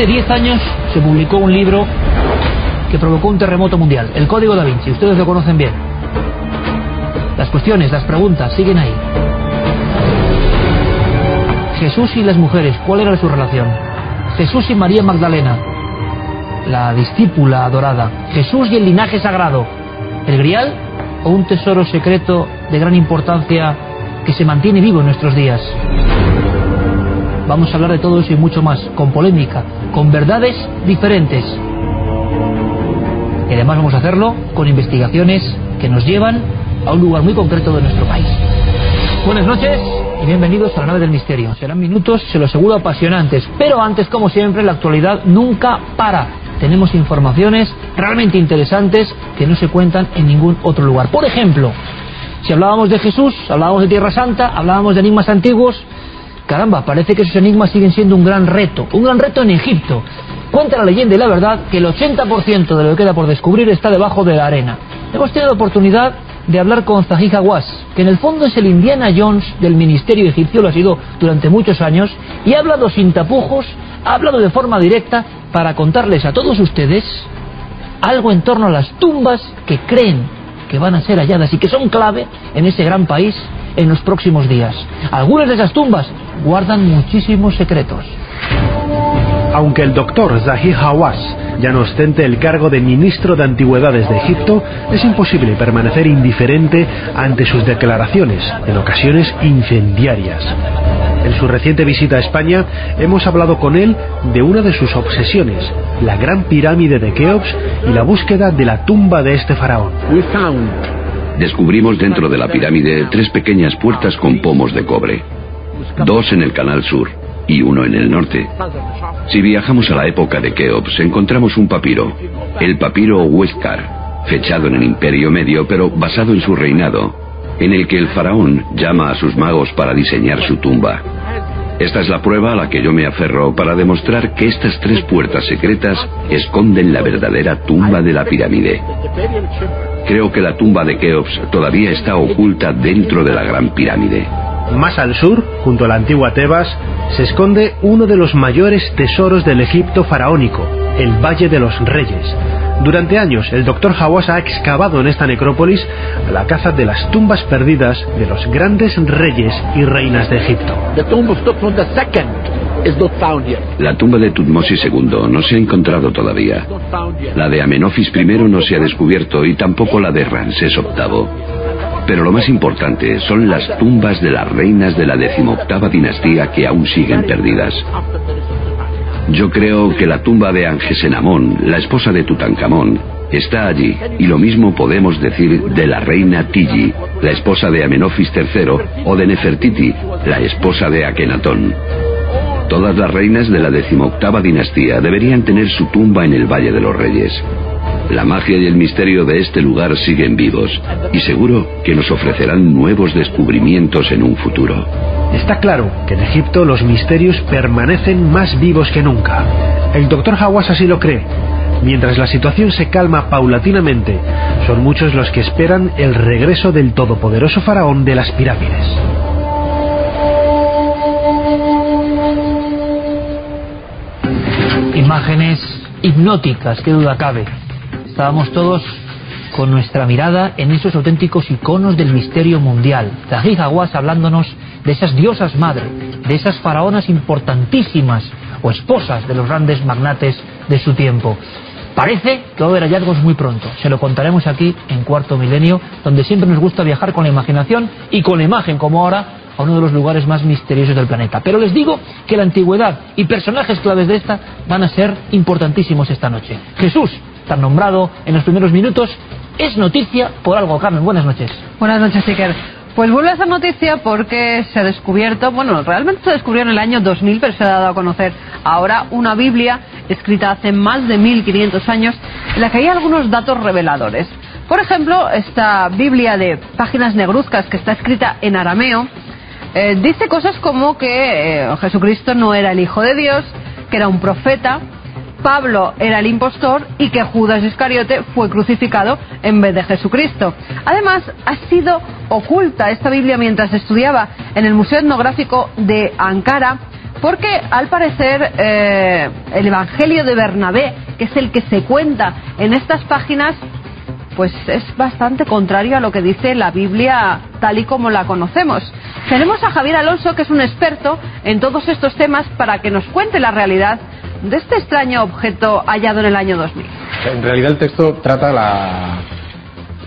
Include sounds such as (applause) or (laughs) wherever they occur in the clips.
Hace 10 años se publicó un libro que provocó un terremoto mundial, el Código da Vinci. Ustedes lo conocen bien. Las cuestiones, las preguntas siguen ahí. Jesús y las mujeres, ¿cuál era su relación? Jesús y María Magdalena, la discípula adorada. Jesús y el linaje sagrado, el grial o un tesoro secreto de gran importancia que se mantiene vivo en nuestros días. Vamos a hablar de todo eso y mucho más, con polémica, con verdades diferentes. Y además vamos a hacerlo con investigaciones que nos llevan a un lugar muy concreto de nuestro país. Buenas noches y bienvenidos a la nave del misterio. Serán minutos, se lo aseguro, apasionantes. Pero antes, como siempre, la actualidad nunca para. Tenemos informaciones realmente interesantes que no se cuentan en ningún otro lugar. Por ejemplo, si hablábamos de Jesús, hablábamos de Tierra Santa, hablábamos de enigmas antiguos, caramba, parece que esos enigmas siguen siendo un gran reto. Un gran reto en Egipto. Cuenta la leyenda y la verdad que el 80% de lo que queda por descubrir está debajo de la arena. Hemos tenido la oportunidad de hablar con Zahid Hawass, que en el fondo es el Indiana Jones del ministerio egipcio, lo ha sido durante muchos años, y ha hablado sin tapujos, ha hablado de forma directa para contarles a todos ustedes algo en torno a las tumbas que creen que van a ser halladas y que son clave en ese gran país en los próximos días. Algunas de esas tumbas guardan muchísimos secretos. Aunque el doctor Zahir Hawass ya no ostente el cargo de ministro de Antigüedades de Egipto, es imposible permanecer indiferente ante sus declaraciones, en ocasiones incendiarias. En su reciente visita a España hemos hablado con él de una de sus obsesiones, la gran pirámide de Keops y la búsqueda de la tumba de este faraón. Descubrimos dentro de la pirámide tres pequeñas puertas con pomos de cobre, dos en el canal sur y uno en el norte. Si viajamos a la época de Keops, encontramos un papiro, el papiro Huescar, fechado en el Imperio Medio, pero basado en su reinado, en el que el faraón llama a sus magos para diseñar su tumba. Esta es la prueba a la que yo me aferro para demostrar que estas tres puertas secretas esconden la verdadera tumba de la pirámide. Creo que la tumba de Keops todavía está oculta dentro de la gran pirámide. Más al sur, junto a la antigua Tebas, se esconde uno de los mayores tesoros del Egipto faraónico, el Valle de los Reyes. Durante años, el doctor Hawass ha excavado en esta necrópolis a la caza de las tumbas perdidas de los grandes reyes y reinas de Egipto. La tumba de Tutmosis II no se ha encontrado todavía. La de Amenofis I no se ha descubierto y tampoco la de Ramsés VIII. Pero lo más importante son las tumbas de las reinas de la decimoctava dinastía que aún siguen perdidas. Yo creo que la tumba de Angesenamón, la esposa de Tutankamón, está allí, y lo mismo podemos decir de la reina Tigi, la esposa de Amenofis III, o de Nefertiti, la esposa de Akenatón. Todas las reinas de la decimoctava dinastía deberían tener su tumba en el Valle de los Reyes. La magia y el misterio de este lugar siguen vivos y seguro que nos ofrecerán nuevos descubrimientos en un futuro. Está claro que en Egipto los misterios permanecen más vivos que nunca. El doctor Hawass así lo cree. Mientras la situación se calma paulatinamente, son muchos los que esperan el regreso del todopoderoso faraón de las pirámides. Imágenes hipnóticas, qué duda cabe. Estábamos todos con nuestra mirada en esos auténticos iconos del misterio mundial. Zahid Hawass hablándonos de esas diosas madre, de esas faraonas importantísimas o esposas de los grandes magnates de su tiempo. Parece que va a haber hallazgos muy pronto. Se lo contaremos aquí en Cuarto Milenio, donde siempre nos gusta viajar con la imaginación y con la imagen, como ahora, a uno de los lugares más misteriosos del planeta. Pero les digo que la antigüedad y personajes claves de esta van a ser importantísimos esta noche. Jesús, tan nombrado en los primeros minutos, es noticia por algo. Carmen, buenas noches. Buenas noches, Iker. Pues vuelve a ser noticia porque se ha descubierto, bueno, realmente se descubrió en el año 2000, pero se ha dado a conocer ahora una Biblia escrita hace más de 1500 años, en la que hay algunos datos reveladores. Por ejemplo, esta Biblia de páginas negruzcas que está escrita en arameo, eh, dice cosas como que eh, Jesucristo no era el Hijo de Dios, que era un profeta, Pablo era el impostor y que Judas Iscariote fue crucificado en vez de Jesucristo. Además, ha sido oculta esta Biblia mientras estudiaba en el Museo Etnográfico de Ankara porque al parecer eh, el Evangelio de Bernabé, que es el que se cuenta en estas páginas, pues es bastante contrario a lo que dice la Biblia tal y como la conocemos. Tenemos a Javier Alonso, que es un experto en todos estos temas, para que nos cuente la realidad de este extraño objeto hallado en el año 2000. En realidad el texto trata la,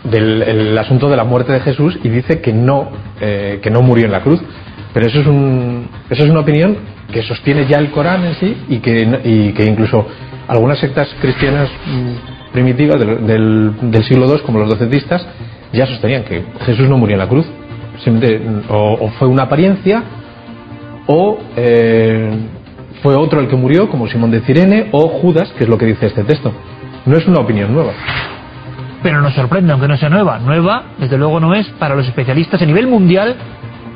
del el asunto de la muerte de Jesús y dice que no, eh, que no murió en la cruz. Pero eso es, un, eso es una opinión que sostiene ya el Corán en sí y que, y que incluso algunas sectas cristianas mm, primitivas del, del, siglo II, como los docetistas, ya sostenían que Jesús no murió en la cruz. Simplemente, o, o fue una apariencia o eh, fue otro el que murió, como Simón de Cirene, o Judas, que es lo que dice este texto. No es una opinión nueva. Pero nos sorprende, aunque no sea nueva. Nueva, desde luego, no es para los especialistas a nivel mundial,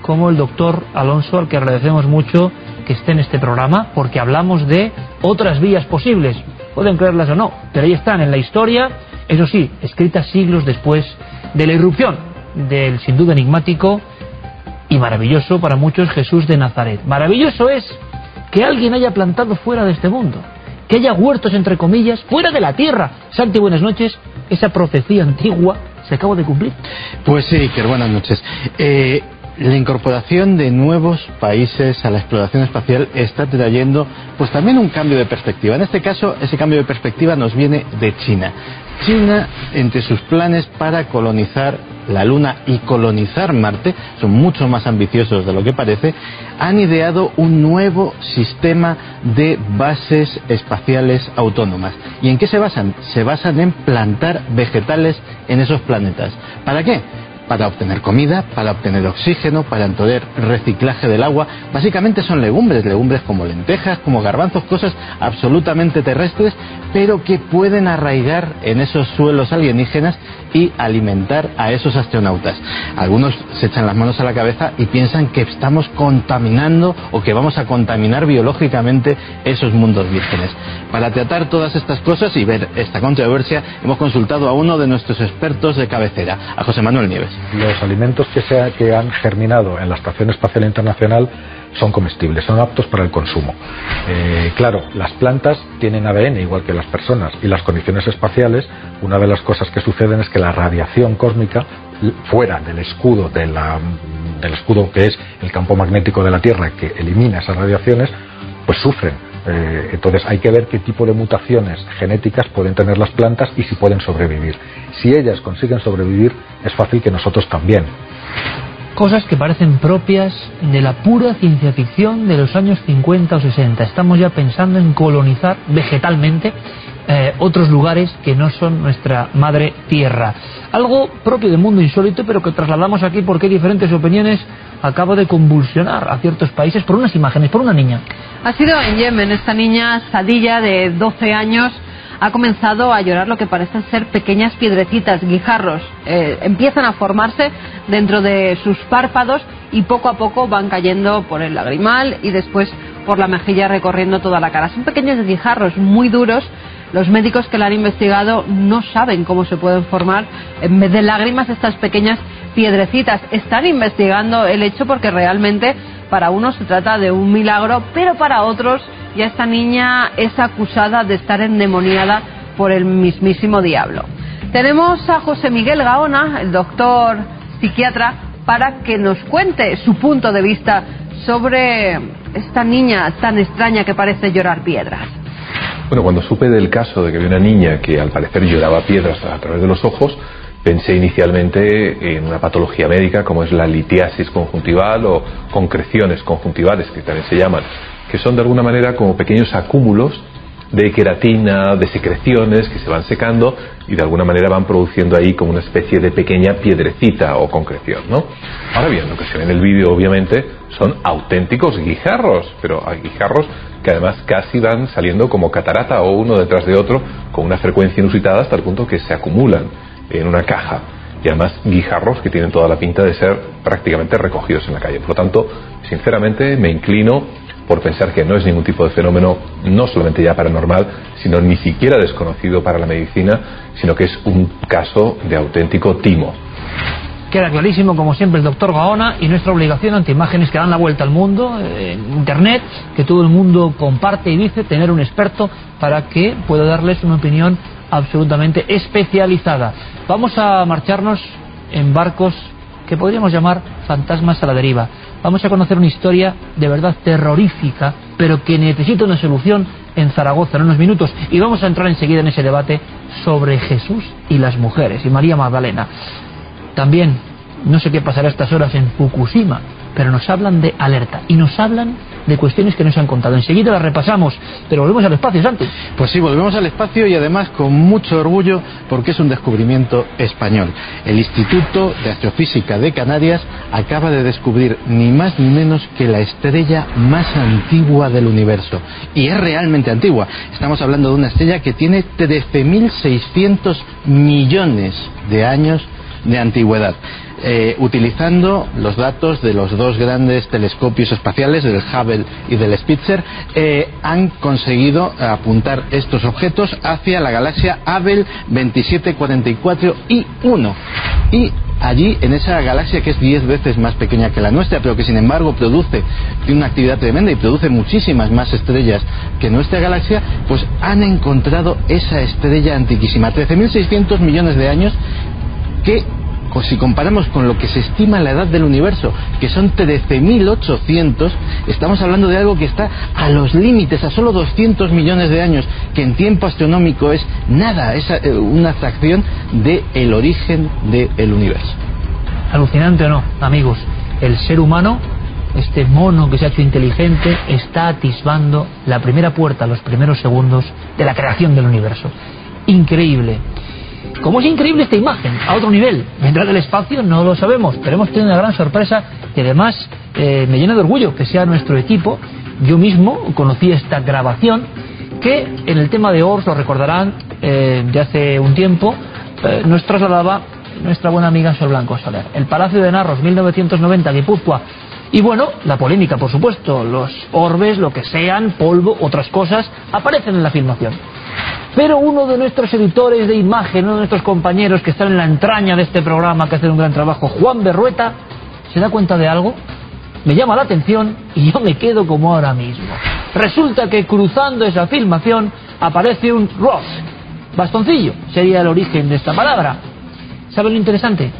como el doctor Alonso, al que agradecemos mucho que esté en este programa, porque hablamos de otras vías posibles. Pueden creerlas o no, pero ahí están en la historia, eso sí, escritas siglos después de la irrupción del sin duda enigmático y maravilloso para muchos Jesús de Nazaret. Maravilloso es que alguien haya plantado fuera de este mundo, que haya huertos entre comillas fuera de la tierra. Santi, buenas noches. Esa profecía antigua se acaba de cumplir. Pues sí, Iker, buenas noches. Eh, la incorporación de nuevos países a la exploración espacial está trayendo pues también un cambio de perspectiva. En este caso, ese cambio de perspectiva nos viene de China. China, entre sus planes para colonizar la Luna y colonizar Marte, son mucho más ambiciosos de lo que parece, han ideado un nuevo sistema de bases espaciales autónomas. ¿Y en qué se basan? Se basan en plantar vegetales en esos planetas. ¿Para qué? Para obtener comida, para obtener oxígeno, para obtener reciclaje del agua. Básicamente son legumbres, legumbres como lentejas, como garbanzos, cosas absolutamente terrestres, pero que pueden arraigar en esos suelos alienígenas y alimentar a esos astronautas. Algunos se echan las manos a la cabeza y piensan que estamos contaminando o que vamos a contaminar biológicamente esos mundos vírgenes. Para tratar todas estas cosas y ver esta controversia, hemos consultado a uno de nuestros expertos de cabecera, a José Manuel Nieves. Los alimentos que, se, que han germinado en la Estación Espacial Internacional son comestibles, son aptos para el consumo. Eh, claro, las plantas tienen ADN igual que las personas y las condiciones espaciales, una de las cosas que suceden es que la radiación cósmica fuera del escudo de la, del escudo que es el campo magnético de la Tierra que elimina esas radiaciones, pues sufren. Eh, entonces hay que ver qué tipo de mutaciones genéticas pueden tener las plantas y si pueden sobrevivir. Si ellas consiguen sobrevivir, es fácil que nosotros también cosas que parecen propias de la pura ciencia ficción de los años 50 o 60. Estamos ya pensando en colonizar vegetalmente eh, otros lugares que no son nuestra madre tierra. Algo propio del mundo insólito, pero que trasladamos aquí porque hay diferentes opiniones. Acabo de convulsionar a ciertos países por unas imágenes, por una niña. Ha sido en Yemen, esta niña Sadilla de 12 años ha comenzado a llorar lo que parecen ser pequeñas piedrecitas, guijarros. Eh, empiezan a formarse dentro de sus párpados y poco a poco van cayendo por el lagrimal y después por la mejilla recorriendo toda la cara. Son pequeños guijarros muy duros. Los médicos que la han investigado no saben cómo se pueden formar en vez de lágrimas estas pequeñas piedrecitas. Están investigando el hecho porque realmente para unos se trata de un milagro, pero para otros ya esta niña es acusada de estar endemoniada por el mismísimo diablo. Tenemos a José Miguel Gaona, el doctor psiquiatra, para que nos cuente su punto de vista sobre esta niña tan extraña que parece llorar piedras. Bueno, cuando supe del caso de que había una niña que al parecer lloraba piedras a través de los ojos, pensé inicialmente en una patología médica como es la litiasis conjuntival o concreciones conjuntivales, que también se llaman, que son de alguna manera como pequeños acúmulos de queratina, de secreciones que se van secando y de alguna manera van produciendo ahí como una especie de pequeña piedrecita o concreción, ¿no? Ahora bien, lo que se ve en el vídeo obviamente son auténticos guijarros, pero guijarros que además casi van saliendo como catarata o uno detrás de otro con una frecuencia inusitada hasta el punto que se acumulan en una caja y además guijarros que tienen toda la pinta de ser prácticamente recogidos en la calle. Por lo tanto, sinceramente me inclino por pensar que no es ningún tipo de fenómeno no solamente ya paranormal, sino ni siquiera desconocido para la medicina, sino que es un caso de auténtico timo. Queda clarísimo, como siempre, el doctor Gaona y nuestra obligación ante imágenes que dan la vuelta al mundo, eh, en Internet, que todo el mundo comparte y dice, tener un experto para que pueda darles una opinión absolutamente especializada. Vamos a marcharnos en barcos que podríamos llamar fantasmas a la deriva. Vamos a conocer una historia de verdad terrorífica, pero que necesita una solución en Zaragoza en unos minutos. Y vamos a entrar enseguida en ese debate sobre Jesús y las mujeres y María Magdalena. También, no sé qué pasará estas horas en Fukushima, pero nos hablan de alerta y nos hablan de cuestiones que nos han contado. Enseguida las repasamos, pero volvemos al espacio, Santos. Pues sí, volvemos al espacio y además con mucho orgullo porque es un descubrimiento español. El Instituto de Astrofísica de Canarias acaba de descubrir ni más ni menos que la estrella más antigua del universo. Y es realmente antigua. Estamos hablando de una estrella que tiene 13.600 millones de años de antigüedad. Eh, utilizando los datos de los dos grandes telescopios espaciales, del Hubble y del Spitzer, eh, han conseguido apuntar estos objetos hacia la galaxia Abel 2744 y 1. Y allí, en esa galaxia que es 10 veces más pequeña que la nuestra, pero que sin embargo produce, una actividad tremenda y produce muchísimas más estrellas que nuestra galaxia, pues han encontrado esa estrella antiquísima, 13.600 millones de años, que pues si comparamos con lo que se estima la edad del universo, que son 13.800, estamos hablando de algo que está a los límites, a solo 200 millones de años, que en tiempo astronómico es nada, es eh, una fracción del origen del universo. Alucinante o no, amigos, el ser humano, este mono que se ha hecho inteligente, está atisbando la primera puerta, los primeros segundos de la creación del universo. Increíble. Como es increíble esta imagen, a otro nivel. ¿Vendrá del espacio? No lo sabemos, pero hemos tenido una gran sorpresa y además eh, me llena de orgullo que sea nuestro equipo. Yo mismo conocí esta grabación que en el tema de Ors, lo recordarán, eh, de hace un tiempo, eh, nos trasladaba nuestra buena amiga Sol Blanco Soler. El Palacio de Narros, 1990, Guipúzcoa. Y bueno, la polémica, por supuesto, los orbes, lo que sean, polvo, otras cosas, aparecen en la filmación. Pero uno de nuestros editores de imagen, uno de nuestros compañeros que están en la entraña de este programa, que hacen un gran trabajo, Juan Berrueta, se da cuenta de algo, me llama la atención y yo me quedo como ahora mismo. Resulta que cruzando esa filmación aparece un Ross, bastoncillo, sería el origen de esta palabra. ¿Saben lo interesante?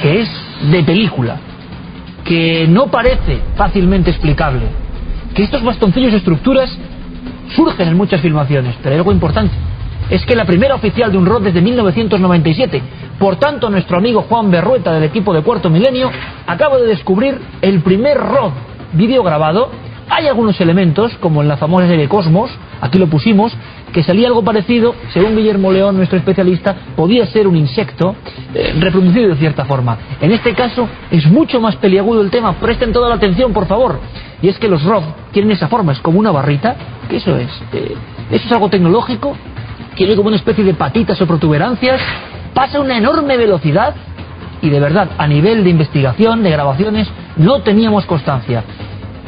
Que es de película, que no parece fácilmente explicable, que estos bastoncillos estructuras surgen en muchas filmaciones, pero hay algo importante es que la primera oficial de un ROD desde 1997. Por tanto, nuestro amigo Juan Berrueta del equipo de Cuarto Milenio acaba de descubrir el primer ROD vídeo grabado. Hay algunos elementos, como en la famosa serie Cosmos, aquí lo pusimos, que salía algo parecido, según Guillermo León, nuestro especialista, podía ser un insecto eh, reproducido de cierta forma. En este caso es mucho más peliagudo el tema, presten toda la atención, por favor. Y es que los ROD tienen esa forma, es como una barrita, ¿qué eso es? Eh, ¿Eso es algo tecnológico? tiene como una especie de patitas o protuberancias, pasa una enorme velocidad y de verdad, a nivel de investigación, de grabaciones, no teníamos constancia.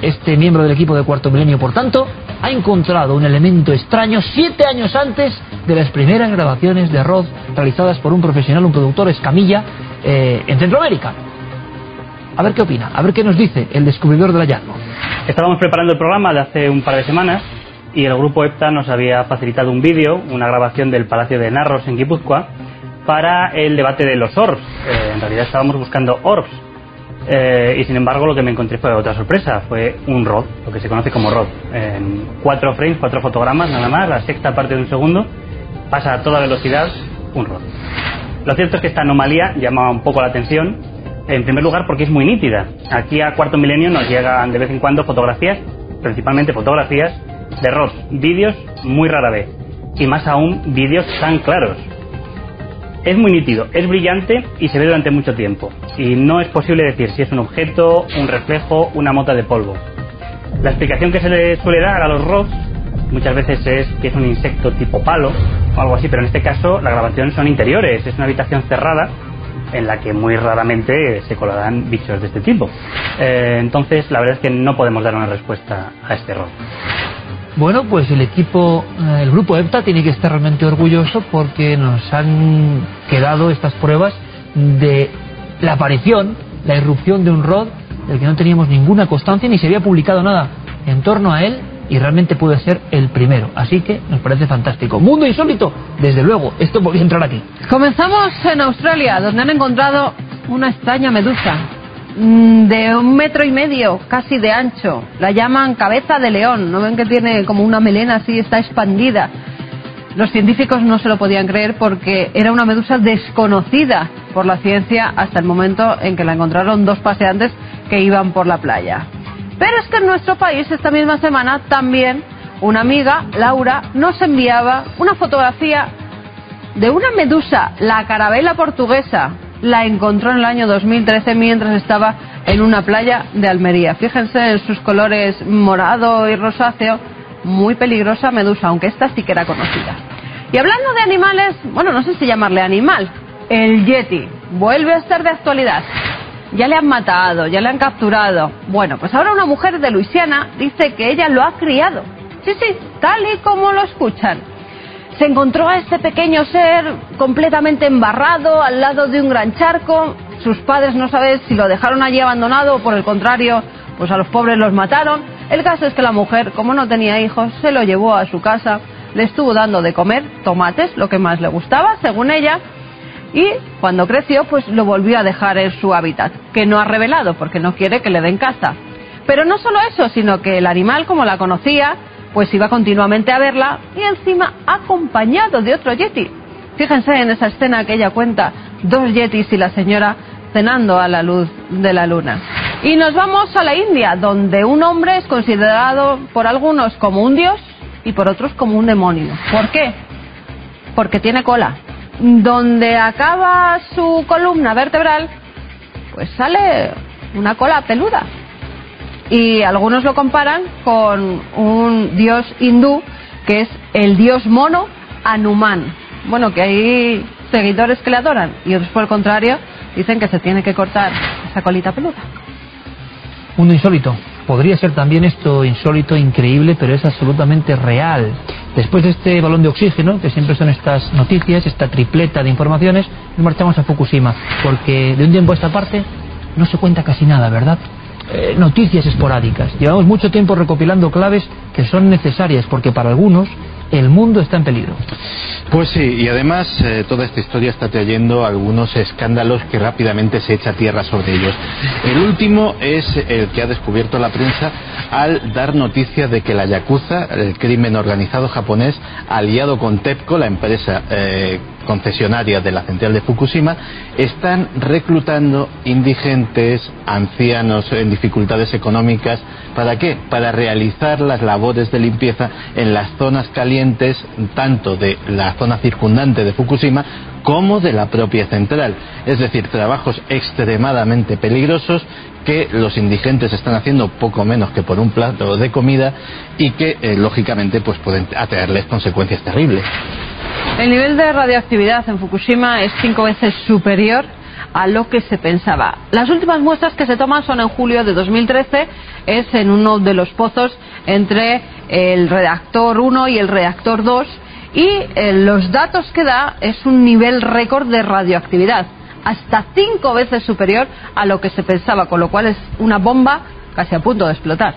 Este miembro del equipo de Cuarto Milenio, por tanto, ha encontrado un elemento extraño siete años antes de las primeras grabaciones de Rod realizadas por un profesional, un productor, Escamilla, eh, en Centroamérica. A ver qué opina, a ver qué nos dice el descubridor del hallazgo. Estábamos preparando el programa de hace un par de semanas y el grupo EPTA nos había facilitado un vídeo, una grabación del Palacio de Narros en Guipúzcoa para el debate de los orbs. Eh, en realidad estábamos buscando orbs eh, y sin embargo lo que me encontré fue otra sorpresa, fue un ROD, lo que se conoce como ROD. En cuatro frames, cuatro fotogramas nada más, la sexta parte de un segundo, pasa a toda velocidad un ROD. Lo cierto es que esta anomalía llama un poco la atención, en primer lugar porque es muy nítida. Aquí a cuarto milenio nos llegan de vez en cuando fotografías, principalmente fotografías de ROS, vídeos muy rara vez. Y más aún, vídeos tan claros. Es muy nítido, es brillante y se ve durante mucho tiempo. Y no es posible decir si es un objeto, un reflejo, una mota de polvo. La explicación que se le suele dar a los ROS muchas veces es que es un insecto tipo palo o algo así, pero en este caso la grabación son interiores, es una habitación cerrada en la que muy raramente se colarán bichos de este tipo. Eh, entonces, la verdad es que no podemos dar una respuesta a este ROS. Bueno, pues el equipo, eh, el grupo EPTA tiene que estar realmente orgulloso porque nos han quedado estas pruebas de la aparición, la irrupción de un rod del que no teníamos ninguna constancia ni se había publicado nada en torno a él y realmente puede ser el primero. Así que nos parece fantástico. Mundo insólito, desde luego, esto podría entrar aquí. Comenzamos en Australia, donde han encontrado una extraña medusa de un metro y medio, casi de ancho. La llaman cabeza de león. ¿No ven que tiene como una melena así, está expandida? Los científicos no se lo podían creer porque era una medusa desconocida por la ciencia hasta el momento en que la encontraron dos paseantes que iban por la playa. Pero es que en nuestro país esta misma semana también una amiga, Laura, nos enviaba una fotografía de una medusa, la carabela portuguesa. La encontró en el año 2013 mientras estaba en una playa de Almería. Fíjense en sus colores morado y rosáceo. Muy peligrosa medusa, aunque esta sí que era conocida. Y hablando de animales, bueno, no sé si llamarle animal, el yeti vuelve a estar de actualidad ya le han matado, ya le han capturado. Bueno, pues ahora una mujer de Luisiana dice que ella lo ha criado. Sí, sí, tal y como lo escuchan. Se encontró a este pequeño ser completamente embarrado al lado de un gran charco. Sus padres no saben si lo dejaron allí abandonado o por el contrario, pues a los pobres los mataron. El caso es que la mujer, como no tenía hijos, se lo llevó a su casa, le estuvo dando de comer tomates, lo que más le gustaba, según ella, y cuando creció pues lo volvió a dejar en su hábitat, que no ha revelado porque no quiere que le den caza. Pero no solo eso, sino que el animal como la conocía, pues iba continuamente a verla y encima acompañado de otro yeti. Fíjense en esa escena que ella cuenta, dos yetis y la señora cenando a la luz de la luna. Y nos vamos a la India, donde un hombre es considerado por algunos como un dios y por otros como un demonio. ¿Por qué? Porque tiene cola donde acaba su columna vertebral, pues sale una cola peluda. Y algunos lo comparan con un dios hindú que es el dios mono Anuman. Bueno, que hay seguidores que le adoran y otros por el contrario dicen que se tiene que cortar esa colita peluda. Un insólito. Podría ser también esto insólito, increíble, pero es absolutamente real. Después de este balón de oxígeno, que siempre son estas noticias, esta tripleta de informaciones, nos marchamos a Fukushima, porque de un tiempo a esta parte no se cuenta casi nada, ¿verdad? Eh, noticias esporádicas. Llevamos mucho tiempo recopilando claves que son necesarias, porque para algunos el mundo está en peligro. Pues sí, y además eh, toda esta historia está trayendo algunos escándalos que rápidamente se echa tierra sobre ellos. El último es el que ha descubierto la prensa al dar noticia de que la Yakuza, el crimen organizado japonés, aliado con TEPCO, la empresa eh, concesionaria de la central de Fukushima, están reclutando indigentes, ancianos en dificultades económicas. ¿Para qué? Para realizar las labores de limpieza en las zonas calientes, tanto de la zona circundante de Fukushima como de la propia central. Es decir, trabajos extremadamente peligrosos que los indigentes están haciendo poco menos que por un plato de comida y que, eh, lógicamente, pues pueden atraerles consecuencias terribles. El nivel de radioactividad en Fukushima es cinco veces superior a lo que se pensaba. Las últimas muestras que se toman son en julio de 2013, es en uno de los pozos entre el reactor 1 y el reactor 2 y eh, los datos que da es un nivel récord de radioactividad, hasta cinco veces superior a lo que se pensaba, con lo cual es una bomba casi a punto de explotar.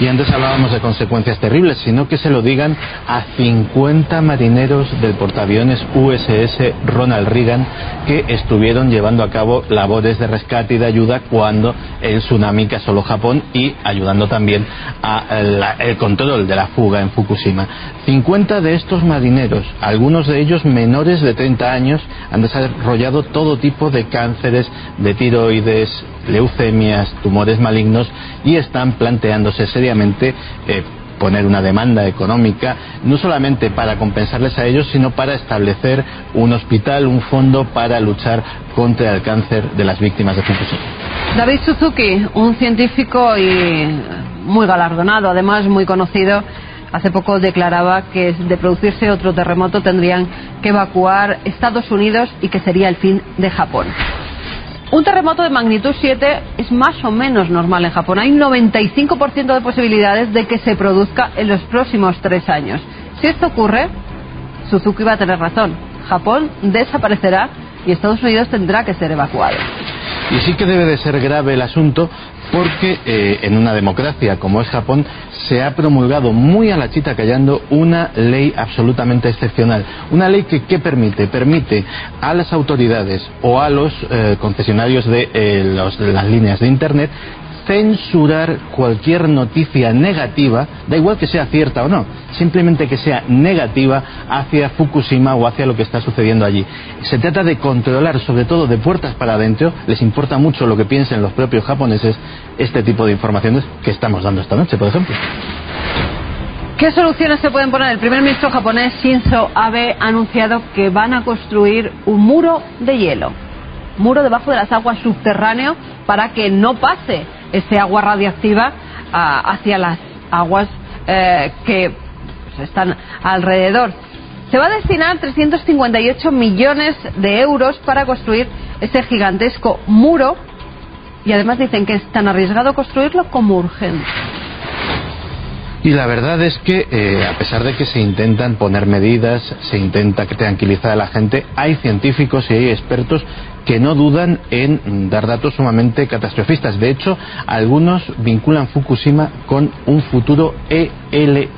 Y antes hablábamos de consecuencias terribles, sino que se lo digan a 50 marineros del portaaviones USS Ronald Reagan que estuvieron llevando a cabo labores de rescate y de ayuda cuando el tsunami asoló Japón y ayudando también al control de la fuga en Fukushima. 50 de estos marineros, algunos de ellos menores de 30 años, han desarrollado todo tipo de cánceres de tiroides, leucemias, tumores malignos y están planteándose seriamente eh, poner una demanda económica, no solamente para compensarles a ellos, sino para establecer un hospital, un fondo para luchar contra el cáncer de las víctimas de Fukushima. David Suzuki, un científico y muy galardonado, además muy conocido, hace poco declaraba que de producirse otro terremoto tendrían que evacuar Estados Unidos y que sería el fin de Japón. Un terremoto de magnitud 7 es más o menos normal en Japón. Hay un 95% de posibilidades de que se produzca en los próximos tres años. Si esto ocurre, Suzuki va a tener razón. Japón desaparecerá y Estados Unidos tendrá que ser evacuado. Y sí que debe de ser grave el asunto porque eh, en una democracia como es Japón se ha promulgado muy a la chita callando una ley absolutamente excepcional. Una ley que ¿qué permite? Permite a las autoridades o a los eh, concesionarios de, eh, los- de las líneas de Internet censurar cualquier noticia negativa, da igual que sea cierta o no, simplemente que sea negativa hacia Fukushima o hacia lo que está sucediendo allí. Se trata de controlar, sobre todo de puertas para adentro, les importa mucho lo que piensen los propios japoneses, este tipo de informaciones que estamos dando esta noche, por ejemplo. ¿Qué soluciones se pueden poner? El primer ministro japonés Shinzo Abe ha anunciado que van a construir un muro de hielo, muro debajo de las aguas subterráneo para que no pase ese agua radiactiva ah, hacia las aguas eh, que pues, están alrededor. Se va a destinar 358 millones de euros para construir ese gigantesco muro y además dicen que es tan arriesgado construirlo como urgente. Y la verdad es que, eh, a pesar de que se intentan poner medidas, se intenta tranquilizar a la gente, hay científicos y hay expertos que no dudan en dar datos sumamente catastrofistas. De hecho, algunos vinculan Fukushima con un futuro ELE,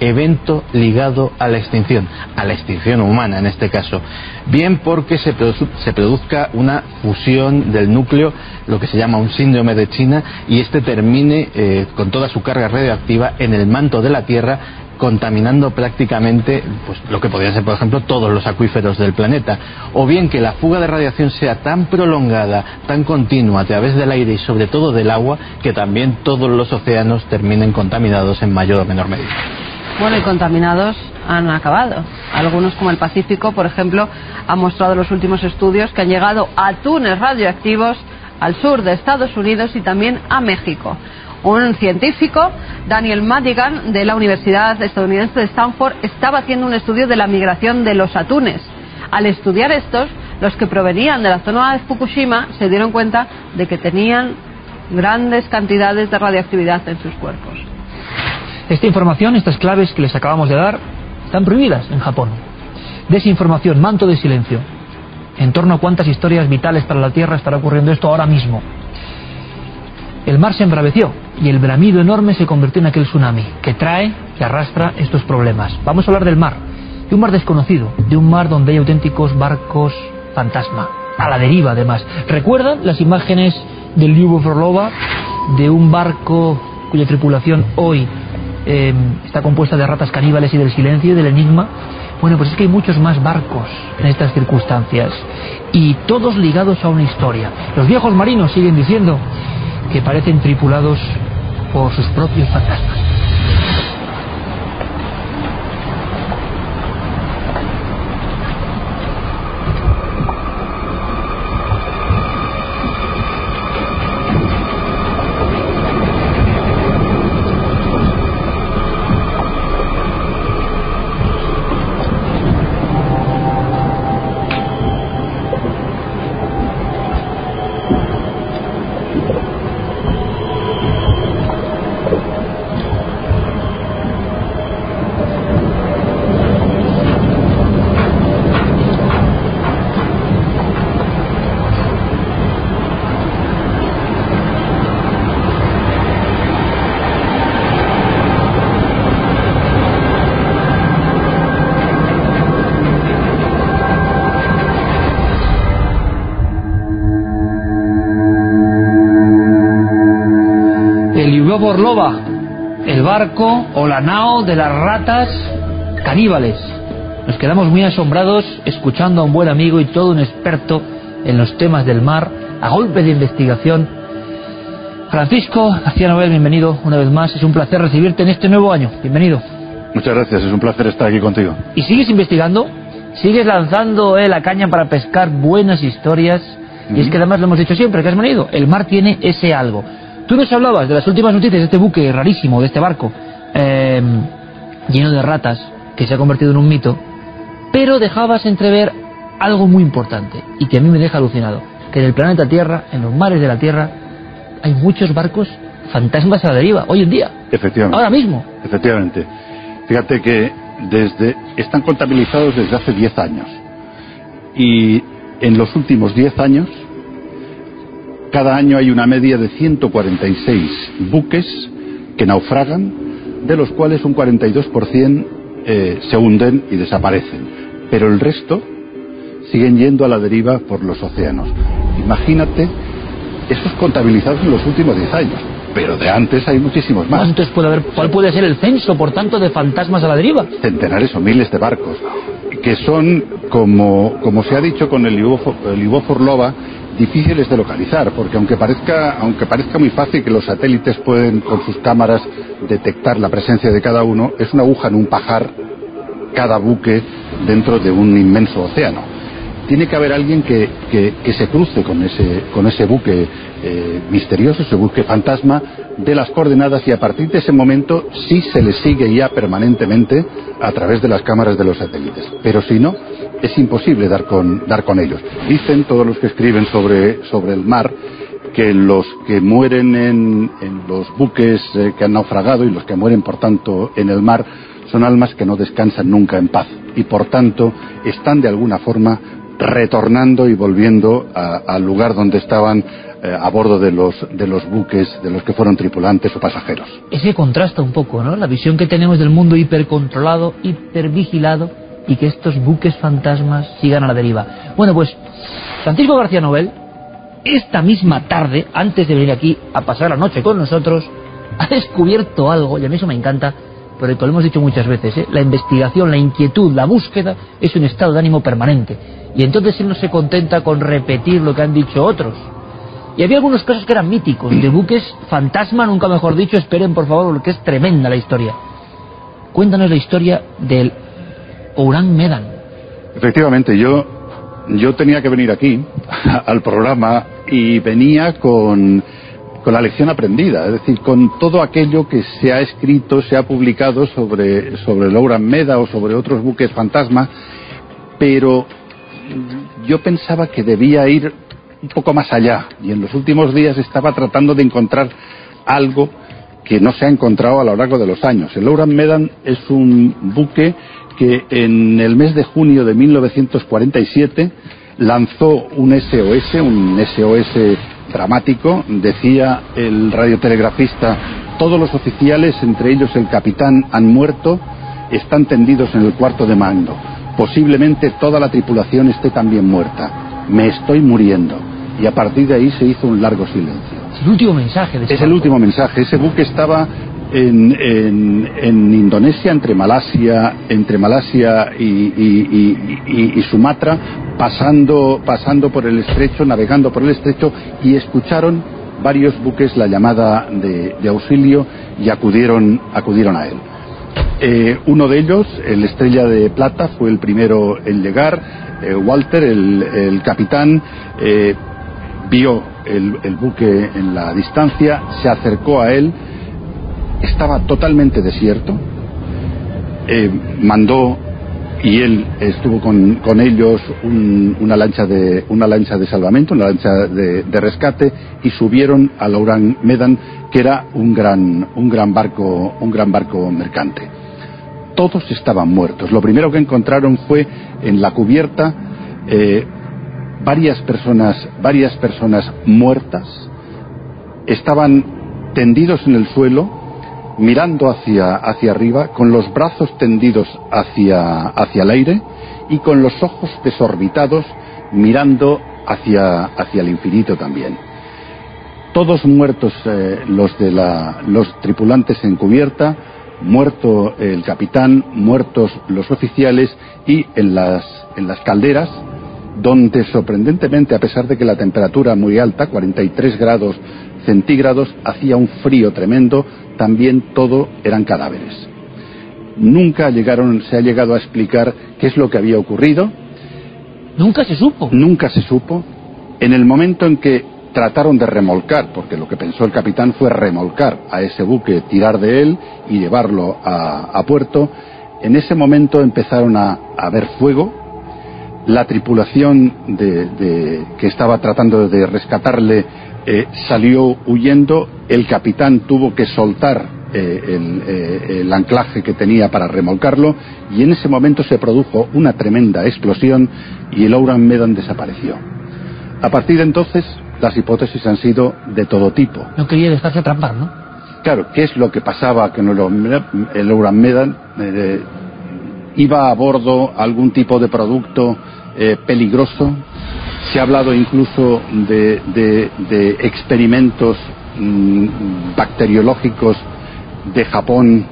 evento ligado a la extinción, a la extinción humana en este caso. Bien porque se, produ- se produzca una fusión del núcleo, lo que se llama un síndrome de China, y este termine eh, con toda su carga radioactiva en el manto de la Tierra contaminando prácticamente pues, lo que podrían ser, por ejemplo, todos los acuíferos del planeta. O bien que la fuga de radiación sea tan prolongada, tan continua a través del aire y sobre todo del agua, que también todos los océanos terminen contaminados en mayor o menor medida. Bueno, y contaminados han acabado. Algunos, como el Pacífico, por ejemplo, han mostrado los últimos estudios que han llegado a túneles radioactivos al sur de Estados Unidos y también a México. Un científico, Daniel Madigan, de la Universidad estadounidense de Stanford, estaba haciendo un estudio de la migración de los atunes. Al estudiar estos, los que provenían de la zona de Fukushima se dieron cuenta de que tenían grandes cantidades de radioactividad en sus cuerpos. Esta información, estas claves que les acabamos de dar, están prohibidas en Japón. Desinformación, manto de silencio. En torno a cuántas historias vitales para la Tierra estará ocurriendo esto ahora mismo. El mar se embraveció y el bramido enorme se convirtió en aquel tsunami que trae, que arrastra estos problemas. Vamos a hablar del mar, de un mar desconocido, de un mar donde hay auténticos barcos fantasma, a la deriva además. ¿Recuerdan las imágenes del Lyubov de un barco cuya tripulación hoy eh, está compuesta de ratas caníbales y del silencio y del enigma? Bueno, pues es que hay muchos más barcos en estas circunstancias y todos ligados a una historia. Los viejos marinos siguen diciendo que parecen tripulados por sus propios fantasmas. El Lyubov Orlova, el barco o la nao de las ratas caníbales. Nos quedamos muy asombrados escuchando a un buen amigo y todo un experto en los temas del mar, a golpe de investigación. Francisco García Nobel, bienvenido una vez más. Es un placer recibirte en este nuevo año. Bienvenido. Muchas gracias, es un placer estar aquí contigo. ¿Y sigues investigando? ¿Sigues lanzando eh, la caña para pescar buenas historias? Y es que además lo hemos dicho siempre, que has venido. El mar tiene ese algo. Tú nos hablabas de las últimas noticias de este buque rarísimo, de este barco, eh, lleno de ratas, que se ha convertido en un mito, pero dejabas entrever algo muy importante y que a mí me deja alucinado, que en el planeta Tierra, en los mares de la Tierra, hay muchos barcos fantasmas a la deriva, hoy en día, Efectivamente. ahora mismo. Efectivamente. Fíjate que desde están contabilizados desde hace 10 años. Y en los últimos 10 años cada año hay una media de 146 buques que naufragan, de los cuales un 42% eh, se hunden y desaparecen. Pero el resto siguen yendo a la deriva por los océanos. Imagínate, eso es contabilizado en los últimos 10 años. Pero de antes hay muchísimos más. ¿Cuántos puede haber? ¿Cuál puede ser el censo, por tanto, de fantasmas a la deriva? Centenares o miles de barcos que son, como, como se ha dicho con el Ibofor Loba, difíciles de localizar, porque aunque parezca, aunque parezca muy fácil que los satélites pueden con sus cámaras detectar la presencia de cada uno, es una aguja en un pajar cada buque dentro de un inmenso océano tiene que haber alguien que, que, se cruce con ese, con ese buque eh, misterioso, ese buque fantasma de las coordenadas y a partir de ese momento sí se le sigue ya permanentemente a través de las cámaras de los satélites. Pero si no, es imposible dar con, dar con ellos. Dicen todos los que escriben sobre, sobre el mar que los que mueren en, los buques eh, que han naufragado y los que mueren, por tanto, en el mar son almas que no descansan nunca en paz y, por tanto, están de alguna forma retornando y volviendo al lugar donde estaban eh, a bordo de los, de los buques de los que fueron tripulantes o pasajeros. Ese contrasta un poco, ¿no? La visión que tenemos del mundo hipercontrolado, hipervigilado y que estos buques fantasmas sigan a la deriva. Bueno, pues Francisco García Nobel, esta misma tarde, antes de venir aquí a pasar la noche con nosotros, ha descubierto algo, y a mí eso me encanta, pero lo hemos dicho muchas veces, ¿eh? la investigación, la inquietud, la búsqueda es un estado de ánimo permanente. Y entonces él no se contenta con repetir lo que han dicho otros. Y había algunos casos que eran míticos, de buques fantasma, nunca mejor dicho, esperen por favor, porque es tremenda la historia. Cuéntanos la historia del Ourang Medan. Efectivamente, yo, yo tenía que venir aquí, (laughs) al programa, y venía con, con la lección aprendida, es decir, con todo aquello que se ha escrito, se ha publicado sobre, sobre el Ourang Meda o sobre otros buques fantasma, pero yo pensaba que debía ir un poco más allá y en los últimos días estaba tratando de encontrar algo que no se ha encontrado a lo largo de los años. El Oran Medan es un buque que en el mes de junio de 1947 lanzó un SOS, un SOS dramático, decía el radiotelegrafista, todos los oficiales, entre ellos el capitán, han muerto, están tendidos en el cuarto de mando posiblemente toda la tripulación esté también muerta. Me estoy muriendo. Y a partir de ahí se hizo un largo silencio. Es el último mensaje. De es el último mensaje. Ese buque estaba en, en, Indonesia, entre Malasia, entre Malasia y, Sumatra, pasando, pasando por el estrecho, navegando por el estrecho, y escucharon varios buques la llamada de, de auxilio y acudieron, acudieron a él. Eh, uno de ellos, el Estrella de Plata, fue el primero en llegar. Eh, Walter, el, capitán, eh, vio el, buque en la distancia, se acercó a él, estaba totalmente desierto, mandó y él estuvo con, ellos una lancha de una lancha de salvamento, una lancha de, rescate y subieron al Oran Medan, que era un gran un gran barco un gran barco mercante todos estaban muertos. Lo primero que encontraron fue en la cubierta eh, varias personas, varias personas muertas. Estaban tendidos en el suelo, mirando hacia, hacia arriba, con los brazos tendidos hacia, hacia el aire y con los ojos desorbitados, mirando hacia, hacia el infinito también. Todos muertos eh, los de la, los tripulantes en cubierta, muerto el capitán, muertos los oficiales y en las, en las calderas, donde sorprendentemente, a pesar de que la temperatura muy alta, 43 grados centígrados, hacía un frío tremendo, también todo eran cadáveres. Nunca llegaron, se ha llegado a explicar qué es lo que había ocurrido. Nunca se supo. Nunca se supo. En el momento en que trataron de remolcar, porque lo que pensó el capitán fue remolcar a ese buque, tirar de él y llevarlo a, puerto. En ese momento empezaron a, a ver fuego. La tripulación de, que estaba tratando de rescatarle eh, salió huyendo. El capitán tuvo que soltar eh, el, eh, el, anclaje que tenía para remolcarlo y en ese momento se produjo una tremenda explosión y el Ouran Medan desapareció. A partir de entonces las hipótesis han sido de todo tipo. No quería dejarse atrapar, ¿no? Claro, ¿qué es lo que pasaba? Que el Euran Medan eh, iba a bordo algún tipo de producto peligroso. Se ha hablado incluso de, experimentos mm, bacteriológicos de Japón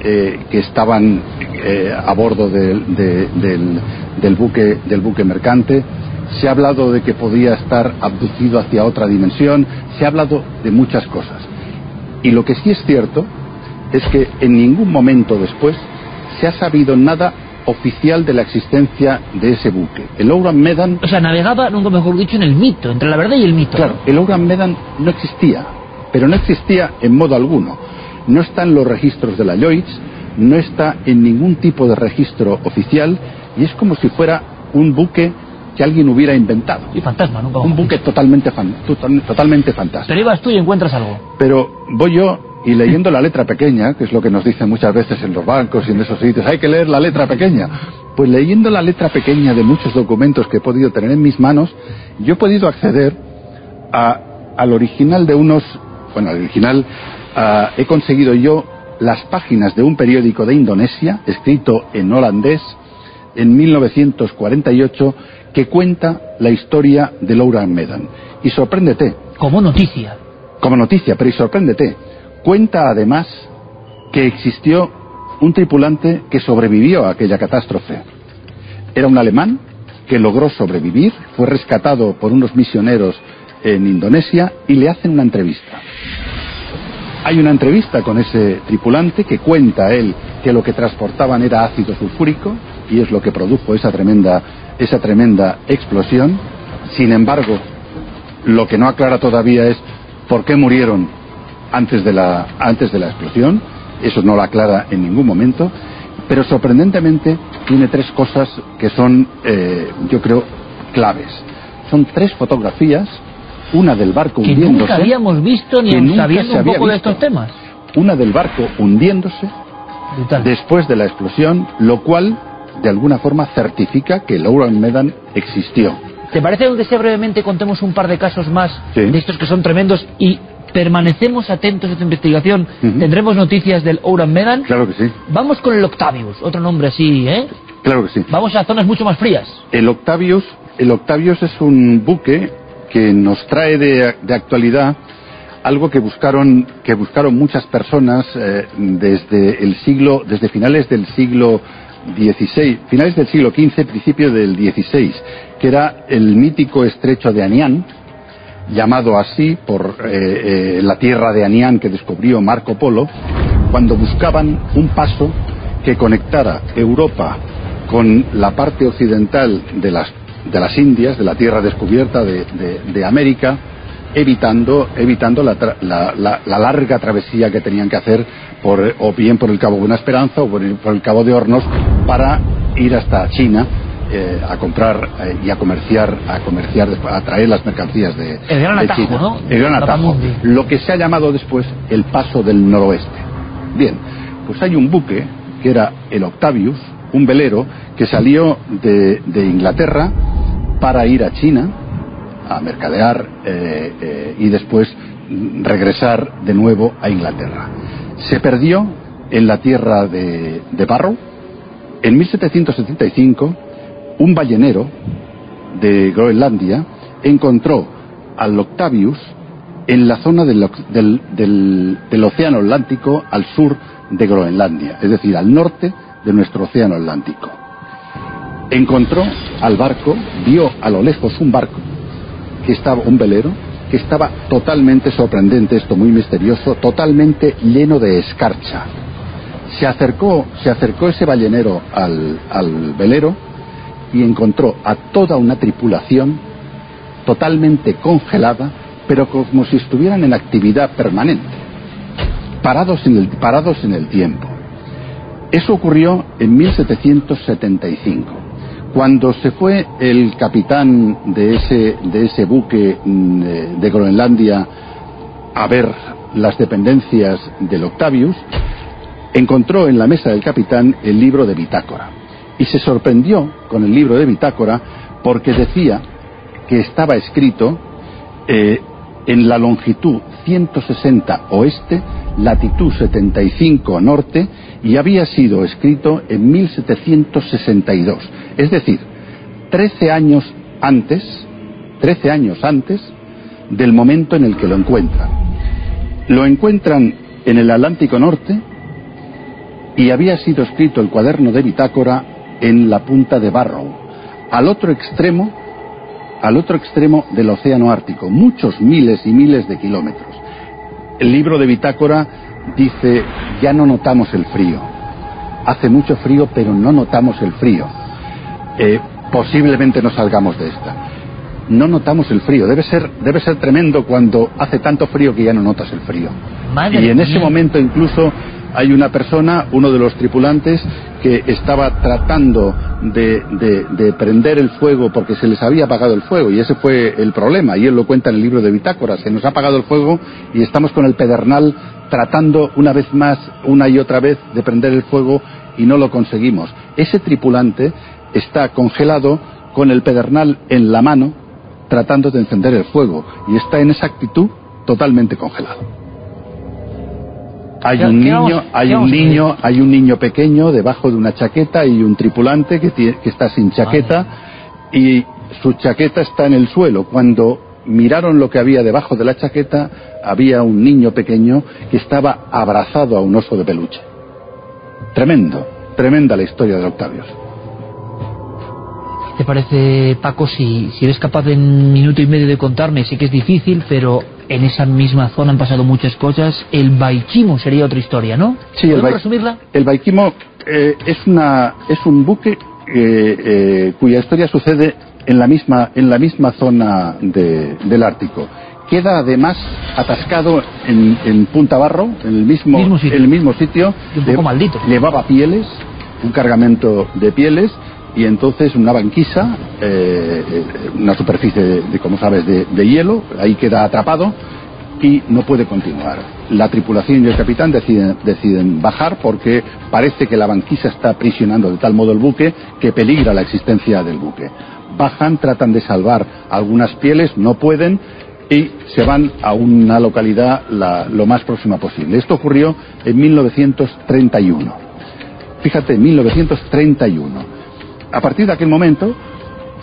eh, que estaban eh, a bordo del, buque, del buque mercante. Se ha hablado de que podía estar abducido hacia otra dimensión. Se ha hablado de muchas cosas. Y lo que sí es cierto es que en ningún momento después se ha sabido nada oficial de la existencia de ese buque. El Ouran Medan... O sea, navegaba, nunca mejor dicho, en el mito, entre la verdad y el mito. Claro, el Ouran Medan no existía, pero no existía en modo alguno. No está en los registros de la Lloyds, no está en ningún tipo de registro oficial y es como si fuera un buque que alguien hubiera inventado. Y fantasma. Un buque totalmente, totalmente fantástico. Pero ibas tú y encuentras algo. Pero voy yo y leyendo la letra pequeña, que es lo que nos dicen muchas veces en los bancos y en esos sitios, hay que leer la letra pequeña. Pues leyendo la letra pequeña de muchos documentos que he podido tener en mis manos, yo he podido acceder a, al original de unos, bueno, al original, he conseguido yo las páginas de un periódico de Indonesia, escrito en holandés, en 1948, que cuenta la historia de Laura Medan. Y sorpréndete. Como noticia. Como noticia, pero y sorpréndete Cuenta además que existió un tripulante que sobrevivió a aquella catástrofe. Era un alemán que logró sobrevivir, fue rescatado por unos misioneros en Indonesia y le hacen una entrevista. Hay una entrevista con ese tripulante que cuenta él que lo que transportaban era ácido sulfúrico y es lo que produjo esa tremenda, esa tremenda explosión. Sin embargo, lo que no aclara todavía es por qué murieron antes de la, antes de la explosión, eso no lo aclara en ningún momento, pero sorprendentemente tiene tres cosas que son, eh, yo creo, claves. Son tres fotografías, una del barco que hundiéndose. nunca habíamos visto ni sabiendo un poco de estos temas. Una del barco hundiéndose después de la explosión, lo cual de alguna forma certifica que Laura Medan existió. ¿Te parece que sea brevemente contemos un par de casos más de estos que son tremendos y permanecemos atentos a esta investigación. Tendremos noticias del Ouran Medan. Claro que sí. Vamos con el Octavius, otro nombre así, ¿eh? Claro que sí. Vamos a zonas mucho más frías. El Octavius, el Octavius es un buque que nos trae de, actualidad algo que buscaron que buscaron muchas personas eh, desde el siglo desde finales del siglo XVI, finales del siglo XV, principio del XVI, que era el mítico estrecho de Anián, llamado así por eh, eh, la tierra de Anián que descubrió Marco Polo, cuando buscaban un paso que conectara Europa con la parte occidental de las, de las Indias, de la tierra descubierta de, de, América, evitando, evitando la, la, la, larga travesía que tenían que hacer por, o bien por el Cabo Buena Esperanza o por el, por el Cabo de Hornos para ir hasta China eh, a comprar eh, y a comerciar, a comerciar, a traer las mercancías de, el gran atajo, ¿no? El gran atajo. Lo que se ha llamado después el paso del noroeste. Bien, pues hay un buque que era el Octavius, un velero que salió de, Inglaterra para ir a China a mercadear eh, y después regresar de nuevo a Inglaterra. Se perdió en la tierra de, de Barrow. En 1775 un ballenero de Groenlandia encontró al Octavius en la zona del, Océano Atlántico al sur de Groenlandia, es decir, al norte de nuestro Océano Atlántico. Encontró al barco, vio a lo lejos un barco, que estaba, un velero, que estaba totalmente sorprendente, esto muy misterioso, totalmente lleno de escarcha. Se acercó, se acercó ese ballenero al, al velero y encontró a toda una tripulación totalmente congelada, pero como si estuvieran en actividad permanente, parados en el, parados en el tiempo. Eso ocurrió en 1775, cuando se fue el capitán de ese, de ese buque mm, de Groenlandia a ver las dependencias del Octavius, encontró en la mesa del capitán el libro de bitácora y se sorprendió con el libro de Bitácora porque decía que estaba escrito eh, en la longitud 160 oeste, latitud 75 norte, y había sido escrito en 1762. Es decir, 13 años antes, 13 años antes del momento en el que lo encuentran. Lo encuentran en el Atlántico Norte y había sido escrito el cuaderno de bitácora en la punta de Barrow, al otro extremo, al otro extremo del Océano Ártico, muchos miles y miles de kilómetros. El libro de bitácora dice, ya no notamos el frío. Hace mucho frío, pero no notamos el frío. Eh, posiblemente no salgamos de esta. No notamos el frío. Debe ser, debe ser tremendo cuando hace tanto frío que ya no notas el frío. y en ese momento incluso hay una persona, uno de los tripulantes, que estaba tratando de, de, prender el fuego porque se les había apagado el fuego y ese fue el problema y él lo cuenta en el libro de bitácoras, se nos ha apagado el fuego y estamos con el pedernal tratando una vez más, una y otra vez, de prender el fuego y no lo conseguimos. Ese tripulante está congelado con el pedernal en la mano tratando de encender el fuego y está en esa actitud totalmente congelado. Hay un niño, hay un niño, hay un niño pequeño debajo de una chaqueta y un tripulante que, que está sin chaqueta y su chaqueta está en el suelo. Cuando miraron lo que había debajo de la chaqueta, había un niño pequeño que estaba abrazado a un oso de peluche. Tremendo, tremenda la historia de Octavius. ¿Te parece, Paco, si, si eres capaz en un minuto y medio de contarme? Sé que es difícil, pero en esa misma zona han pasado muchas cosas. El Baikimo sería otra historia, ¿no? Sí, el, resumirla? el Baikimo eh, es, una, es un buque eh, eh, cuya historia sucede en la misma, en la misma zona del Ártico. Queda además atascado en, en Punta Barro, en el mismo, El mismo sitio. un poco maldito. Llevaba pieles, un cargamento de pieles y entonces una banquisa, eh, eh, una superficie, de, como sabes, de, hielo, ahí queda atrapado y no puede continuar. La tripulación y el capitán deciden, bajar porque parece que la banquisa está aprisionando de tal modo el buque que peligra la existencia del buque. Bajan, tratan de salvar algunas pieles, no pueden y se van a una localidad lo más próxima posible. Esto ocurrió en 1931. Fíjate, 1931 a partir de aquel momento,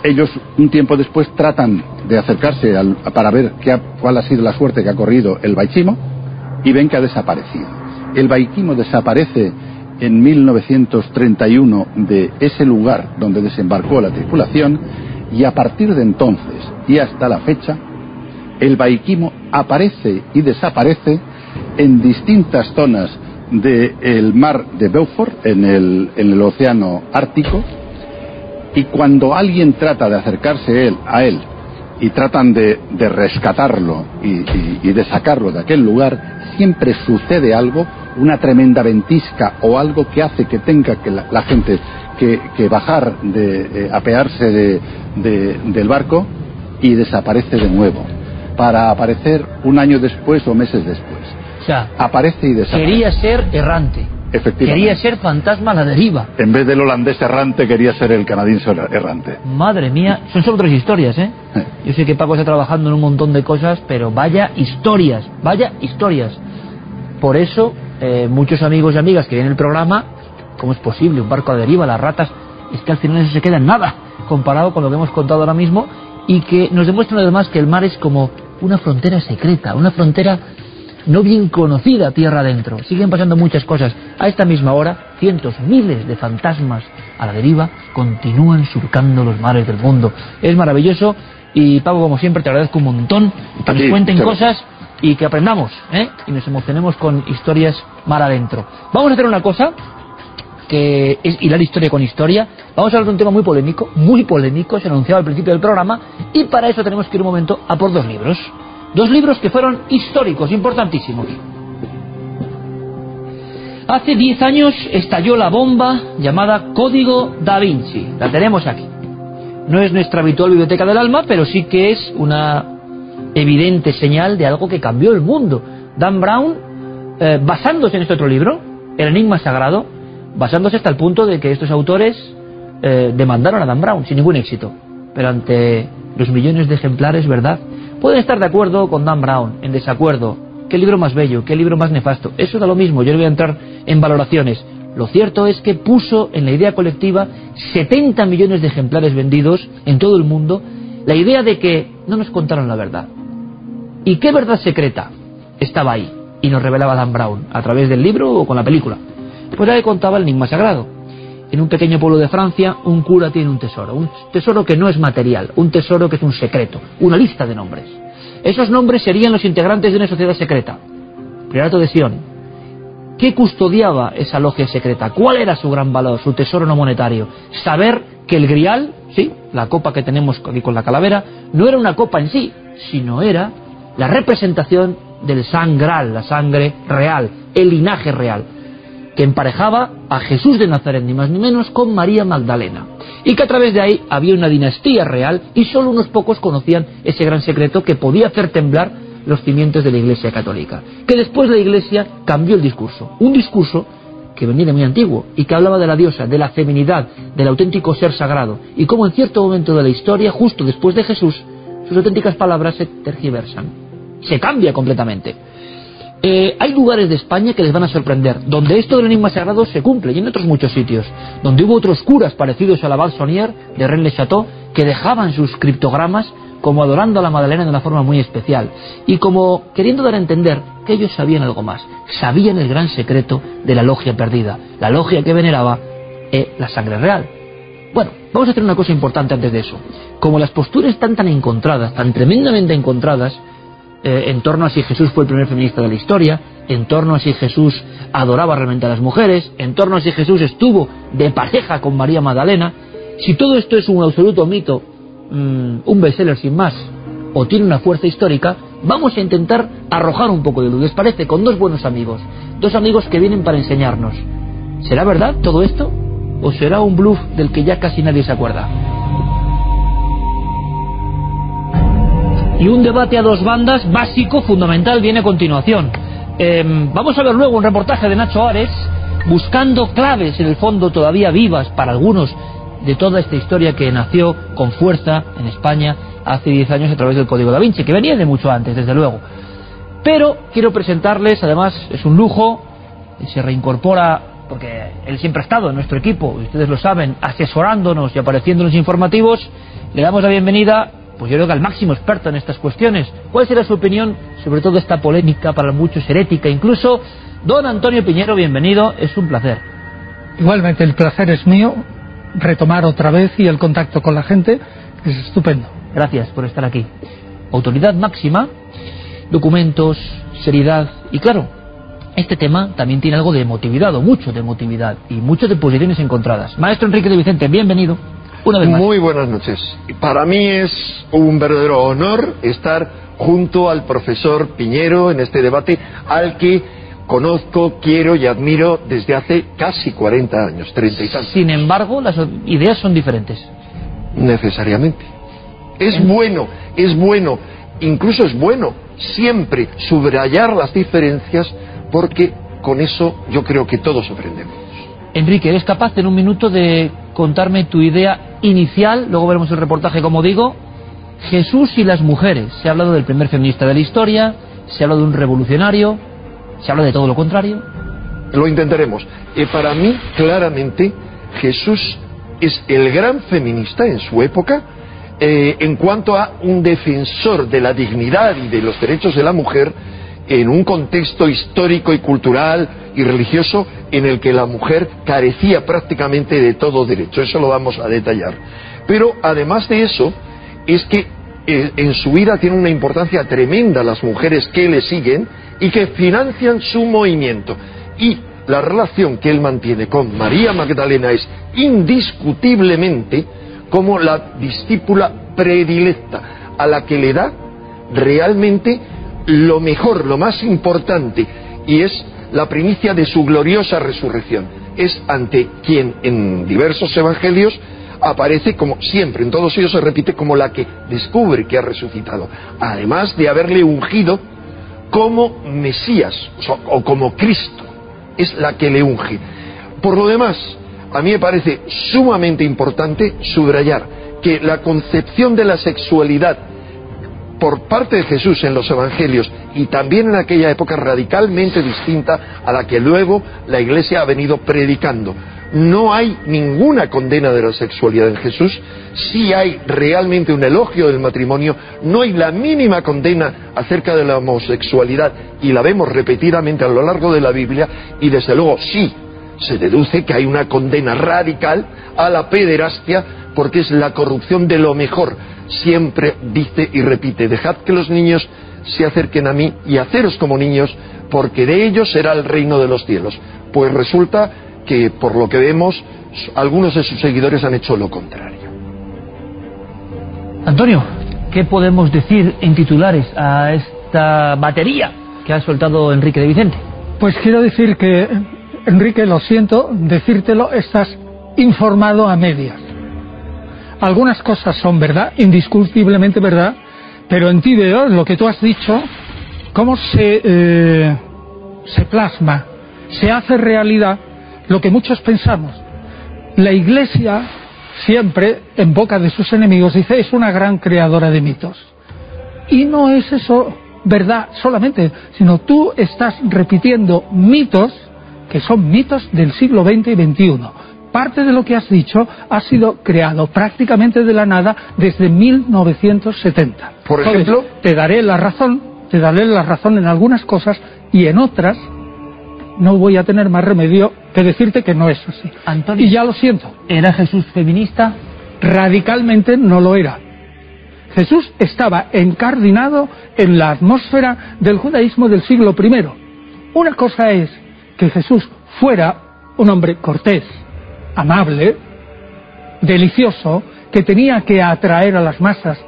ellos un tiempo después tratan de acercarse para ver qué cuál ha sido la suerte que ha corrido el Baichimo y ven que ha desaparecido. El Baichimo desaparece en 1931 de ese lugar donde desembarcó la tripulación y a partir de entonces y hasta la fecha, el Baiquimo aparece y desaparece en distintas zonas del mar de Beaufort, en el, en el océano Ártico, y cuando alguien trata de acercarse él, a él y tratan de, rescatarlo y, de sacarlo de aquel lugar, siempre sucede algo, una tremenda ventisca o algo que hace que tenga que la, gente que, bajar, de, apearse de, del barco y desaparece de nuevo, para aparecer un año después o meses después. O sea, aparece y desaparece. Quería ser errante. Quería ser fantasma a la deriva. En vez del holandés errante, quería ser el canadiense errante. Madre mía, son solo otras historias, ¿eh? Yo sé que Paco está trabajando en un montón de cosas, pero vaya historias, vaya historias. Por eso, eh, muchos amigos y amigas que ven el programa, ¿cómo es posible? Un barco a deriva, las ratas, es que al final eso se queda en nada, comparado con lo que hemos contado ahora mismo, y que nos demuestran además que el mar es como una frontera secreta, una frontera no bien conocida tierra adentro. Siguen pasando muchas cosas. A esta misma hora, cientos, miles de fantasmas a la deriva continúan surcando los mares del mundo. Es maravilloso y Pablo, como siempre, te agradezco un montón que nos cuenten cosas y que aprendamos ¿eh? y nos emocionemos con historias mar adentro. Vamos a hacer una cosa que es hilar historia con historia. Vamos a hablar de un tema muy polémico, muy polémico, se anunciaba al principio del programa, y para eso tenemos que ir un momento a por dos libros. Dos libros que fueron históricos, importantísimos. Hace 10 años estalló la bomba llamada Código da Vinci. La tenemos aquí. No es nuestra habitual biblioteca del alma, pero sí que es una evidente señal de algo que cambió el mundo. Dan Brown, eh, basándose en este otro libro, El Enigma Sagrado, basándose hasta el punto de que estos autores eh, demandaron a Dan Brown sin ningún éxito. Pero ante los millones de ejemplares, ¿verdad? Pueden estar de acuerdo con Dan Brown, en desacuerdo. ¿Qué libro más bello? ¿Qué libro más nefasto? Eso da lo mismo, yo no voy a entrar en valoraciones. Lo cierto es que puso en la idea colectiva 70 millones de ejemplares vendidos en todo el mundo la idea de que no nos contaron la verdad. ¿Y qué verdad secreta estaba ahí? Y nos revelaba Dan Brown, a través del libro o con la película. Pues le contaba el enigma sagrado. En un pequeño pueblo de Francia, un cura tiene un tesoro. Un tesoro que no es material, un tesoro que es un secreto, una lista de nombres. Esos nombres serían los integrantes de una sociedad secreta. Priorato de Sion. ¿Qué custodiaba esa logia secreta? ¿Cuál era su gran valor, su tesoro no monetario? Saber que el grial, sí, la copa que tenemos aquí con la calavera, no era una copa en sí, sino era la representación del sangral, la sangre real, el linaje real, que emparejaba a Jesús de Nazaret, ni más ni menos, con María Magdalena. Y que a través de ahí había una dinastía real y solo unos pocos conocían ese gran secreto que podía hacer temblar los cimientos de la Iglesia Católica. Que después la Iglesia cambió el discurso. Un discurso que venía de muy antiguo y que hablaba de la diosa, de la feminidad, del auténtico ser sagrado. Y cómo en cierto momento de la historia, justo después de Jesús, sus auténticas palabras se tergiversan. Se cambia completamente. Eh, hay lugares de España que les van a sorprender, donde esto del enigma sagrado se cumple, y en otros muchos sitios, donde hubo otros curas parecidos a la Val-Sonier de Rennes-le-Château que dejaban sus criptogramas como adorando a la Madalena de una forma muy especial y como queriendo dar a entender que ellos sabían algo más, sabían el gran secreto de la logia perdida, la logia que veneraba eh, la sangre real. Bueno, vamos a hacer una cosa importante antes de eso. Como las posturas están tan encontradas, tan tremendamente encontradas, eh, en torno a si Jesús fue el primer feminista de la historia, en torno a si Jesús adoraba realmente a las mujeres, en torno a si Jesús estuvo de pareja con María Magdalena, si todo esto es un absoluto mito, mmm, un bestseller sin más, o tiene una fuerza histórica, vamos a intentar arrojar un poco de luz, ¿les parece? Con dos buenos amigos, dos amigos que vienen para enseñarnos. ¿Será verdad todo esto? ¿O será un bluff del que ya casi nadie se acuerda? Y un debate a dos bandas básico, fundamental, viene a continuación. Eh, vamos a ver luego un reportaje de Nacho Ares buscando claves, en el fondo todavía vivas para algunos, de toda esta historia que nació con fuerza en España hace 10 años a través del Código da Vinci, que venía de mucho antes, desde luego. Pero quiero presentarles, además es un lujo, se reincorpora, porque él siempre ha estado en nuestro equipo, y ustedes lo saben, asesorándonos y apareciéndonos informativos, le damos la bienvenida pues yo creo que al máximo experto en estas cuestiones. ¿Cuál será su opinión sobre todo esta polémica, para muchos herética incluso? Don Antonio Piñero, bienvenido, es un placer. Igualmente, el placer es mío, retomar otra vez y el contacto con la gente es estupendo. Gracias por estar aquí. Autoridad máxima, documentos, seriedad y claro, este tema también tiene algo de emotividad, o mucho de emotividad, y mucho de posiciones encontradas. Maestro Enrique de Vicente, bienvenido. Una vez más. Muy buenas noches. Para mí es un verdadero honor estar junto al profesor Piñero en este debate al que conozco, quiero y admiro desde hace casi 40 años, 30 y tantos. Sin embargo, las ideas son diferentes. Necesariamente. Es bueno, es bueno, incluso es bueno siempre subrayar las diferencias porque con eso yo creo que todos aprendemos. Enrique, ¿eres capaz en un minuto de contarme tu idea inicial? Luego veremos el reportaje, como digo. Jesús y las mujeres. Se ha hablado del primer feminista de la historia, se ha hablado de un revolucionario, se habla de todo lo contrario. Lo intentaremos. Y para mí, claramente, Jesús es el gran feminista en su época eh, en cuanto a un defensor de la dignidad y de los derechos de la mujer en un contexto histórico y cultural y religioso en el que la mujer carecía prácticamente de todo derecho. Eso lo vamos a detallar. Pero además de eso, es que eh, en su vida tiene una importancia tremenda las mujeres que le siguen y que financian su movimiento. Y la relación que él mantiene con María Magdalena es indiscutiblemente como la discípula predilecta a la que le da realmente lo mejor, lo más importante, y es la primicia de su gloriosa resurrección. Es ante quien en diversos evangelios aparece como siempre, en todos ellos se repite como la que descubre que ha resucitado, además de haberle ungido como Mesías o como Cristo, es la que le unge. Por lo demás, a mí me parece sumamente importante subrayar que la concepción de la sexualidad por parte de Jesús en los Evangelios y también en aquella época radicalmente distinta a la que luego la Iglesia ha venido predicando. No hay ninguna condena de la sexualidad en Jesús, sí hay realmente un elogio del matrimonio, no hay la mínima condena acerca de la homosexualidad y la vemos repetidamente a lo largo de la Biblia y desde luego sí se deduce que hay una condena radical a la pederastia porque es la corrupción de lo mejor. Siempre dice y repite, dejad que los niños se acerquen a mí y haceros como niños, porque de ellos será el reino de los cielos. Pues resulta que, por lo que vemos, algunos de sus seguidores han hecho lo contrario. Antonio, ¿qué podemos decir en titulares a esta batería que ha soltado Enrique de Vicente? Pues quiero decir que, Enrique, lo siento, decírtelo, estás informado a medias. Algunas cosas son verdad, indiscutiblemente verdad, pero en ti veo lo que tú has dicho, cómo se, eh, se plasma, se hace realidad lo que muchos pensamos. La Iglesia siempre, en boca de sus enemigos, dice es una gran creadora de mitos. Y no es eso verdad solamente, sino tú estás repitiendo mitos que son mitos del siglo XX y XXI. Parte de lo que has dicho ha sido creado prácticamente de la nada desde 1970. Por ejemplo, te daré la razón, te daré la razón en algunas cosas y en otras no voy a tener más remedio que decirte que no es así. Antonio, y ya lo siento. ¿Era Jesús feminista? Radicalmente no lo era. Jesús estaba encardinado en la atmósfera del judaísmo del siglo I. Una cosa es que Jesús fuera un hombre cortés, amable, delicioso, que tenía que atraer a las masas.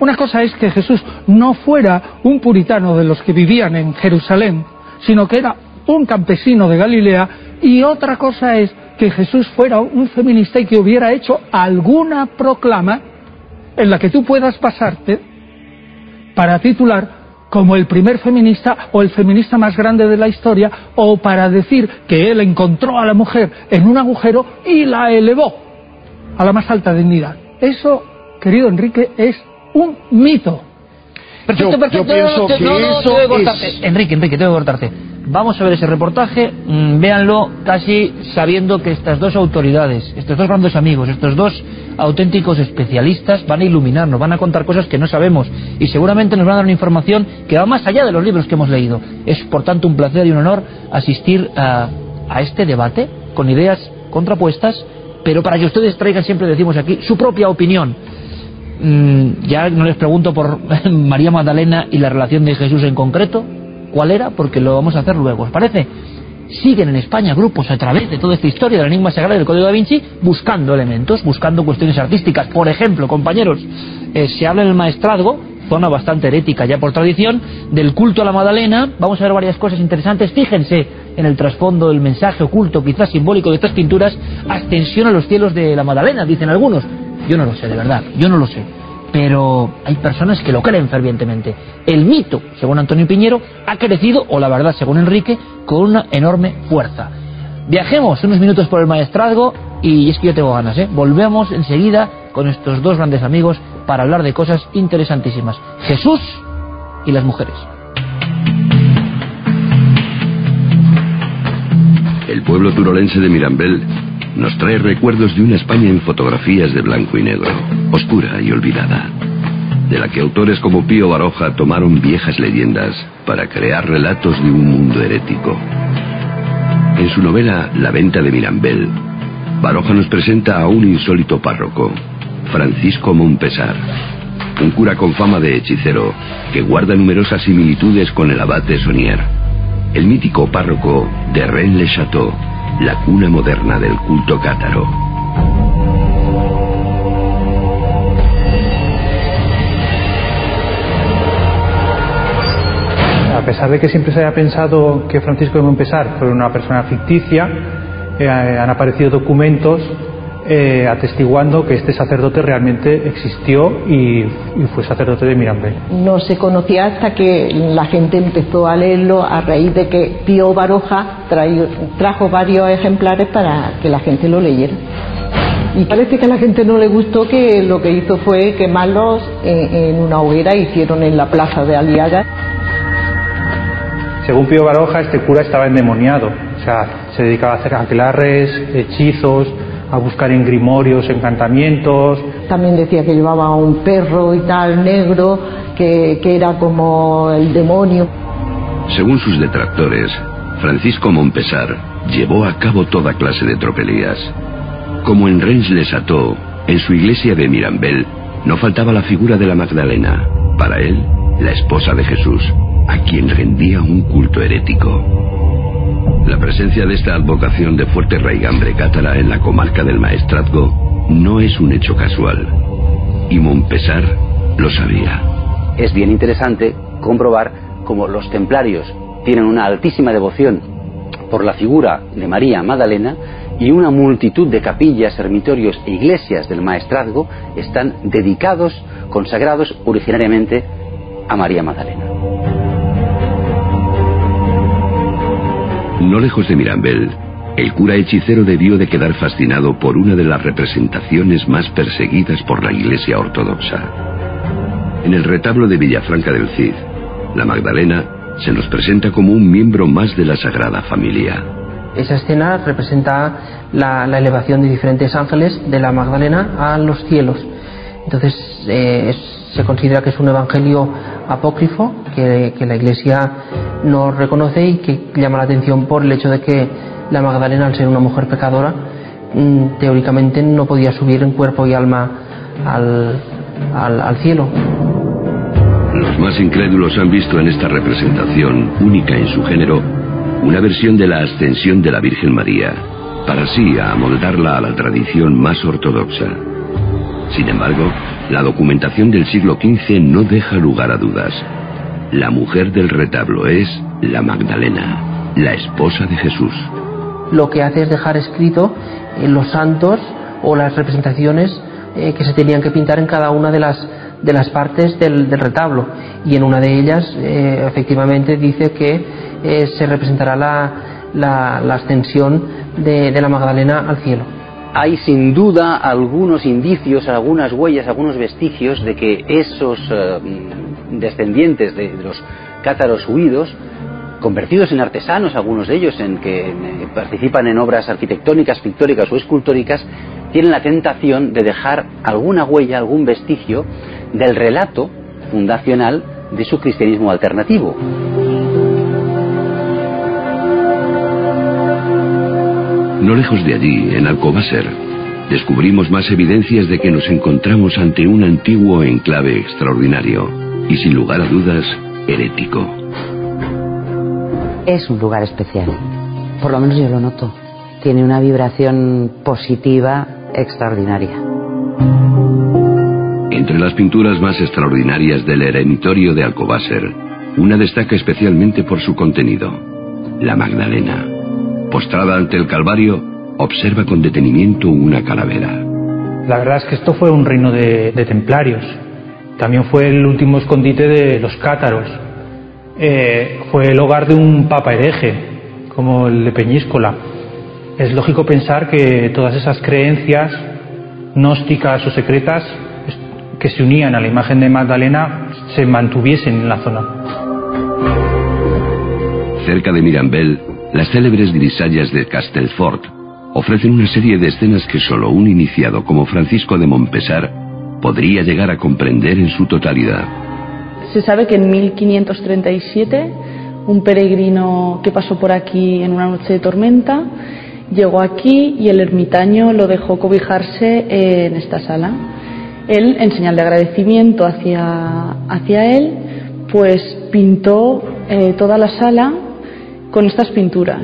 Una cosa es que Jesús no fuera un puritano de los que vivían en Jerusalén, sino que era un campesino de Galilea, y otra cosa es que Jesús fuera un feminista y que hubiera hecho alguna proclama en la que tú puedas pasarte para titular como el primer feminista o el feminista más grande de la historia o para decir que él encontró a la mujer en un agujero y la elevó a la más alta dignidad. Eso, querido Enrique, es un mito. Perfecto, Yo- perfecto. yo pienso no, no, que no, no, eso tengo que cortarte. es- Enrique, Enrique, tengo que cortarte. Vamos a ver ese reportaje, mm, véanlo casi sabiendo que estas dos autoridades, estos dos grandes amigos, estos dos auténticos especialistas van a iluminarnos, van a contar cosas que no sabemos y seguramente nos van a dar una información que va más allá de los libros que hemos leído. Es por tanto un placer y un honor asistir a, este debate con ideas contrapuestas, pero para que ustedes traigan siempre decimos aquí su propia opinión. Mm, ya no les pregunto por (laughs) María Magdalena y la relación de Jesús en concreto, cuál era, porque lo vamos a hacer luego, ¿os parece? Siguen en España grupos a través de toda esta historia del enigma sagrado del Código da Vinci buscando elementos, buscando cuestiones artísticas. Por ejemplo, compañeros, eh, se habla en el maestrazgo, zona bastante herética ya por tradición, del culto a la Magdalena. Vamos a ver varias cosas interesantes. Fíjense en el trasfondo del mensaje oculto, quizás simbólico de estas pinturas, ascensión a los cielos de la Magdalena, dicen algunos. Yo no lo sé, de verdad, yo no lo sé. Pero hay personas que lo creen fervientemente. El mito, según Antonio Piñero, ha crecido, o la verdad, según Enrique, con una enorme fuerza. Viajemos unos minutos por el maestrazgo y es que yo tengo ganas, ¿eh? Volvemos enseguida con estos dos grandes amigos para hablar de cosas interesantísimas. Jesús y las mujeres. El pueblo turolense de Mirambel nos trae recuerdos de una España en fotografías de blanco y negro, oscura y olvidada, de la que autores como Pío Baroja tomaron viejas leyendas para crear relatos de un mundo herético. En su novela La venta de Mirambel, Baroja nos presenta a un insólito párroco, Francisco Montpesar, un cura con fama de hechicero que guarda numerosas similitudes con el abate Sonier, el mítico párroco de Rennes-le-Château, la cuna moderna del culto cátaro. A pesar de que siempre se haya pensado que Francisco de Montpesar fue una persona ficticia, eh, han aparecido documentos eh, atestiguando que este sacerdote realmente existió y, y fue sacerdote de Mirambel. No se conocía hasta que la gente empezó a leerlo a raíz de que Pío Baroja trajo, trajo varios ejemplares para que la gente lo leyera. Y parece que a la gente no le gustó que lo que hizo fue quemarlos en, en una hoguera, hicieron en la plaza de Aliaga. Según Pío Baroja, este cura estaba endemoniado, o sea, se dedicaba a hacer aquelarres, hechizos, a buscar en grimorios, encantamientos. También decía que llevaba un perro y tal, negro, que, que era como el demonio. Según sus detractores, Francisco Montpesar llevó a cabo toda clase de tropelías. Como en Rennes les ató, en su iglesia de Mirambel no faltaba la figura de la Magdalena, para él, la esposa de Jesús, a quien rendía un culto herético. La presencia de esta advocación de fuerte raigambre cátara en la comarca del Maestrazgo no es un hecho casual, y Montpesar lo sabía. Es bien interesante comprobar cómo los templarios tienen una altísima devoción por la figura de María Magdalena y una multitud de capillas, ermitorios e iglesias del maestrazgo están dedicados, consagrados originariamente a María Magdalena. No lejos de Mirambel, el cura hechicero debió de quedar fascinado por una de las representaciones más perseguidas por la Iglesia Ortodoxa. En el retablo de Villafranca del Cid, la Magdalena se nos presenta como un miembro más de la Sagrada Familia. Esa escena representa la, elevación de diferentes ángeles de la Magdalena a los cielos. Entonces eh, se considera que es un evangelio apócrifo que, la Iglesia no reconoce y que llama la atención por el hecho de que la Magdalena, al ser una mujer pecadora, mm, teóricamente no podía subir en cuerpo y alma al, al- al cielo. Los más incrédulos han visto en esta representación, única en su género, una versión de la ascensión de la Virgen María, para así amoldarla a la tradición más ortodoxa. Sin embargo, la documentación del siglo XV no deja lugar a dudas. La mujer del retablo es la Magdalena, la esposa de Jesús. lo que hace es dejar escrito eh, los santos o las representaciones eh, que se tenían que pintar en cada una de las, de las partes del, retablo. Y en una de ellas, eh, efectivamente, dice que se representará la, la, la ascensión de, de la Magdalena al cielo. Hay sin duda algunos indicios, algunas huellas, algunos vestigios de que esos eh, descendientes de, de los cátaros huidos, convertidos en artesanos, algunos de ellos, en que eh, participan en obras arquitectónicas, pictóricas o escultóricas, tienen la tentación de dejar alguna huella, algún vestigio del relato fundacional de su cristianismo alternativo. No lejos de allí, en Alcobaser, descubrimos más evidencias de que nos encontramos ante un antiguo enclave extraordinario y sin lugar a dudas herético. Es un lugar especial. Por lo menos yo lo noto. Tiene una vibración positiva extraordinaria. Entre las pinturas más extraordinarias del eremitorio de Alcobaser, una destaca especialmente por su contenido. La Magdalena, postrada ante el Calvario, observa con detenimiento una calavera. La verdad es que esto fue un reino de, de templarios. También fue el último escondite de los cátaros. Eh, fue el hogar de un papa hereje, como el de Peñíscola. Es lógico pensar que todas esas creencias gnósticas o secretas que se unían a la imagen de Magdalena se mantuviesen en la zona. Cerca de Mirambel, las célebres grisallas de Castelfort ofrecen una serie de escenas que solo un iniciado como Francisco de Montpesar podría llegar a comprender en su totalidad. Se sabe que en 1537 un peregrino que pasó por aquí en una noche de tormenta llegó aquí y el ermitaño lo dejó cobijarse en esta sala. Él, en señal de agradecimiento hacia, hacia él, pues pintó eh, toda la sala con estas pinturas.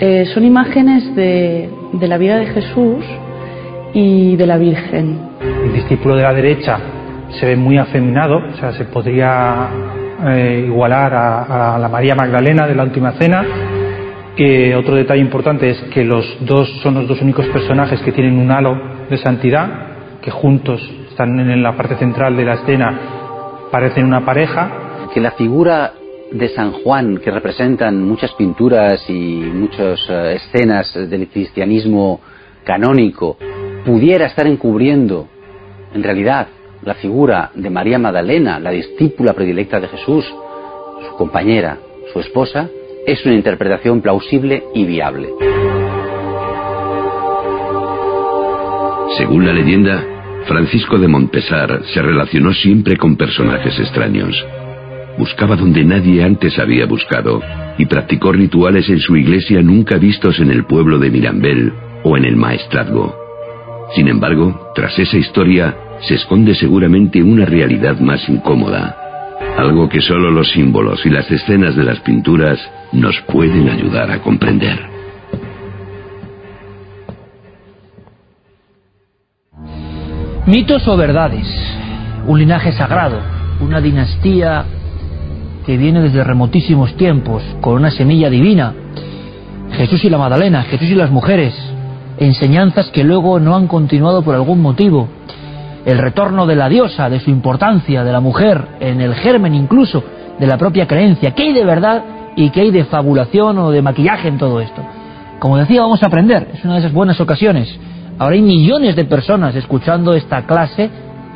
Eh, son imágenes de, de la vida de Jesús y de la Virgen. El discípulo de la derecha se ve muy afeminado, o sea, se podría eh, igualar a, a la María Magdalena de la Última Cena. Eh, otro detalle importante es que los dos son los dos únicos personajes que tienen un halo de santidad, que juntos están en la parte central de la escena, parecen una pareja. que la figura de San Juan, que representan muchas pinturas y muchas eh, escenas del cristianismo canónico, pudiera estar encubriendo, en realidad, la figura de María Magdalena, la discípula predilecta de Jesús, su compañera, su esposa, es una interpretación plausible y viable. Según la leyenda, Francisco de Montpesar se relacionó siempre con personajes extraños. Buscaba donde nadie antes había buscado y practicó rituales en su iglesia nunca vistos en el pueblo de Mirambel o en el Maestrazgo. Sin embargo, tras esa historia se esconde seguramente una realidad más incómoda, algo que solo los símbolos y las escenas de las pinturas nos pueden ayudar a comprender. Mitos o verdades, un linaje sagrado, una dinastía que viene desde remotísimos tiempos, con una semilla divina. Jesús y la Magdalena, Jesús y las mujeres, enseñanzas que luego no han continuado por algún motivo. El retorno de la diosa, de su importancia, de la mujer, en el germen incluso de la propia creencia. ¿Qué hay de verdad y qué hay de fabulación o de maquillaje en todo esto? Como decía, vamos a aprender, es una de esas buenas ocasiones. Ahora hay millones de personas escuchando esta clase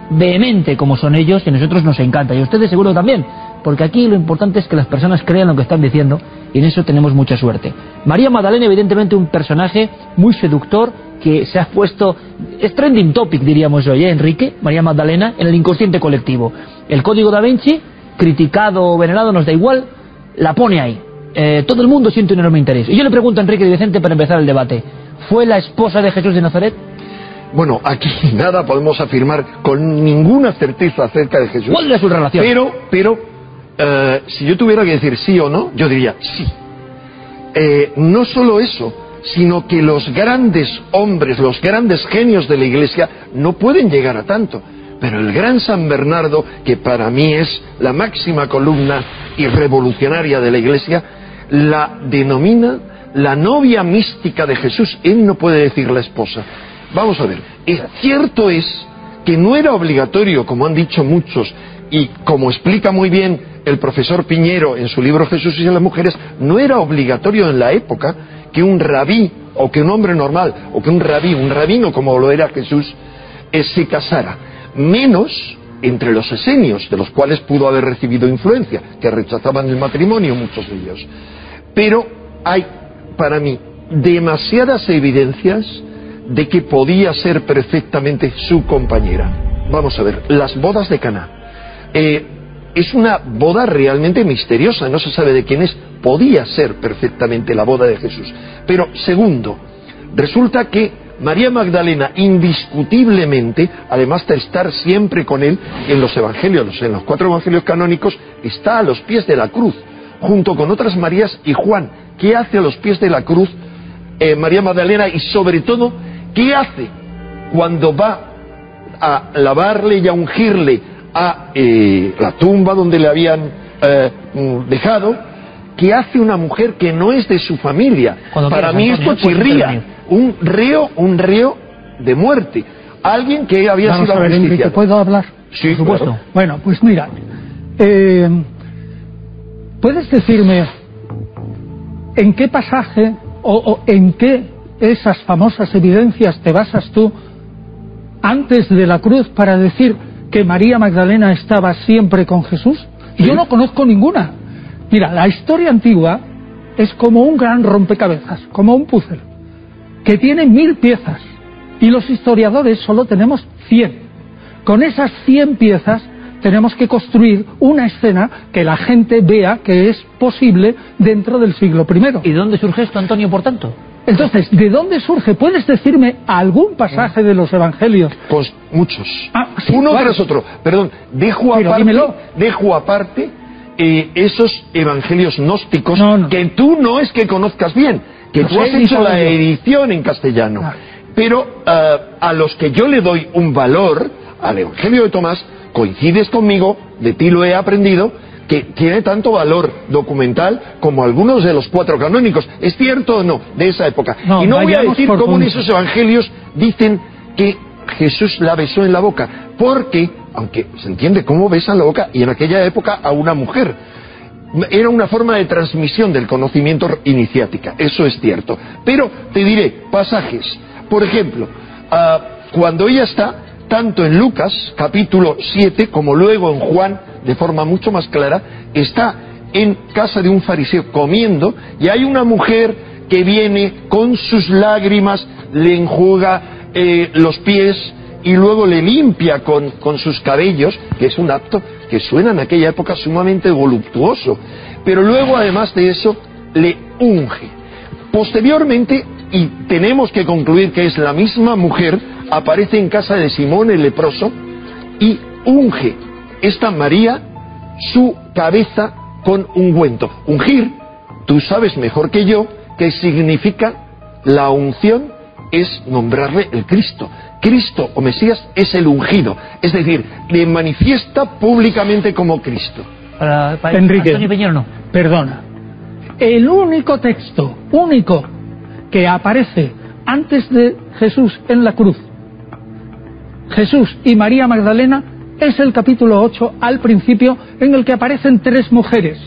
vehemente como son ellos y a nosotros nos encanta y a ustedes seguro también porque aquí lo importante es que las personas crean lo que están diciendo y en eso tenemos mucha suerte. María Magdalena, evidentemente, un personaje muy seductor que se ha puesto, es trending topic, diríamos hoy, ¿eh, Enrique? María Magdalena, en el inconsciente colectivo. El código da Vinci, criticado o venerado, nos da igual, la pone ahí. Eh, todo el mundo siente un enorme interés. Y yo le pregunto a Enrique de Vicente para empezar el debate, ¿fue la esposa de Jesús de Nazaret? Bueno, aquí (laughs) nada podemos afirmar con ninguna certeza acerca de Jesús. ¿Cuál es su relación? Pero, pero eh, si yo tuviera que decir sí o no, yo diría sí. Eh, no solo eso, sino que los grandes hombres, los grandes genios de la Iglesia no pueden llegar a tanto. Pero el gran San Bernardo, que para mí es la máxima columna y revolucionaria de la Iglesia, la denomina la novia mística de Jesús. Él no puede decir la esposa. Vamos a ver, cierto es que no era obligatorio, como han dicho muchos, y como explica muy bien el profesor Piñero en su libro Jesús y las mujeres, no era obligatorio en la época que un rabí o que un hombre normal o que un rabí, un rabino como lo era Jesús, eh, se casara. Menos entre los esenios, de los cuales pudo haber recibido influencia, que rechazaban el matrimonio muchos de ellos. Pero hay, para mí, demasiadas evidencias de que podía ser perfectamente su compañera. Vamos a ver, las bodas de Caná. Eh, es una boda realmente misteriosa, no se sabe de quién es, podía ser perfectamente la boda de Jesús. Pero segundo, resulta que María Magdalena indiscutiblemente, además de estar siempre con él en los evangelios, en los cuatro evangelios canónicos, está a los pies de la cruz, junto con otras Marías y Juan. ¿Qué hace a los pies de la cruz eh, María Magdalena y sobre todo, qué hace cuando va a lavarle y a ungirle a eh, la tumba donde le habían eh, mm, dejado, que hace una mujer que no es de su familia. Para mí esto chirría. Un reo, un reo de muerte. Alguien que había Vamos sido a ver, Enrique, ¿puedo hablar? Sí, Por supuesto. claro. Bueno, pues mira, eh, ¿puedes decirme en qué pasaje o, o en qué esas famosas evidencias te basas tú antes de la cruz para decir que María Magdalena estaba siempre con Jesús? Yo no conozco ninguna. Mira, la historia antigua es como un gran rompecabezas, como un puzzle, que tiene mil piezas y los historiadores solo tenemos cien. Con esas cien piezas tenemos que construir una escena que la gente vea que es posible dentro del siglo I. ¿Y dónde surge esto, Antonio, por tanto? Entonces, ¿de dónde surge? ¿Puedes decirme algún pasaje de los evangelios? Pues muchos. sí, Uno tras otro. Perdón, dejo Pero aparte, dímelo. dejo aparte eh, esos evangelios gnósticos que tú no es que conozcas bien, que tú has he hecho la yo. edición en castellano. Pero ah, a los que yo le doy un valor, al Evangelio de Tomás, coincides conmigo, de ti lo he aprendido, que tiene tanto valor documental como algunos de los cuatro canónicos. ¿Es cierto o no? De esa época. No, y no voy a decir cómo en esos evangelios dicen que Jesús la besó en la boca, porque, aunque se entiende cómo besan la boca, y en aquella época a una mujer, era una forma de transmisión del conocimiento iniciática, eso es cierto. Pero te diré, pasajes, por ejemplo, ah, cuando ella está tanto en Lucas capítulo 7 como luego en Juan de forma mucho más clara, está en casa de un fariseo comiendo y hay una mujer que viene con sus lágrimas, le enjuga eh, los pies y luego le limpia con, con sus cabellos, que es un acto que suena en aquella época sumamente voluptuoso. Pero luego, además de eso, le unge. Posteriormente, y tenemos que concluir que es la misma mujer, aparece en casa de Simón el leproso y unge esta María su cabeza con ungüento. Ungir, tú sabes mejor que yo, que significa la unción es nombrarle el Cristo. Cristo o Mesías es el ungido, es decir, le manifiesta públicamente como Cristo. Para, para Enrique. Antonio Peñero no. Perdona. El único texto, único, que aparece antes de Jesús en la cruz, Jesús y María Magdalena, es el capítulo 8 al principio en el que aparecen tres mujeres.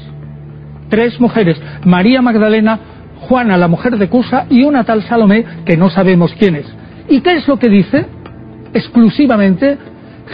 Tres mujeres. María Magdalena, Juana, la mujer de Cusa, y una tal Salomé que no sabemos quién es. ¿Y qué es lo que dice? Exclusivamente,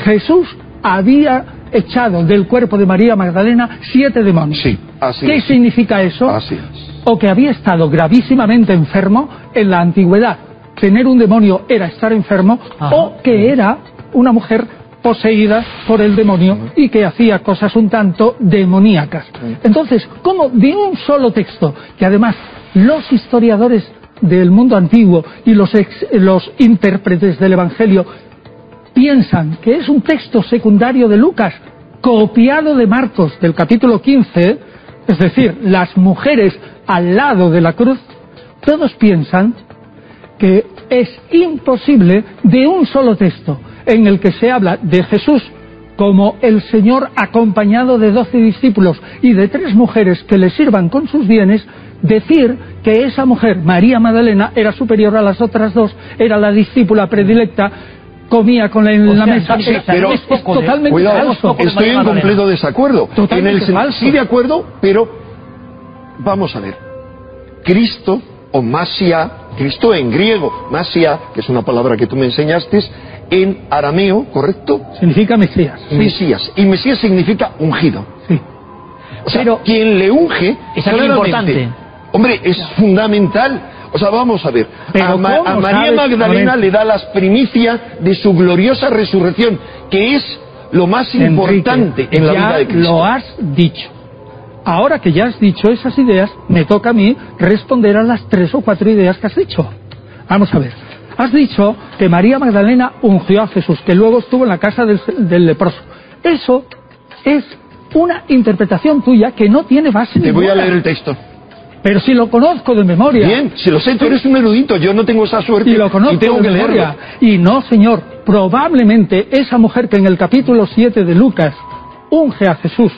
Jesús había echado del cuerpo de María Magdalena siete demonios. Sí, así ¿Qué es. significa eso? Así es. O que había estado gravísimamente enfermo en la antigüedad. Tener un demonio era estar enfermo, o que era una mujer poseída por el demonio y que hacía cosas un tanto demoníacas. Entonces, ¿cómo de un solo texto, que además los historiadores del mundo antiguo y los, ex- los intérpretes del Evangelio piensan que es un texto secundario de Lucas, copiado de Marcos del capítulo 15, es decir, las mujeres al lado de la cruz, todos piensan que es imposible de un solo texto en el que se habla de Jesús como el Señor acompañado de doce discípulos y de tres mujeres que le sirvan con sus bienes, decir que esa mujer, María Magdalena, era superior a las otras dos, era la discípula predilecta, comía con la, en la mesa. Sí, era- pero es, es totalmente cuidado, falso. estoy en completo desacuerdo. Totalmente en el sen- falso. Sí, de acuerdo, pero vamos a ver. Cristo o Masia, Cristo en griego, Masia, que es una palabra que tú me enseñaste, en arameo, ¿correcto? Significa Mesías. Mesías. Y Mesías significa ungido. Sí. O sea, quien le unge Es algo importante. Hombre, es fundamental. O sea, vamos a ver. Pero A, Ma- ¿cómo a María? Magdalena le da las primicias de su gloriosa resurrección, que es lo más importante Enrique, en la ya vida de Cristo. Lo has dicho. Ahora que ya has dicho esas ideas, me toca a mí responder a las tres o cuatro ideas que has dicho. Vamos a ver. Has dicho que María Magdalena ungió a Jesús, que luego estuvo en la casa del, del leproso. Eso es una interpretación tuya que no tiene base Te voy a leer el texto. Pero si lo conozco de memoria. Bien, si lo sé, tú eres un erudito, yo no tengo esa suerte Y lo conozco y tengo de que memoria. leerlo. Y no, señor, probablemente esa mujer que en el capítulo 7 de Lucas unge a Jesús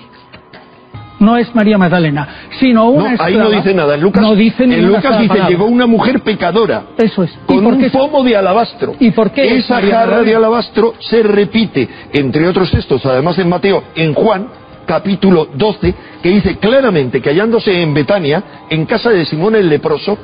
no es María Magdalena, sino No, una ahí no esclava. dice nada. Lucas, no dice en Lucas dice, palabra. llegó una mujer pecadora. Eso es. ¿Y con un pomo de alabastro. ¿Y por qué es Esa jarra de alabastro se repite, entre otros textos, además en Mateo, en Juan, capítulo 12, que dice claramente que hallándose en Betania, en casa de Simón el leproso,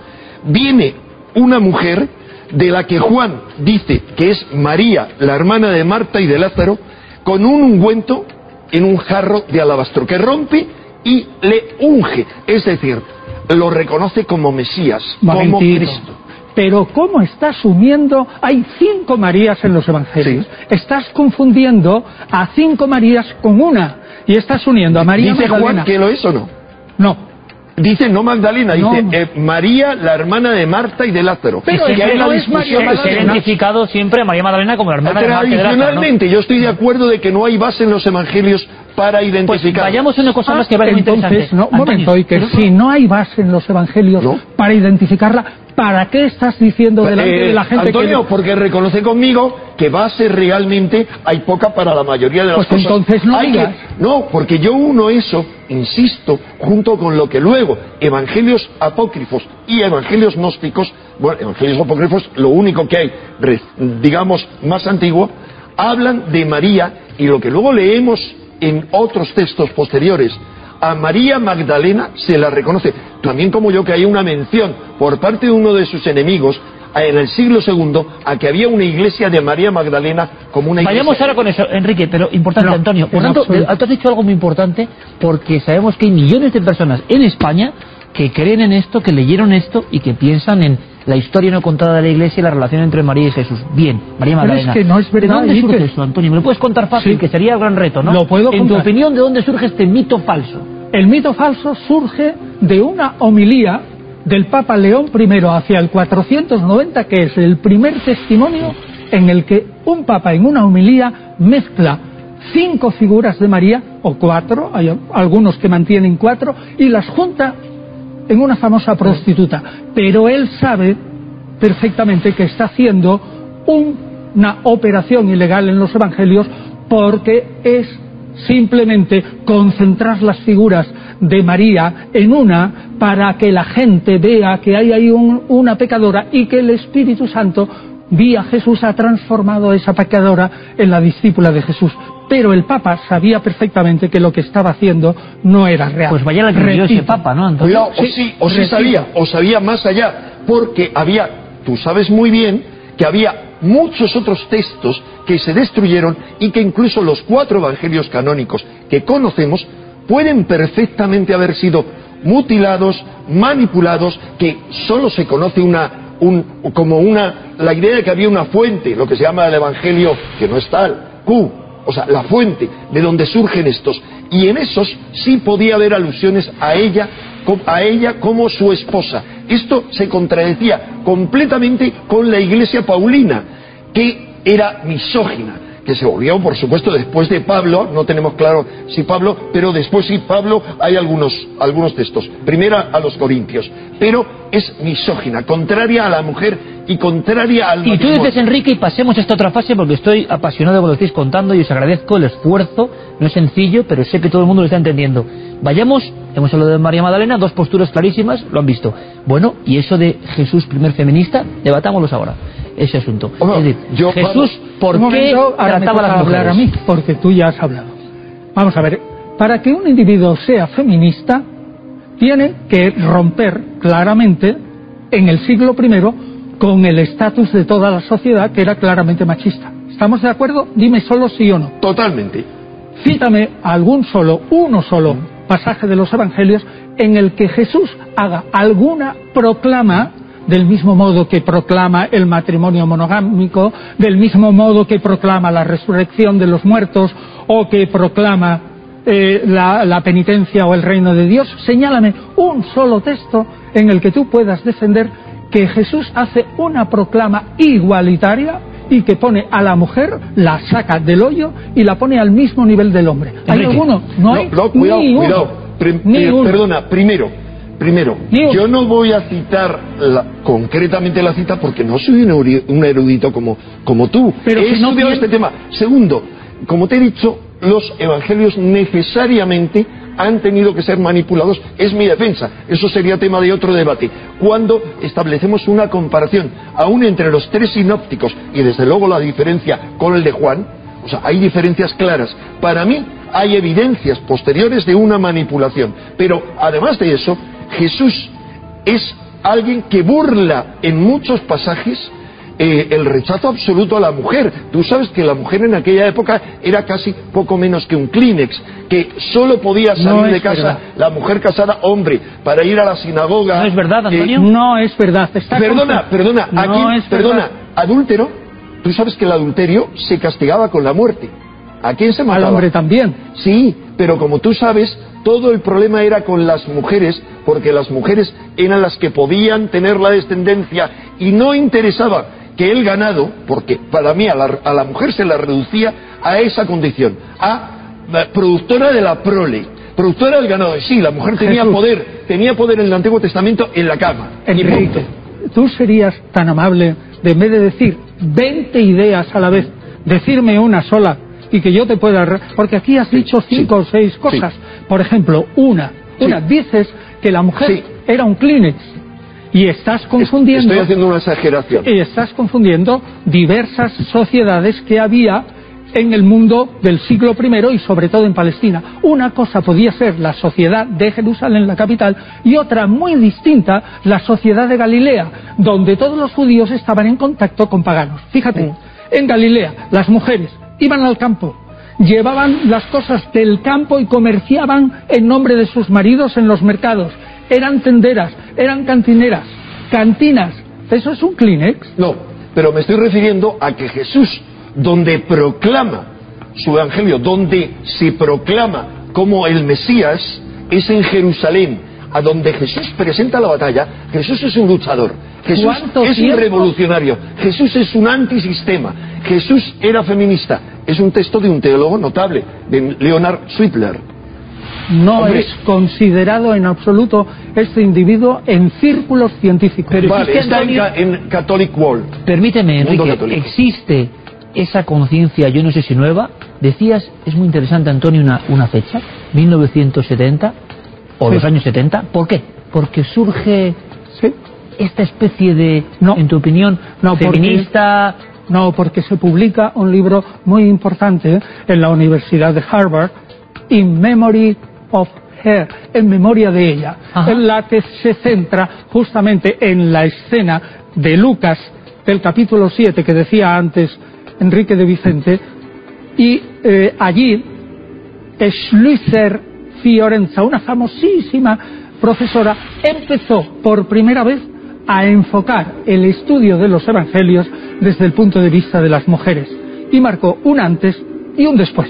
viene una mujer de la que Juan dice que es María, la hermana de Marta y de Lázaro, con un ungüento en un jarro de alabastro, que rompe y le unge, es decir, lo reconoce como Mesías, como. Cristo. Pero ¿cómo estás uniendo? Hay cinco Marías en los Evangelios. Estás confundiendo a cinco Marías con una. Y estás uniendo a María ¿Dice Magdalena. Juan que lo es o no? No. Dice no Magdalena, No. dice eh, María, la hermana de Marta y de Lázaro. Pero que una no es María Se ha identificado siempre a María Magdalena como la hermana de Marta y. Tradicionalmente, yo estoy de acuerdo de que no hay base en los evangelios para identificar. vayamos a una cosa más que Ah, parece muy entonces, interesante. no, un Antonio, momento, Iker, si no hay base en los evangelios para identificarla, ¿para qué estás diciendo delante Eh, de la gente Antonio, que... porque reconoce conmigo que base realmente hay poca para la mayoría de las Pues cosas. entonces no Hay digas. que- no, porque yo uno eso, insisto, junto con lo que luego evangelios apócrifos y evangelios gnósticos, bueno, evangelios apócrifos, lo único que hay, digamos, más antiguo, hablan de María y lo que luego leemos en otros textos posteriores. A María Magdalena se la reconoce, también como yo que hay una mención por parte de uno de sus enemigos en el siglo II a que había una iglesia de María Magdalena como una iglesia. Vayamos ahora con eso, Enrique, pero importante, Antonio. Por tanto, absoluto. tú has dicho algo muy importante porque sabemos que hay millones de personas en España que creen en esto, que leyeron esto y que piensan en la historia no contada de la Iglesia y la relación entre María y Jesús. Bien, María Pero Magdalena. es que no es verdad, ¿De dónde surge eso, Antonio? ¿Me lo puedes contar fácil? Que sería el gran reto, ¿no? Lo puedo En tu opinión, ¿de dónde surge este mito falso? El mito falso surge de una homilía del Papa León I hacia el 490, que es el primer testimonio en el que un Papa en una homilía mezcla cinco figuras de María, o cuatro, hay algunos que mantienen cuatro, y las junta en una famosa prostituta. Pero él sabe perfectamente que está haciendo un- una operación ilegal en los evangelios porque es simplemente concentrar las figuras de María en una para que la gente vea que hay ahí un- una pecadora y que el Espíritu Santo vía Jesús ha transformado a esa pecadora en la discípula de Jesús. Pero el Papa sabía perfectamente que lo que estaba haciendo no era real. Pues vaya la que dio ese Papa, ¿no, Antonio? Cuidado, o sí, o sí sabía, o sabía más allá, porque había, tú sabes muy bien, que había muchos otros textos que se destruyeron y que incluso los cuatro evangelios canónicos que conocemos pueden perfectamente haber sido mutilados, manipulados, que solo se conoce una, un, como una, la idea de que había una fuente, lo que se llama el evangelio, que no es tal, Q, o sea, la fuente de donde surgen estos. Y en esos sí podía haber alusiones a ella, a ella como su esposa. Esto se contradecía completamente con la iglesia paulina, que era misógina, que se volvió, por supuesto, después de Pablo, no tenemos claro si Pablo, pero después sí Pablo hay algunos, algunos textos. Primero a los Corintios, pero es misógina, contraria a la mujer y contraria al Y tú dices, Enrique, y pasemos a esta otra fase porque estoy apasionado de lo que estáis contando y os agradezco el esfuerzo. No es sencillo, pero sé que todo el mundo lo está entendiendo. Vayamos, hemos hablado de María Magdalena, dos posturas clarísimas, lo han visto. Bueno, y eso de Jesús primer feminista, debatámoslos ahora, ese asunto. es decir, Jesús, ¿por Un qué momento, ahora me trataba a toca las hablar mujeres? a mí, porque tú ya has hablado. Vamos a ver, para que un individuo sea feminista, tiene que romper claramente en el siglo I con el estatus de toda la sociedad que era claramente machista. ¿Estamos de acuerdo? Dime solo sí o no. Totalmente. Cítame algún solo, uno solo pasaje de los evangelios en el que Jesús haga alguna proclama del mismo modo que proclama el matrimonio monogámico, del mismo modo que proclama la resurrección de los muertos o que proclama eh, la, la penitencia o el reino de Dios. Señálame un solo texto en el que tú puedas defender que Jesús hace una proclama igualitaria y que pone a la mujer, la saca del hoyo y la pone al mismo nivel del hombre. ¿Hay Enrique. alguno? No hay no, cuidado, ni uno. cuidado. Ni eh, uno. Perdona, primero, primero, yo no voy a citar la- concretamente la cita porque no soy un, erudito como, como tú. Pero He si no tiene- este tema. Segundo, como te he dicho, los evangelios necesariamente han tenido que ser manipulados. Es mi defensa. Eso sería tema de otro debate. Cuando establecemos una comparación aún entre los tres sinópticos y desde luego la diferencia con el de Juan, o sea, hay diferencias claras. Para mí hay evidencias posteriores de una manipulación. Pero además de eso, Jesús es alguien que burla en muchos pasajes eh, el rechazo absoluto a la mujer. Tú sabes que la mujer en aquella época era casi poco menos que un Kleenex, que solo podía salir No de casa verdad. la mujer casada hombre para ir a la sinagoga. ¿No es verdad, Antonio? No es verdad. Está perdona, contra- perdona, No aquí, es perdona, verdad. adúltero. Tú sabes que el adulterio se castigaba con la muerte. ¿A quién se mataba? Al hombre también. Sí, pero como tú sabes, todo el problema era con las mujeres, porque las mujeres eran las que podían tener la descendencia y no interesaba que el ganado, porque para mí a la, a la mujer se la reducía a esa condición, a la productora de la prole, productora del ganado. Sí, la mujer tenía Jesús. poder, tenía poder en el Antiguo Testamento en la cama. Enrique, tú serías tan amable de en vez de decir 20 ideas a la vez, decirme una sola y que yo te pueda... Porque aquí has dicho cinco o seis cosas. Por ejemplo, una, una, dices que la mujer era un Kleenex y estás confundiendo... Estoy haciendo una exageración. Y estás confundiendo diversas sociedades que había en el mundo del siglo I y sobre todo en Palestina. Una cosa podía ser la sociedad de Jerusalén, la capital, y otra muy distinta, la sociedad de Galilea, donde todos los judíos estaban en contacto con paganos. Fíjate, en Galilea las mujeres iban al campo, llevaban las cosas del campo y comerciaban en nombre de sus maridos en los mercados. Eran tenderas, eran cantineras, cantinas. ¿Eso es un Kleenex? No, pero me estoy refiriendo a que Jesús, donde proclama su evangelio, donde se proclama como el Mesías, es en Jerusalén, a donde Jesús presenta la batalla. Jesús es un luchador, Jesús ¿Cuánto es un revolucionario, Jesús es un antisistema, Jesús era feminista. Es un texto de un teólogo notable, de Leonard Sweetler. No Hombre. es considerado en absoluto este individuo en círculos científicos. vale, está en, ca- en Catholic World. Permíteme, Enrique, católico. existe esa conciencia, yo no sé si nueva. Decías, es muy interesante, Antonio, una, una fecha, 1970 o los años 70. ¿Por qué? Porque surge esta especie de, en tu opinión, No, porque- feminista. No, porque se publica un libro muy importante en la Universidad de Harvard, In Memory of Her, en memoria de ella, en la que se centra justamente en la escena de Lucas del capítulo 7 que decía antes Enrique de Vicente, y eh, allí Schlüsser Fiorenza, una famosísima profesora, empezó por primera vez a enfocar el estudio de los evangelios desde el punto de vista de las mujeres y marcó un antes y un después.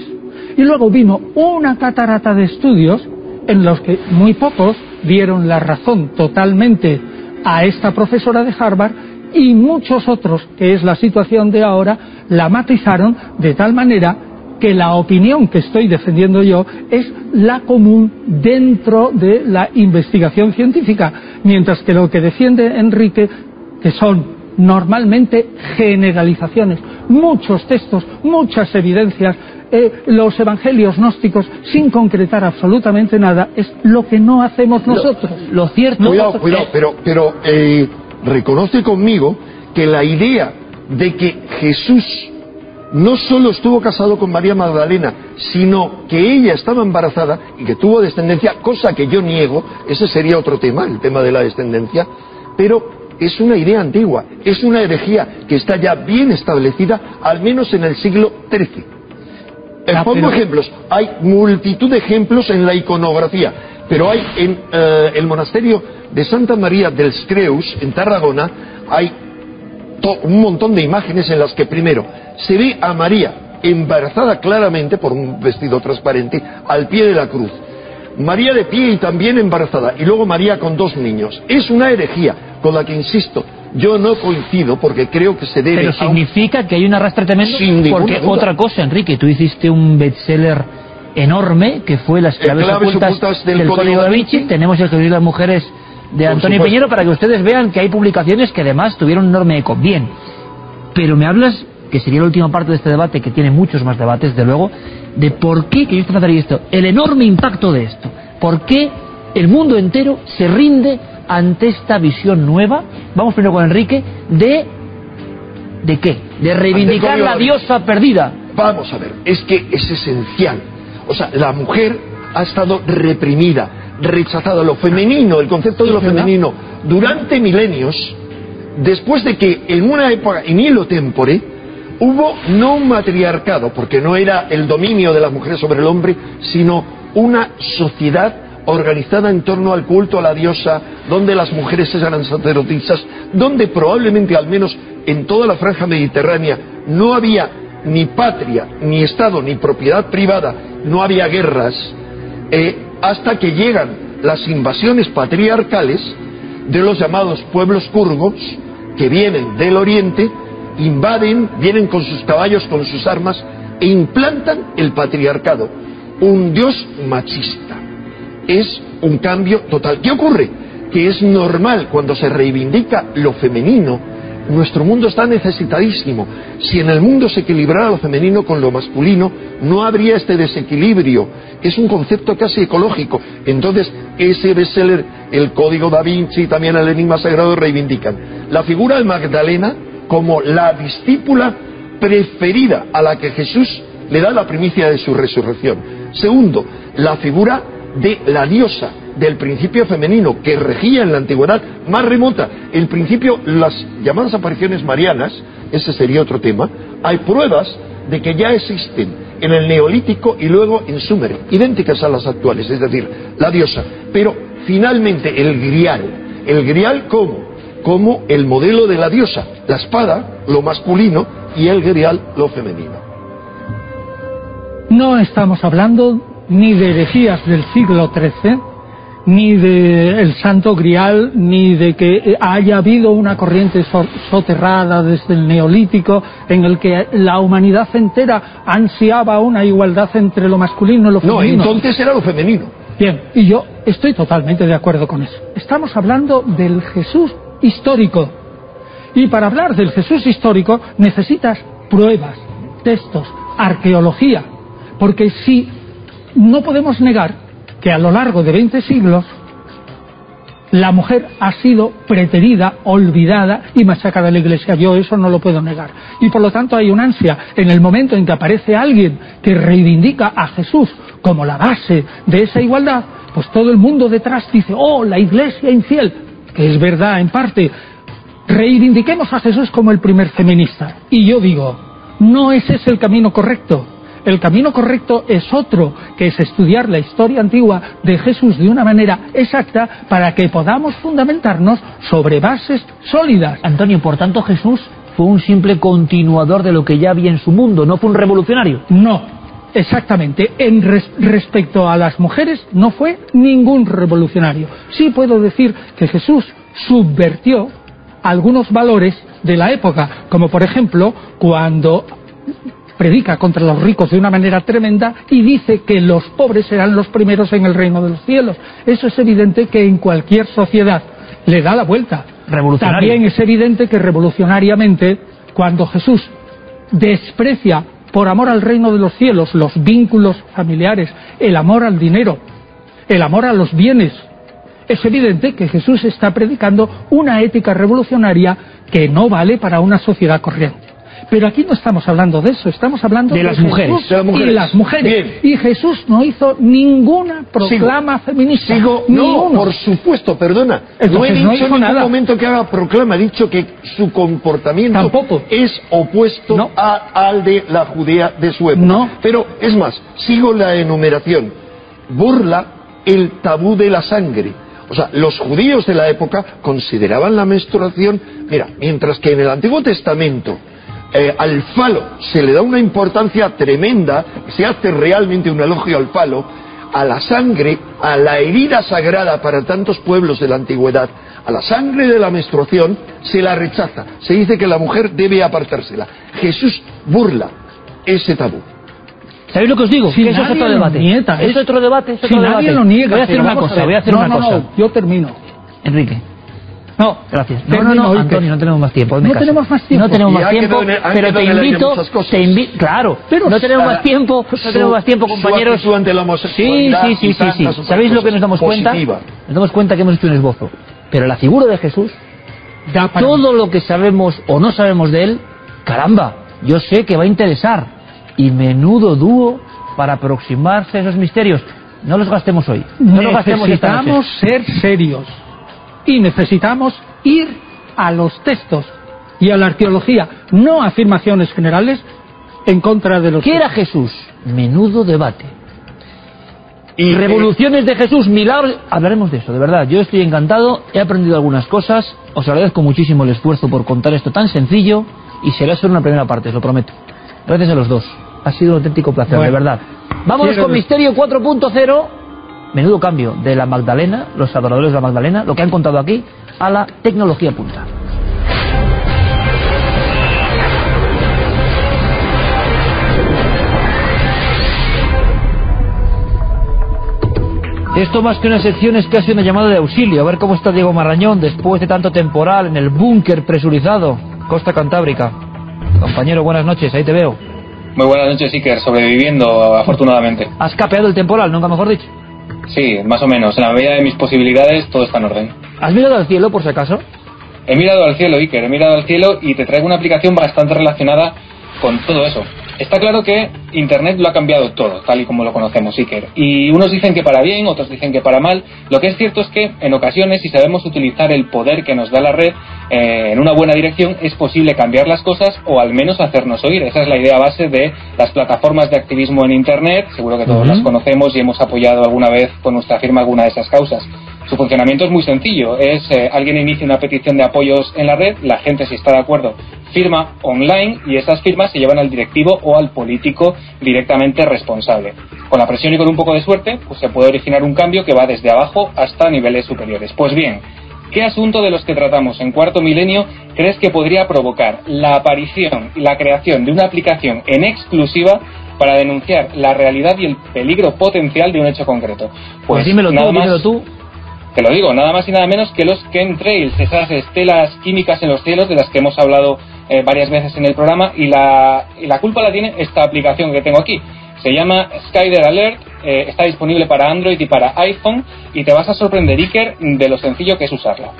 Y luego vino una catarata de estudios en los que muy pocos dieron la razón totalmente a esta profesora de Harvard y muchos otros, que es la situación de ahora, la matizaron de tal manera que la opinión que estoy defendiendo yo es la común dentro de la investigación científica, mientras que lo que defiende Enrique, que son normalmente generalizaciones, muchos textos, muchas evidencias, eh, los evangelios gnósticos sin concretar absolutamente nada, es lo que no hacemos nosotros. Lo cierto Cuidado, cuidado, pero, pero eh, reconoce conmigo que la idea de que Jesús no solo estuvo casado con María Magdalena, sino que ella estaba embarazada y que tuvo descendencia, cosa que yo niego, ese sería otro tema, el tema de la descendencia, pero es una idea antigua, es una herejía que está ya bien establecida, al menos en el siglo XIII. Eh, Ah, pongo pero- ejemplos. Hay multitud de ejemplos en la iconografía, pero hay en eh, el monasterio de Santa María del Screus, en Tarragona, hay to- un montón de imágenes en las que primero se ve a María embarazada claramente por un vestido transparente al pie de la cruz. María de pie y también embarazada, y luego María con dos niños. Es una herejía con la que, insisto, yo no coincido porque creo que se debe Pero a un- significa que hay un arrastre tremendo. Sin porque duda. otra cosa, Enrique, tú hiciste un bestseller enorme que fue Las claves, Claves ocultas, ocultas del del, Código Código Da Vinci. Tenemos el que de las mujeres de Antonio. Peñero para que ustedes vean que hay publicaciones que además tuvieron un enorme eco. Bien, pero me hablas, que sería la última parte de este debate, que tiene muchos más debates, de luego, de por qué, que yo te trataría esto, el enorme impacto de esto. ¿Por qué el mundo entero se rinde ante esta visión nueva? Vamos primero con Enrique, de... ¿De qué? De reivindicar la diosa perdida. Vamos a ver, es que es esencial. O sea, la mujer ha estado reprimida, rechazada. Lo femenino, el concepto de lo femenino, durante milenios, después de que en una época, en hilo tempore, hubo no un matriarcado, porque no era el dominio de las mujeres sobre el hombre, sino una sociedad organizada en torno al culto a la diosa, donde las mujeres eran sacerdotisas, donde probablemente, al menos en toda la franja mediterránea, no había ni patria, ni Estado, ni propiedad privada, no había guerras, eh, hasta que llegan las invasiones patriarcales de los llamados pueblos kurgos, que vienen del oriente, invaden, vienen con sus caballos, con sus armas, e implantan el patriarcado, un dios machista. Es un cambio total. ¿Qué ocurre? Que es normal cuando se reivindica lo femenino, nuestro mundo está necesitadísimo. Si en el mundo se equilibrara lo femenino con lo masculino, no habría este desequilibrio. Es un concepto casi ecológico. Entonces, ese bestseller, el Código da Vinci y también el Enigma Sagrado reivindican la figura de Magdalena como la discípula preferida a la que Jesús le da la primicia de su resurrección. Segundo, la figura de la diosa, del principio femenino que regía en la antigüedad más remota. El principio, las llamadas apariciones marianas, ese sería otro tema, hay pruebas de que ya existen en el neolítico y luego en Sumer, idénticas a las actuales, es decir, la diosa. Pero finalmente el grial, el grial como como el modelo de la diosa, la espada, lo masculino, y el grial, lo femenino. No estamos hablando ni de herejías del siglo XIII, ni de el Santo Grial, ni de que haya habido una corriente soterrada desde el Neolítico en el que la humanidad entera ansiaba una igualdad entre lo masculino y lo femenino. No, entonces era lo femenino. Bien, y yo estoy totalmente de acuerdo con eso. Estamos hablando del Jesús histórico. Y para hablar del Jesús histórico necesitas pruebas, textos, arqueología, porque si no podemos negar que a lo largo de 20 siglos la mujer ha sido preterida, olvidada y machacada de la iglesia. Yo eso no lo puedo negar. Y por lo tanto hay una ansia en el momento en que aparece alguien que reivindica a Jesús como la base de esa igualdad, pues todo el mundo detrás dice, oh, la iglesia infiel, que es verdad en parte. Reivindiquemos a Jesús como el primer feminista. Y yo digo, no ese es el camino correcto. El camino correcto es otro, que es estudiar la historia antigua de Jesús de una manera exacta para que podamos fundamentarnos sobre bases sólidas. Antonio, por tanto Jesús fue un simple continuador de lo que ya había en su mundo, no fue un revolucionario. No, exactamente. En respecto a las mujeres no fue ningún revolucionario. Sí puedo decir que Jesús subvertió algunos valores de la época, como por ejemplo cuando predica contra los ricos de una manera tremenda y dice que los pobres serán los primeros en el reino de los cielos. Eso es evidente que en cualquier sociedad le da la vuelta. También es evidente que revolucionariamente, cuando Jesús desprecia por amor al reino de los cielos los vínculos familiares, el amor al dinero, el amor a los bienes, es evidente que Jesús está predicando una ética revolucionaria que no vale para una sociedad corriente. Pero aquí no estamos hablando de eso, estamos hablando de, las mujeres. de las mujeres. Y Jesús no hizo ninguna proclama feminista. Sigo, no, por supuesto, perdona. no he dicho en ningún momento que haga proclama, he dicho que su comportamiento es opuesto al de la Judea de su época. No. Pero es más, sigo la enumeración. Burla el tabú de la sangre. O sea, los judíos de la época consideraban la menstruación, mira, mientras que en el Antiguo Testamento eh, al falo se le da una importancia tremenda, se hace realmente un elogio al falo, a la sangre, a la herida sagrada para tantos pueblos de la antigüedad, a la sangre de la menstruación, se la rechaza. Se dice que la mujer debe apartársela. Jesús burla ese tabú. ¿Sabéis lo que os digo? Si que eso es otro debate. es otro debate, es otro si debate. nadie lo niega. Voy a hacer una cosa, voy a hacer no, una no, cosa. No, yo termino. Enrique. No, gracias. No, no, no, Antonio, no tenemos más tiempo. No tenemos más tiempo. No tenemos más tiempo, pero te invito, te invito, claro, pero no tenemos más tiempo, no tenemos más tiempo, compañeros. Sí, sí, sí, sí, sí. ¿Sabéis lo que nos damos cuenta? Nos damos cuenta que hemos hecho un esbozo. Pero la figura de Jesús, todo lo que sabemos o no sabemos de él, caramba, yo sé que va a interesar. Y menudo dúo para aproximarse a esos misterios. No los gastemos hoy. No los gastemos esta Necesitamos ser serios y necesitamos ir a los textos y a la arqueología, no afirmaciones generales en contra de los. ¿Qué era Jesús? Menudo debate. Y revoluciones de Jesús, milagros. Hablaremos de eso, de verdad. Yo estoy encantado, he aprendido algunas cosas. Os agradezco muchísimo el esfuerzo por contar esto tan sencillo y será solo una primera parte, os lo prometo. Gracias a los dos. Ha sido un auténtico placer, de verdad. Vámonos con Misterio 4.0 menudo cambio de la Magdalena, los adoradores de la Magdalena, lo que han contado aquí, a la tecnología punta. Esto más que una sección es casi una llamada de auxilio. A ver cómo está Diego Marrañón después de tanto temporal en el búnker presurizado, Costa Cantábrica. Compañero, buenas noches, ahí te veo. Muy buenas noches, Iker, sobreviviendo afortunadamente. ¿Has capeado el temporal, nunca mejor dicho? Sí, más o menos. En la medida de mis posibilidades, todo está en orden. ¿Has mirado al cielo, por si acaso? He mirado al cielo, Iker. He mirado al cielo y te traigo una aplicación bastante relacionada con todo eso. Está claro que Internet lo ha cambiado todo, tal y como lo conocemos, Iker. Y unos dicen que para bien, otros dicen que para mal. Lo que es cierto es que en ocasiones, si sabemos utilizar el poder que nos da la red eh, en una buena dirección, es posible cambiar las cosas o al menos hacernos oír. Esa es la idea base de las plataformas de activismo en Internet. Seguro que todos las conocemos y hemos apoyado alguna vez con nuestra firma alguna de esas causas. Su funcionamiento es muy sencillo. Es eh, alguien inicia una petición de apoyos en la red, la gente si está de acuerdo firma online y esas firmas se llevan al directivo o al político directamente responsable. Con la presión y con un poco de suerte, pues se puede originar un cambio que va desde abajo hasta niveles superiores. Pues bien, ¿qué asunto de los que tratamos en cuarto milenio crees que podría provocar la aparición y la creación de una aplicación en exclusiva para denunciar la realidad y el peligro potencial de un hecho concreto? Pues, dímelo nada tú, más- dímelo tú. Te lo digo, nada más y nada menos que los chemtrails, esas estelas químicas en los cielos de las que hemos hablado eh, varias veces en el programa y la, y la culpa la tiene esta aplicación que tengo aquí. Se llama Skyder Alert, eh, está disponible para Android y para iPhone y te vas a sorprender, Iker, de lo sencillo que es usarla.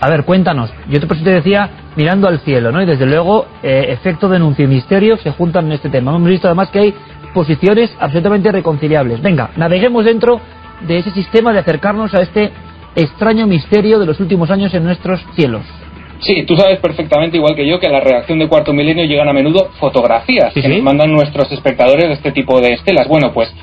A ver, cuéntanos. Yo te, te decía mirando al cielo, ¿no? Y desde luego, eh, efecto denuncio y misterio se juntan en este tema. Hemos visto además que hay posiciones absolutamente reconciliables. Venga, naveguemos dentro de ese sistema de acercarnos a este extraño misterio de los últimos años en nuestros cielos. Sí, tú sabes perfectamente, igual que yo, que a la redacción de Cuarto Milenio llegan a menudo fotografías Sí, que sí. nos mandan nuestros espectadores de este tipo de estelas. Bueno, pues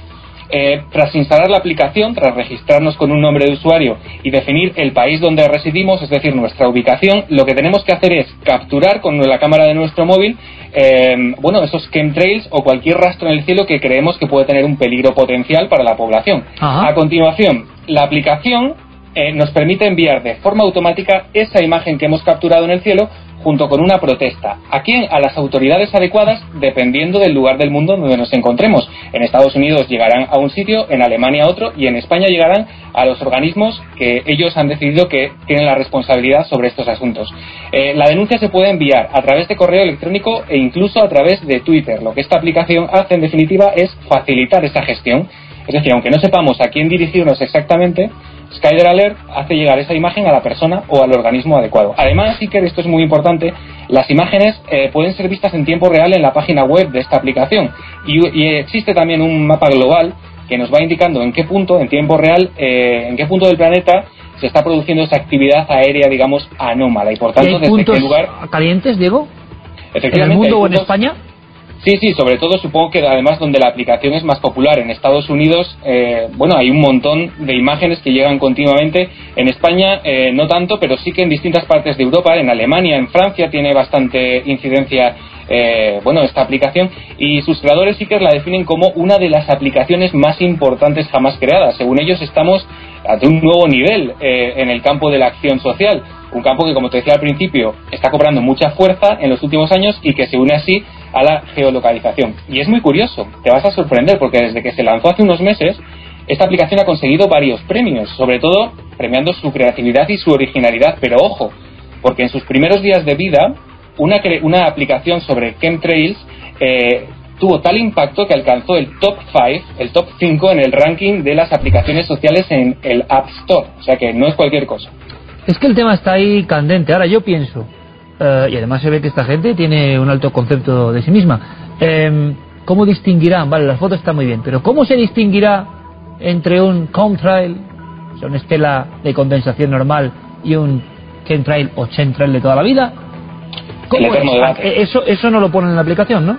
eh, tras instalar la aplicación, tras registrarnos con un nombre de usuario y definir el país donde residimos, es decir, nuestra ubicación, lo que tenemos que hacer es capturar con la cámara de nuestro móvil, eh, bueno, esos chemtrails o cualquier rastro en el cielo que creemos que puede tener un peligro potencial para la población. Ajá. A continuación, la aplicación eh, nos permite enviar de forma automática esa imagen que hemos capturado en el cielo junto con una protesta. ¿A quién? A las autoridades adecuadas dependiendo del lugar del mundo donde nos encontremos. En Estados Unidos llegarán a un sitio, en Alemania a otro y en España llegarán a los organismos que ellos han decidido que tienen la responsabilidad sobre estos asuntos. Eh, la denuncia se puede enviar a través de correo electrónico e incluso a través de Twitter. Lo que esta aplicación hace en definitiva es facilitar esa gestión. Es decir, aunque no sepamos a quién dirigirnos exactamente, Skyder Alert hace llegar esa imagen a la persona o al organismo adecuado. Además, Iker, esto es muy importante, las imágenes eh, pueden ser vistas en tiempo real en la página web de esta aplicación y, y existe también un mapa global que nos va indicando en qué punto, en tiempo real, eh, en qué punto del planeta se está produciendo esa actividad aérea, digamos, anómala y por ¿Y tanto hay desde puntos qué lugar calientes, Diego? ¿En el Efectivamente, mundo o en España? Sí, sí, sobre todo supongo que además donde la aplicación es más popular. En Estados Unidos, eh, bueno, hay un montón de imágenes que llegan continuamente. En España eh, no tanto, pero sí que en distintas partes de Europa, en Alemania, en Francia tiene bastante incidencia. eh, bueno, esta aplicación y sus creadores sí que la definen como una de las aplicaciones más importantes jamás creadas. Según ellos estamos ante un nuevo nivel eh, en el campo de la acción social, un campo que, como te decía al principio, está cobrando mucha fuerza en los últimos años y que se une así a la geolocalización. Y es muy curioso, te vas a sorprender porque desde que se lanzó hace unos meses, esta aplicación ha conseguido varios premios, sobre todo premiando su creatividad y su originalidad, pero ojo, porque en sus primeros días de vida, una, aplicación sobre chemtrails eh, tuvo tal impacto que alcanzó el top 5, el top 5 en el ranking de las aplicaciones sociales en el App Store, o sea que no es cualquier cosa. Es que el tema está ahí candente. Ahora yo pienso, eh, y además se ve que esta gente tiene un alto concepto de sí misma. eh, ¿Cómo distinguirán? Vale, la foto está muy bien, pero ¿cómo se distinguirá entre un contrail, o sea, una estela de condensación normal, y un chemtrail o chemtrail de toda la vida? ¿Cómo es? eh, Eso, eso no lo ponen en la aplicación, ¿no?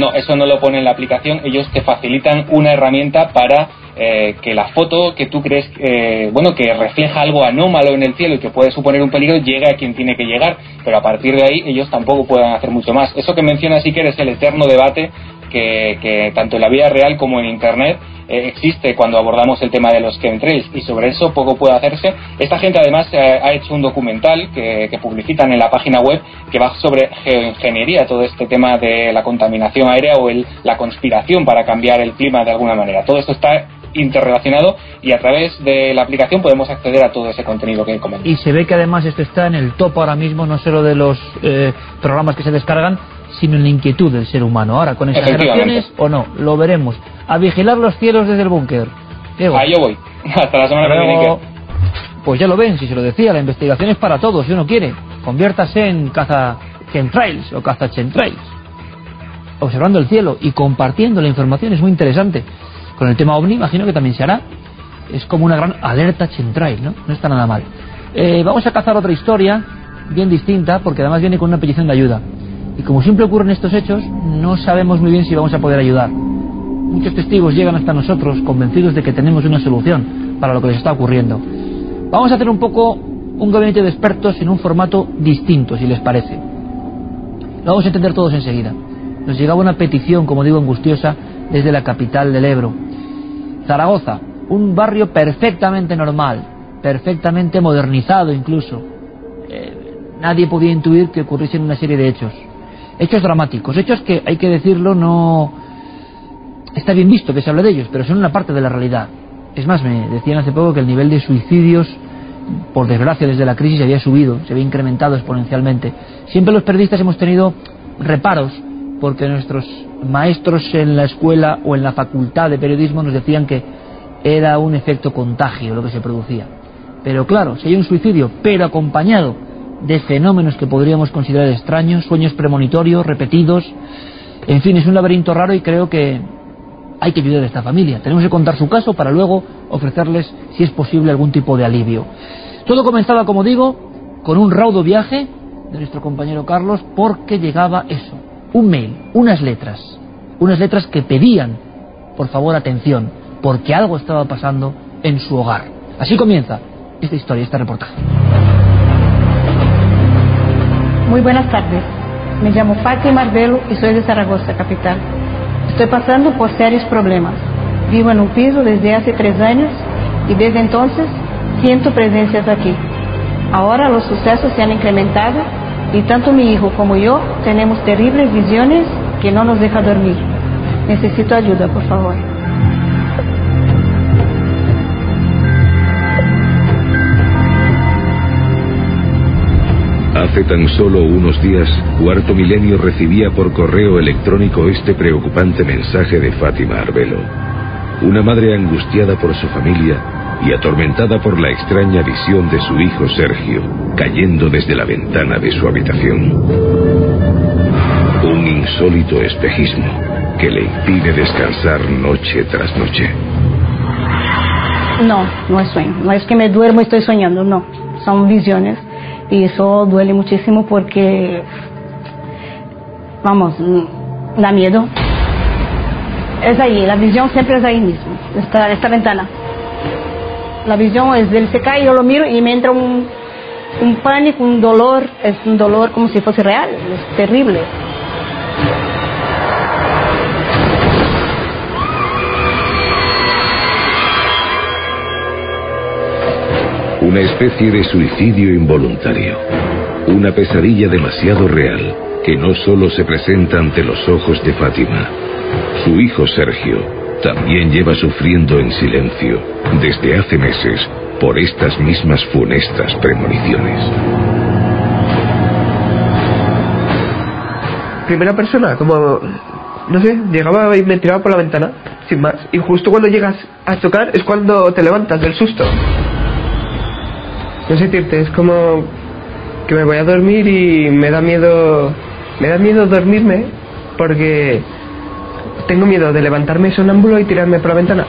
No, eso no lo pone en la aplicación. Ellos te facilitan una herramienta para eh, que la foto que tú crees, eh, bueno, que refleja algo anómalo en el cielo y que puede suponer un peligro, llegue a quien tiene que llegar. Pero a partir de ahí ellos tampoco pueden hacer mucho más. Eso que mencionas, sí que es el eterno debate que, tanto en la vida real como en Internet eh, existe cuando abordamos el tema de los chemtrails y sobre eso poco puede hacerse. Esta gente además eh, ha hecho un documental que, publicitan en la página web que va sobre geoingeniería, todo este tema de la contaminación aérea o el, la conspiración para cambiar el clima de alguna manera. Todo esto está interrelacionado y a través de la aplicación podemos acceder a todo ese contenido que comento. Y se ve que además esto está en el top ahora mismo, no solo de los eh, programas que se descargan, sino en la inquietud del ser humano. Ahora, con exageraciones o no, lo veremos. A vigilar los cielos desde el búnker. Diego. Ahí yo voy. (laughs) Hasta la semana que viene. Pues ya lo ven, si se lo decía, la investigación es para todos, si uno quiere. Conviértase en caza chemtrails o caza chemtrails. observando el cielo y compartiendo la información, es muy interesante. Con el tema OVNI imagino que también se hará. Es como una gran alerta central, ¿no? No está nada mal. Eh, vamos a cazar otra historia, bien distinta, porque además viene con una petición de ayuda. Y como siempre ocurre en estos hechos, no sabemos muy bien si vamos a poder ayudar. Muchos testigos llegan hasta nosotros convencidos de que tenemos una solución para lo que les está ocurriendo. Vamos a hacer un poco un gabinete de expertos en un formato distinto, si les parece. Lo vamos a entender todos enseguida. Nos llegaba una petición, como digo, angustiosa desde la capital del Ebro. Zaragoza, un barrio perfectamente normal, perfectamente modernizado incluso. Eh, nadie podía intuir que ocurriesen una serie de hechos. Hechos dramáticos, hechos que, hay que decirlo, no... Está bien visto que se hable de ellos, pero son una parte de la realidad. Es más, me decían hace poco que el nivel de suicidios, por desgracia desde la crisis, había subido, se había incrementado exponencialmente. Siempre los periodistas hemos tenido reparos porque nuestros maestros en la escuela o en la facultad de periodismo nos decían que era un efecto contagio lo que se producía. Pero claro, si hay un suicidio, pero acompañado de fenómenos que podríamos considerar extraños, sueños premonitorios, repetidos, en fin, es un laberinto raro y creo que hay que ayudar a esta familia. Tenemos que contar su caso para luego ofrecerles, si es posible, algún tipo de alivio. Todo comenzaba, como digo, con un raudo viaje de nuestro compañero Carlos porque llegaba eso, un mail, unas letras, unas letras que pedían, por favor, atención, porque algo estaba pasando en su hogar. Así comienza esta historia, este reportaje. Muy buenas tardes. Me llamo Fátima Arbelo y soy de Zaragoza, capital. Estoy pasando por serios problemas. Vivo en un piso desde hace tres años y desde entonces siento presencias aquí. Ahora los sucesos se han incrementado y tanto mi hijo como yo tenemos terribles visiones que no nos deja dormir. Necesito ayuda, por favor. Hace tan solo unos días, Cuarto Milenio recibía por correo electrónico este preocupante mensaje de Fátima Arbelo. Una madre angustiada por su familia y atormentada por la extraña visión de su hijo Sergio cayendo desde la ventana de su habitación. Un insólito espejismo que le impide descansar noche tras noche. No, no es sueño. No es que me duermo y estoy soñando, no. Son visiones. Y eso duele muchísimo porque, vamos, da miedo. Es ahí, la visión siempre es ahí mismo, esta, esta ventana. La visión es del se cae, yo lo miro y me entra un, un pánico, un dolor, es un dolor como si fuese real, es terrible. Una especie de suicidio involuntario. Una pesadilla demasiado real que no solo se presenta ante los ojos de Fátima. Su hijo Sergio también lleva sufriendo en silencio desde hace meses por estas mismas funestas premoniciones. Primera persona, como, no sé, llegaba y me tiraba por la ventana, sin más. Y justo cuando llegas a chocar es cuando te levantas del susto. No sé decirte, es como que me voy a dormir y me da miedo, me da miedo dormirme porque tengo miedo de levantarme sonámbulo y tirarme por la ventana.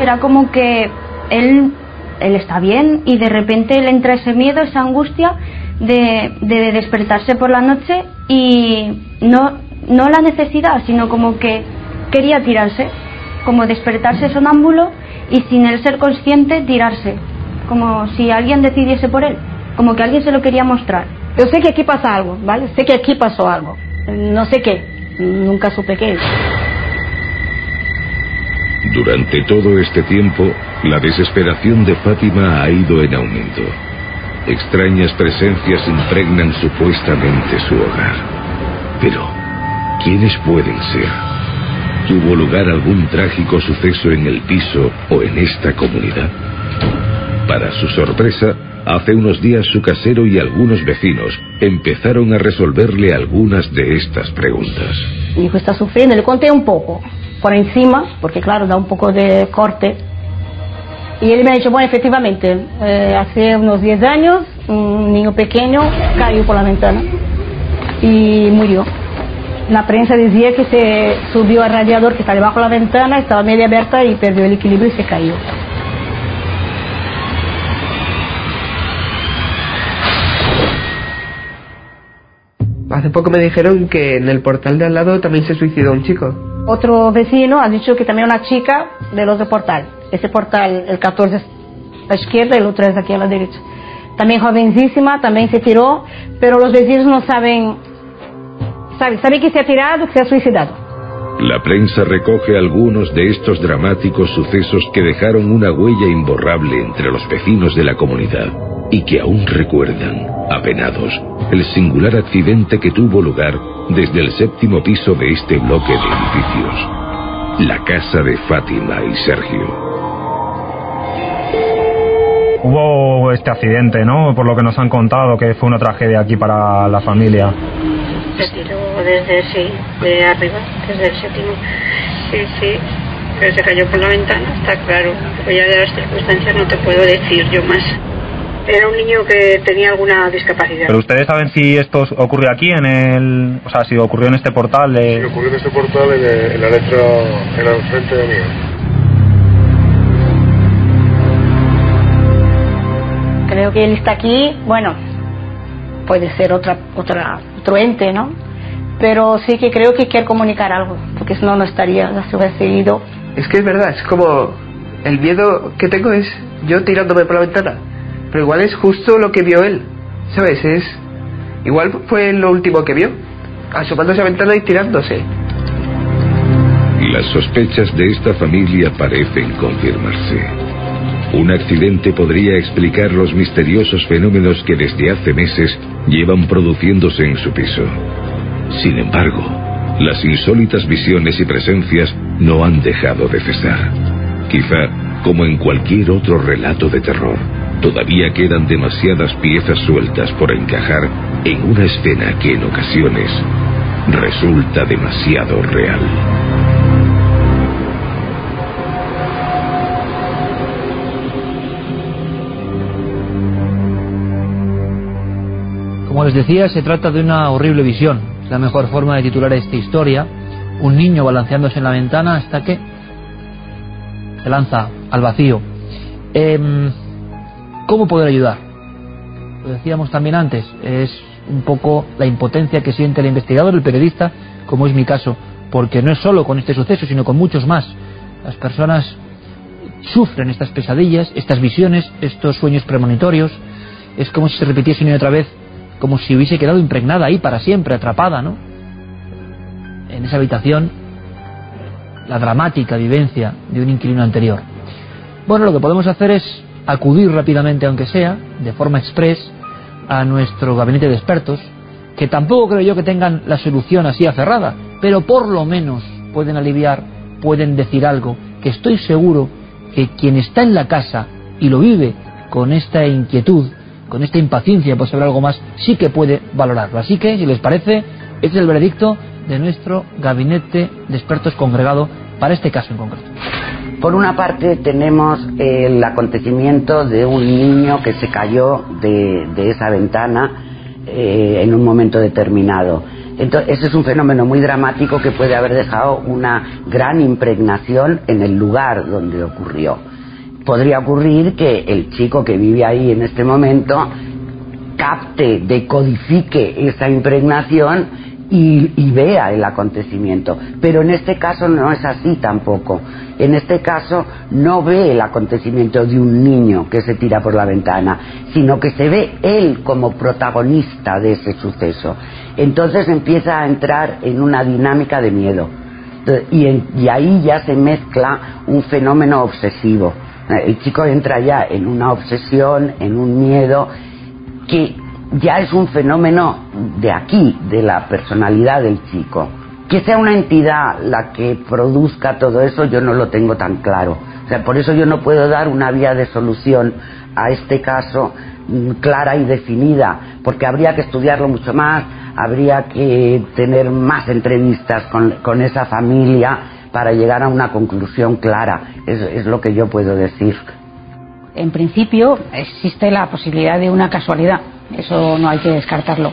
Era como que él, él está bien y de repente le entra ese miedo, esa angustia de, de despertarse por la noche y no, no la necesidad, sino como que quería tirarse, como despertarse sonámbulo y sin él ser consciente tirarse, como si alguien decidiese por él, como que alguien se lo quería mostrar. Yo sé que aquí pasa algo, ¿vale? Sé que aquí pasó algo. No sé qué, nunca supe qué. Durante todo este tiempo, la desesperación de Fátima ha ido en aumento. Extrañas presencias impregnan supuestamente su hogar. Pero, ¿quiénes pueden ser? ¿Tuvo lugar algún trágico suceso en el piso o en esta comunidad? Para su sorpresa, hace unos días su casero y algunos vecinos empezaron a resolverle algunas de estas preguntas. Mi hijo está sufriendo, le conté un poco, por encima, porque claro, da un poco de corte. Y él me ha dicho, bueno, efectivamente, eh, hace unos 10 años un niño pequeño cayó por la ventana y murió. La prensa decía que se subió al radiador que está debajo de la ventana, estaba media abierta y perdió el equilibrio y se cayó. Hace poco me dijeron que en el portal de al lado también se suicidó un chico. Otro vecino ha dicho que también una chica del otro portal. Ese portal, el 14 es a la izquierda y el otro es aquí a la derecha. También jovencísima, también se tiró, pero los vecinos no saben, saben, saben que se ha tirado, que se ha suicidado. La prensa recoge algunos de estos dramáticos sucesos que dejaron una huella imborrable entre los vecinos de la comunidad y que aún recuerdan, apenados, el singular accidente que tuvo lugar desde el séptimo piso de este bloque de edificios. La casa de Fátima y Sergio. Hubo este accidente, ¿no? Por lo que nos han contado, que fue una tragedia aquí para la familia. Se tiró desde, sí, de arriba, desde el séptimo. Sí, sí, pero se cayó por la ventana, está claro. Pero ya de las circunstancias no te puedo decir yo más. Era un niño que tenía alguna discapacidad. Pero ustedes saben si esto ocurrió aquí en el, o sea, si ocurrió en este portal de. Sí, ocurrió en este portal en, el- en la letra, en el frente de mío. Creo que él está aquí, bueno, puede ser otra, otra, otro ente, ¿no? Pero sí que creo que quiere comunicar algo, porque si no, no estaría, no se hubiese ido. Es que es verdad, es como el miedo que tengo es yo tirándome por la ventana. Pero igual es justo lo que vio él, ¿sabes? Es igual fue lo último que vio, asomándose a la ventana y tirándose. Las sospechas de esta familia parecen confirmarse. Un accidente podría explicar los misteriosos fenómenos que desde hace meses llevan produciéndose en su piso. Sin embargo, las insólitas visiones y presencias no han dejado de cesar. Quizá, como en cualquier otro relato de terror, todavía quedan demasiadas piezas sueltas por encajar en una escena que en ocasiones resulta demasiado real. Como les decía, se trata de una horrible visión. Es la mejor forma de titular esta historia. Un niño balanceándose en la ventana hasta que se lanza al vacío. Em, ¿Cómo poder ayudar? Lo decíamos también antes, es un poco la impotencia que siente el investigador, el periodista, como es mi caso, porque no es solo con este suceso, sino con muchos más. Las personas sufren estas pesadillas, estas visiones, estos sueños premonitorios. Es como si se repitiese una y otra vez, como si hubiese quedado impregnada ahí para siempre, atrapada, ¿no? En esa habitación, la dramática vivencia de un inquilino anterior. Bueno, lo que podemos hacer es acudir rápidamente, aunque sea, de forma express, a nuestro gabinete de expertos, que tampoco creo yo que tengan la solución así aferrada, pero por lo menos pueden aliviar, pueden decir algo, que estoy seguro que quien está en la casa y lo vive con esta inquietud, con esta impaciencia por saber algo más, sí que puede valorarlo. Así que, si les parece, este es el veredicto de nuestro gabinete de expertos congregado para este caso en concreto. Por una parte tenemos el acontecimiento de un niño que se cayó de, esa ventana eh, en un momento determinado. Entonces, ese es un fenómeno muy dramático que puede haber dejado una gran impregnación en el lugar donde ocurrió. Podría ocurrir que el chico que vive ahí en este momento capte, decodifique esa impregnación y, vea el acontecimiento. Pero en este caso no es así tampoco. En este caso no ve el acontecimiento de un niño que se tira por la ventana, sino que se ve él como protagonista de ese suceso. Entonces empieza a entrar en una dinámica de miedo. Y ahí ya se mezcla un fenómeno obsesivo. El chico entra ya en una obsesión, en un miedo que ya es un fenómeno de aquí, de la personalidad del chico. Que sea una entidad la que produzca todo eso, yo no lo tengo tan claro. O sea, por eso yo no puedo dar una vía de solución a este caso mm, clara y definida, porque habría que estudiarlo mucho más, habría que tener más entrevistas con, con esa familia para llegar a una conclusión clara. Es, es lo que yo puedo decir. en principio existe la posibilidad de una casualidad, eso no hay que descartarlo.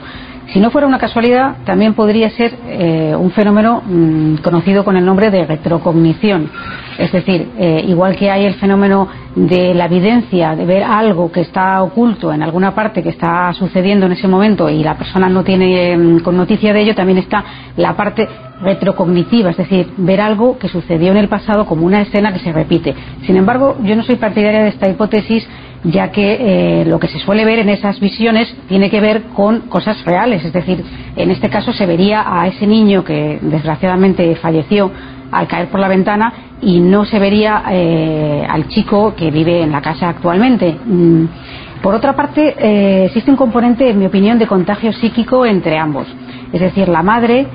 Si no fuera una casualidad, también podría ser eh, un fenómeno mm, conocido con el nombre de retrocognición. Es decir, eh, igual que hay el fenómeno de la evidencia, de ver algo que está oculto en alguna parte que está sucediendo en ese momento y la persona no tiene mm, con noticia de ello, también está la parte retrocognitiva, es decir, ver algo que sucedió en el pasado como una escena que se repite. Sin embargo, yo no soy partidaria de esta hipótesis ya que eh, lo que se suele ver en esas visiones tiene que ver con cosas reales, es decir, en este caso se vería a ese niño que desgraciadamente falleció al caer por la ventana y no se vería eh, al chico que vive en la casa actualmente. Mm. Por otra parte, eh, existe un componente, en mi opinión, de contagio psíquico entre ambos. Es decir, la madre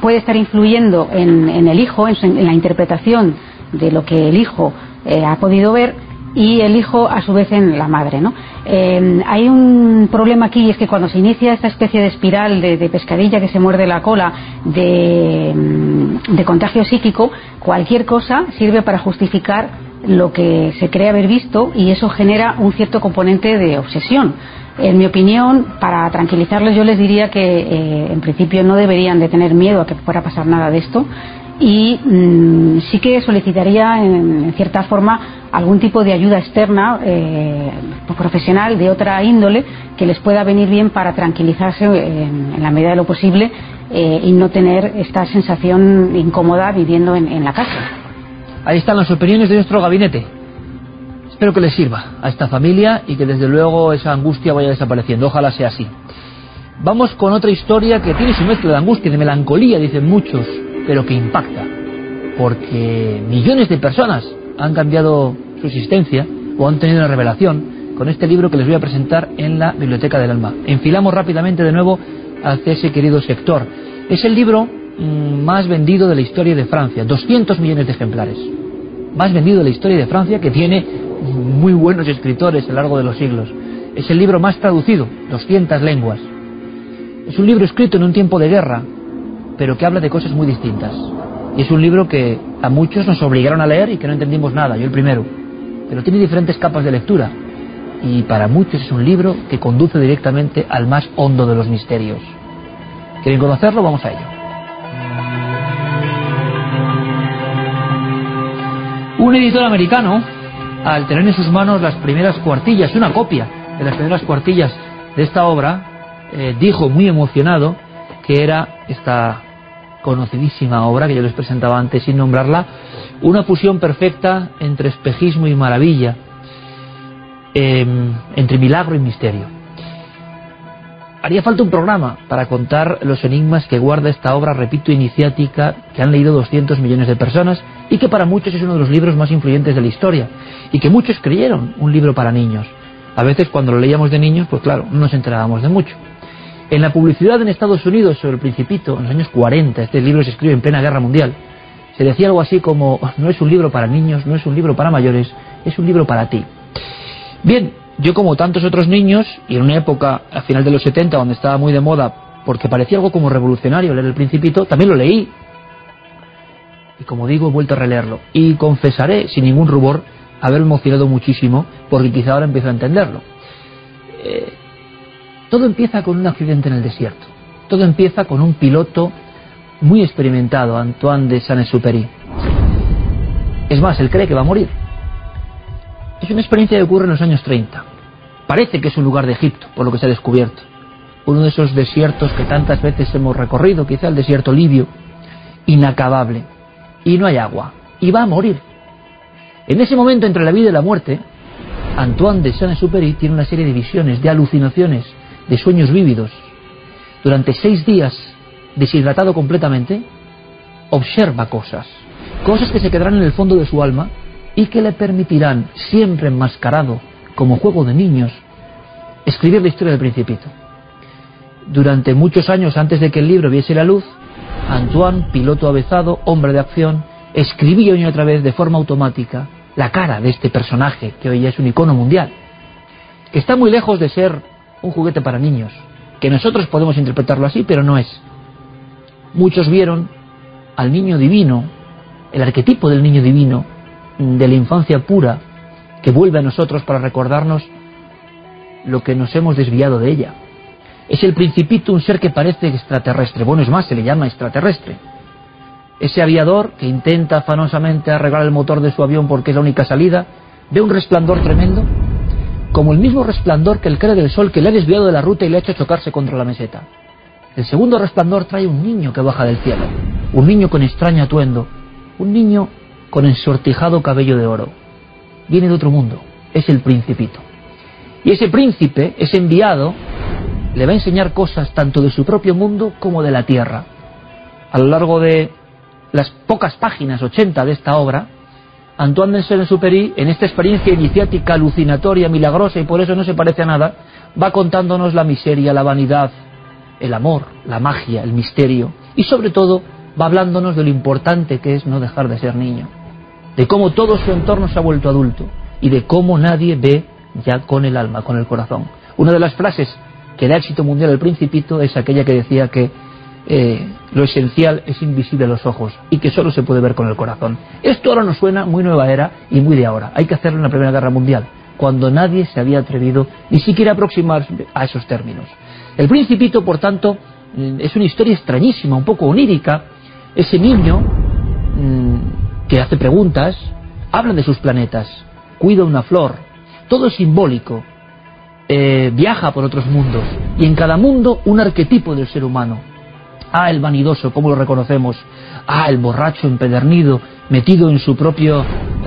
puede estar influyendo en, el hijo, en, la interpretación de lo que el hijo ha podido ver, y el hijo a su vez en la madre. ¿no? Eh, hay un problema aquí y es que cuando se inicia esta especie de espiral de, pescadilla que se muerde la cola de, mm, de, contagio psíquico, cualquier cosa sirve para justificar lo que se cree haber visto y eso genera un cierto componente de obsesión. En mi opinión, para tranquilizarles, yo les diría que eh, en principio no deberían de tener miedo a que pueda pasar nada de esto y mm, sí que solicitaría en, cierta forma algún tipo de ayuda externa eh, profesional de otra índole que les pueda venir bien para tranquilizarse en, la medida de lo posible eh, y no tener esta sensación incómoda viviendo en, la casa. Ahí están las opiniones de nuestro gabinete. Espero que les sirva a esta familia y que desde luego esa angustia vaya desapareciendo. Ojalá sea así. Vamos con otra historia que tiene su mezcla de angustia y de melancolía, dicen muchos pero que impacta, porque millones de personas han cambiado su existencia o han tenido una revelación con este libro que les voy a presentar en la Biblioteca del Alma. Enfilamos rápidamente de nuevo hacia ese querido sector. Es el libro mm, más vendido de la historia de Francia, 200 millones de ejemplares. Más vendido de la historia de Francia que tiene muy buenos escritores a lo largo de los siglos. Es el libro más traducido, 200 lenguas. Es un libro escrito en un tiempo de guerra, pero que habla de cosas muy distintas. Y es un libro que a muchos nos obligaron a leer y que no entendimos nada, yo el primero. Pero tiene diferentes capas de lectura. Y para muchos es un libro que conduce directamente al más hondo de los misterios. ¿Quieren conocerlo? Vamos a ello. Un editor americano, al tener en sus manos las primeras cuartillas, una copia de las primeras cuartillas de esta obra, eh, dijo muy emocionado que era esta conocidísima obra que yo les presentaba antes sin nombrarla, una fusión perfecta entre espejismo y maravilla, em, entre milagro y misterio. Haría falta un programa para contar los enigmas que guarda esta obra, repito, iniciática, que han leído 200 millones de personas y que para muchos es uno de los libros más influyentes de la historia y que muchos creyeron un libro para niños. A veces cuando lo leíamos de niños, pues claro, no nos enterábamos de mucho. En la publicidad en Estados Unidos sobre el Principito, en los años 40, este libro se escribe en plena guerra mundial, se decía algo así como, no es un libro para niños, no es un libro para mayores, es un libro para ti. Bien, yo como tantos otros niños, y en una época, a final de los 70, donde estaba muy de moda, porque parecía algo como revolucionario leer el Principito, también lo leí. Y como digo, he vuelto a releerlo. Y confesaré, sin ningún rubor, haberme emocionado muchísimo, porque quizá ahora empiezo a entenderlo. Eh, todo empieza con un accidente en el desierto. Todo empieza con un piloto muy experimentado, Antoine de Saint-Exupéry. Es más, él cree que va a morir. Es una experiencia que ocurre en los años 30. Parece que es un lugar de Egipto, por lo que se ha descubierto. Uno de esos desiertos que tantas veces hemos recorrido, quizá el desierto libio, inacabable. Y no hay agua. Y va a morir. En ese momento entre la vida y la muerte, Antoine de Saint-Exupéry tiene una serie de visiones, de alucinaciones, de sueños vívidos, durante seis días, deshidratado completamente, observa cosas, cosas que se quedarán en el fondo de su alma y que le permitirán, siempre enmascarado como juego de niños, escribir la historia del principito. Durante muchos años antes de que el libro viese la luz, Antoine, piloto avezado, hombre de acción, escribía una y otra vez de forma automática la cara de este personaje que hoy ya es un icono mundial, que está muy lejos de ser un juguete para niños, que nosotros podemos interpretarlo así, pero no es. Muchos vieron al niño divino, el arquetipo del niño divino, de la infancia pura, que vuelve a nosotros para recordarnos lo que nos hemos desviado de ella. Es el principito un ser que parece extraterrestre. Bueno, es más, se le llama extraterrestre. Ese aviador que intenta afanosamente arreglar el motor de su avión porque es la única salida, ve un resplandor tremendo, como el mismo resplandor que el cara del sol que le ha desviado de la ruta y le ha hecho chocarse contra la meseta. El segundo resplandor trae un niño que baja del cielo, un niño con extraño atuendo, un niño con ensortijado cabello de oro. Viene de otro mundo, es el principito. Y ese príncipe, ese enviado, le va a enseñar cosas tanto de su propio mundo como de la tierra. A lo largo de las pocas páginas, 80 de esta obra, Antoine de Saint-Exupéry, en esta experiencia iniciática, alucinatoria, milagrosa y por eso no se parece a nada, va contándonos la miseria, la vanidad, el amor, la magia, el misterio y sobre todo va hablándonos de lo importante que es no dejar de ser niño, de cómo todo su entorno se ha vuelto adulto y de cómo nadie ve ya con el alma, con el corazón. Una de las frases que da éxito mundial el principito es aquella que decía que eh, lo esencial es invisible a los ojos y que solo se puede ver con el corazón. Esto ahora nos suena muy nueva era y muy de ahora. Hay que hacerlo en la Primera Guerra Mundial, cuando nadie se había atrevido ni siquiera a aproximarse a esos términos. El principito, por tanto, mm, es una historia extrañísima, un poco onírica. Ese niño mm, que hace preguntas, habla de sus planetas, cuida una flor, todo es simbólico, eh, viaja por otros mundos y en cada mundo un arquetipo del ser humano. Ah, el vanidoso, ¿cómo lo reconocemos? Ah, el borracho empedernido, metido en su propio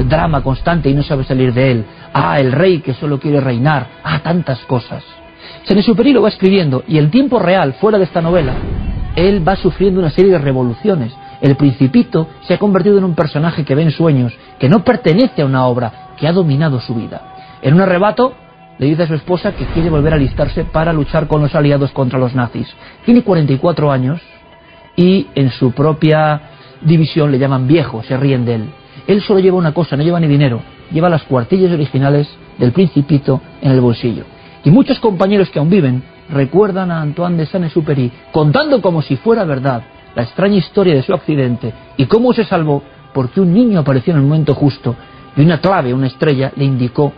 drama constante y no sabe salir de él. Ah, el rey que solo quiere reinar. Ah, tantas cosas. Saint-Exupéry lo va escribiendo y el tiempo real, fuera de esta novela, él va sufriendo una serie de revoluciones. El principito se ha convertido en un personaje que ve en sueños, que no pertenece a una obra, que ha dominado su vida. En un arrebato le dice a su esposa que quiere volver a alistarse para luchar con los aliados contra los nazis. Tiene 44 años y en su propia división le llaman viejo, se ríen de él. Él solo lleva una cosa, no lleva ni dinero, lleva las cuartillas originales del principito en el bolsillo. Y muchos compañeros que aún viven recuerdan a Antoine de Saint-Exupéry contando como si fuera verdad la extraña historia de su accidente y cómo se salvó porque un niño apareció en el momento justo y una clave, una estrella, le indicó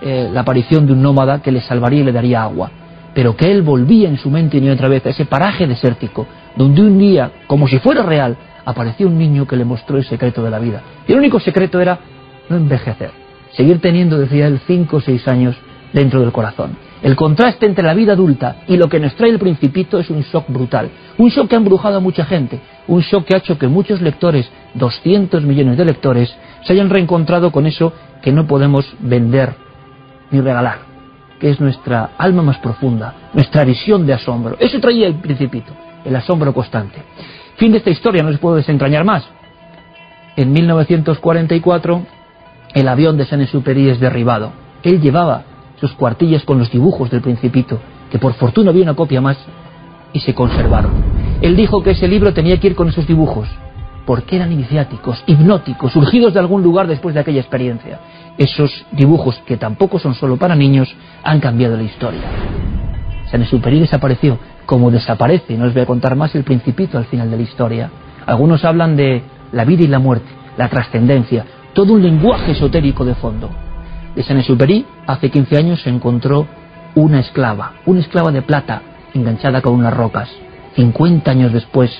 eh, la aparición de un nómada que le salvaría y le daría agua. Pero que él volvía en su mente y otra vez a ese paraje desértico, donde un día, como si fuera real, apareció un niño que le mostró el secreto de la vida. Y el único secreto era no envejecer, seguir teniendo, decía él, cinco o seis años dentro del corazón. El contraste entre la vida adulta y lo que nos trae el principito es un shock brutal. Un shock que ha embrujado a mucha gente. Un shock que ha hecho que muchos lectores, 200 millones de lectores, se hayan reencontrado con eso que no podemos vender ni regalar, que es nuestra alma más profunda, nuestra visión de asombro. Eso traía el principito, el asombro constante. Fin de esta historia, no se puede desentrañar más. En 1944, el avión de Saint-Exupéry es derribado. Él llevaba sus cuartillas con los dibujos del principito, que por fortuna había una copia más, y se conservaron. Él dijo que ese libro tenía que ir con esos dibujos, porque eran iniciáticos, hipnóticos, surgidos de algún lugar después de aquella experiencia. Esos dibujos, que tampoco son solo para niños, han cambiado la historia. Saint-Exupéry desapareció, como desaparece, no os voy a contar más, el principito al final de la historia. Algunos hablan de la vida y la muerte, la trascendencia, todo un lenguaje esotérico de fondo. De Saint-Exupéry, hace 15 años se encontró una esclava, una esclava de plata, enganchada con unas rocas. 50 años después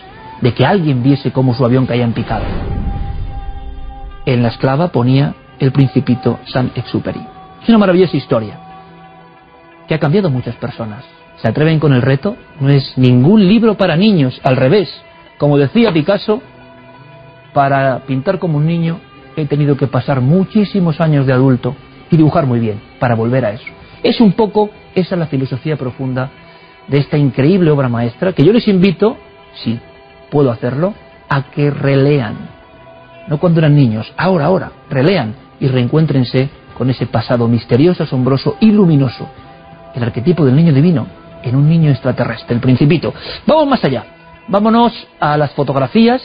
de que alguien viese cómo su avión caía en picado. En la esclava ponía el principito Saint-Exupéry. Es una maravillosa historia que ha cambiado a muchas personas. ¿Se atreven con el reto? No es ningún libro para niños, al revés. Como decía Picasso, para pintar como un niño he tenido que pasar muchísimos años de adulto y dibujar muy bien para volver a eso. Es un poco esa la filosofía profunda de esta increíble obra maestra que yo les invito, si puedo hacerlo, a que relean. No cuando eran niños, ahora, ahora, relean y reencuéntrense con ese pasado misterioso, asombroso y luminoso. El arquetipo del niño divino en un niño extraterrestre, el principito. Vamos más allá. Vámonos a las fotografías,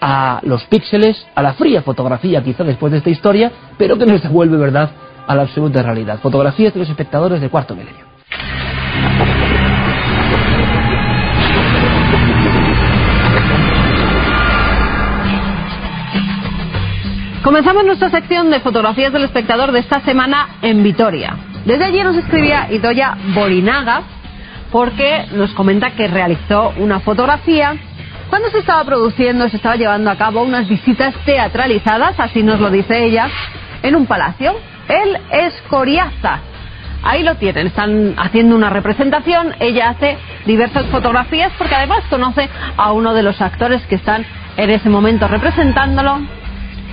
a los píxeles, a la fría fotografía quizá después de esta historia, pero que nos devuelve, ¿verdad?, a la absoluta realidad. Fotografías de los espectadores de cuarto milenio. Comenzamos nuestra sección de fotografías del espectador de esta semana en Vitoria. Desde allí nos escribía Idoya Borinaga porque nos comenta que realizó una fotografía cuando se estaba produciendo, se estaba llevando a cabo unas visitas teatralizadas, así nos lo dice ella, en un palacio. Él es Coriaza. Ahí lo tienen, están haciendo una representación, ella hace diversas fotografías porque además conoce a uno de los actores que están en ese momento representándolo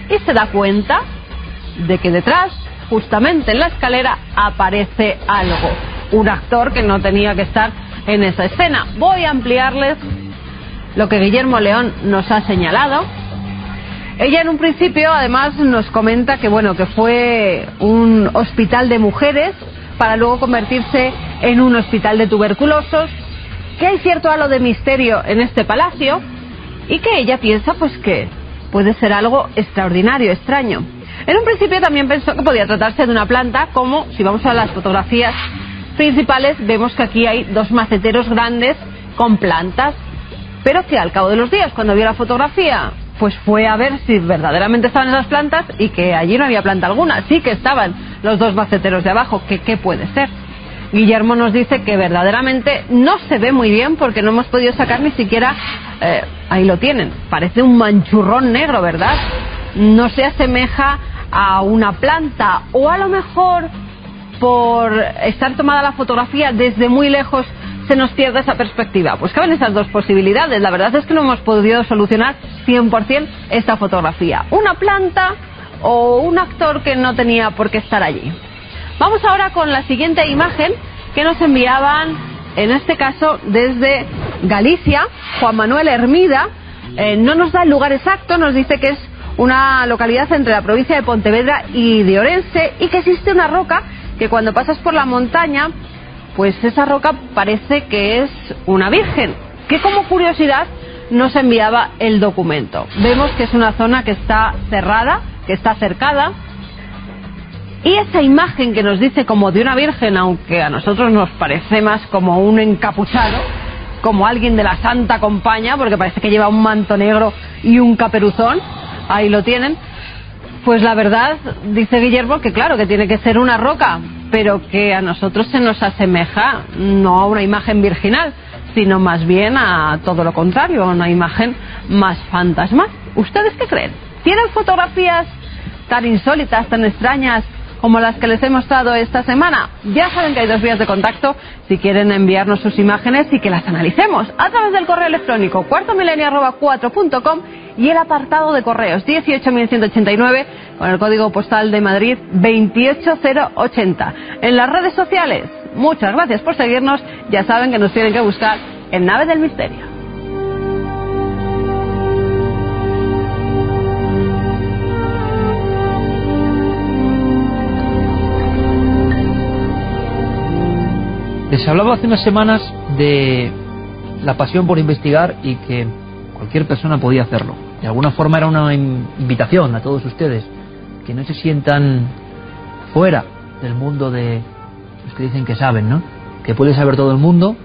y se da cuenta de que detrás, justamente en la escalera, aparece algo. Un actor que no tenía que estar en esa escena. Voy a ampliarles lo que Guillermo León nos ha señalado. Ella en un principio además nos comenta que bueno, que fue un hospital de mujeres para luego convertirse en un hospital de tuberculosos, que hay cierto halo de misterio en este palacio y que ella piensa pues que puede ser algo extraordinario, extraño. En un principio también pensó que podía tratarse de una planta, como si vamos a las fotografías principales, vemos que aquí hay dos maceteros grandes con plantas, pero que al cabo de los días, cuando vio la fotografía, pues fue a ver si verdaderamente estaban esas plantas y que allí no había planta alguna, sí que estaban los dos maceteros de abajo, que qué puede ser. Guillermo nos dice que verdaderamente no se ve muy bien porque no hemos podido sacar ni siquiera, eh, ahí lo tienen, parece un manchurrón negro, ¿verdad? No se asemeja a una planta o a lo mejor por estar tomada la fotografía desde muy lejos se nos pierde esa perspectiva. Pues caben esas dos posibilidades. La verdad es que no hemos podido solucionar 100% esta fotografía. Una planta o un actor que no tenía por qué estar allí. Vamos ahora con la siguiente imagen que nos enviaban, en este caso desde Galicia, Juan Manuel Hermida. Eh, no nos da el lugar exacto, nos dice que es una localidad entre la provincia de Pontevedra y de Orense y que existe una roca que cuando pasas por la montaña, pues esa roca parece que es una virgen, que como curiosidad nos enviaba el documento. Vemos que es una zona que está cerrada, que está cercada, y esa imagen que nos dice como de una virgen, aunque a nosotros nos parece más como un encapuchado, como alguien de la Santa Compañía, porque parece que lleva un manto negro y un caperuzón, ahí lo tienen, pues la verdad, dice Guillermo, que claro, que tiene que ser una roca, pero que a nosotros se nos asemeja no a una imagen virginal, sino más bien a todo lo contrario, a una imagen más fantasma. ¿Ustedes qué creen? ¿Tienen fotografías tan insólitas, tan extrañas como las que les he mostrado esta semana. Ya saben que hay dos vías de contacto si quieren enviarnos sus imágenes y que las analicemos a través del correo electrónico cuartomilenio.4.com y el apartado de correos 18189 con el código postal de Madrid 28080. En las redes sociales, muchas gracias por seguirnos. Ya saben que nos tienen que buscar en Nave del Misterio. Les hablaba hace unas semanas de la pasión por investigar y que cualquier persona podía hacerlo. De alguna forma era una invitación a todos ustedes que no se sientan fuera del mundo de los que dicen que saben, ¿no? Que puede saber todo el mundo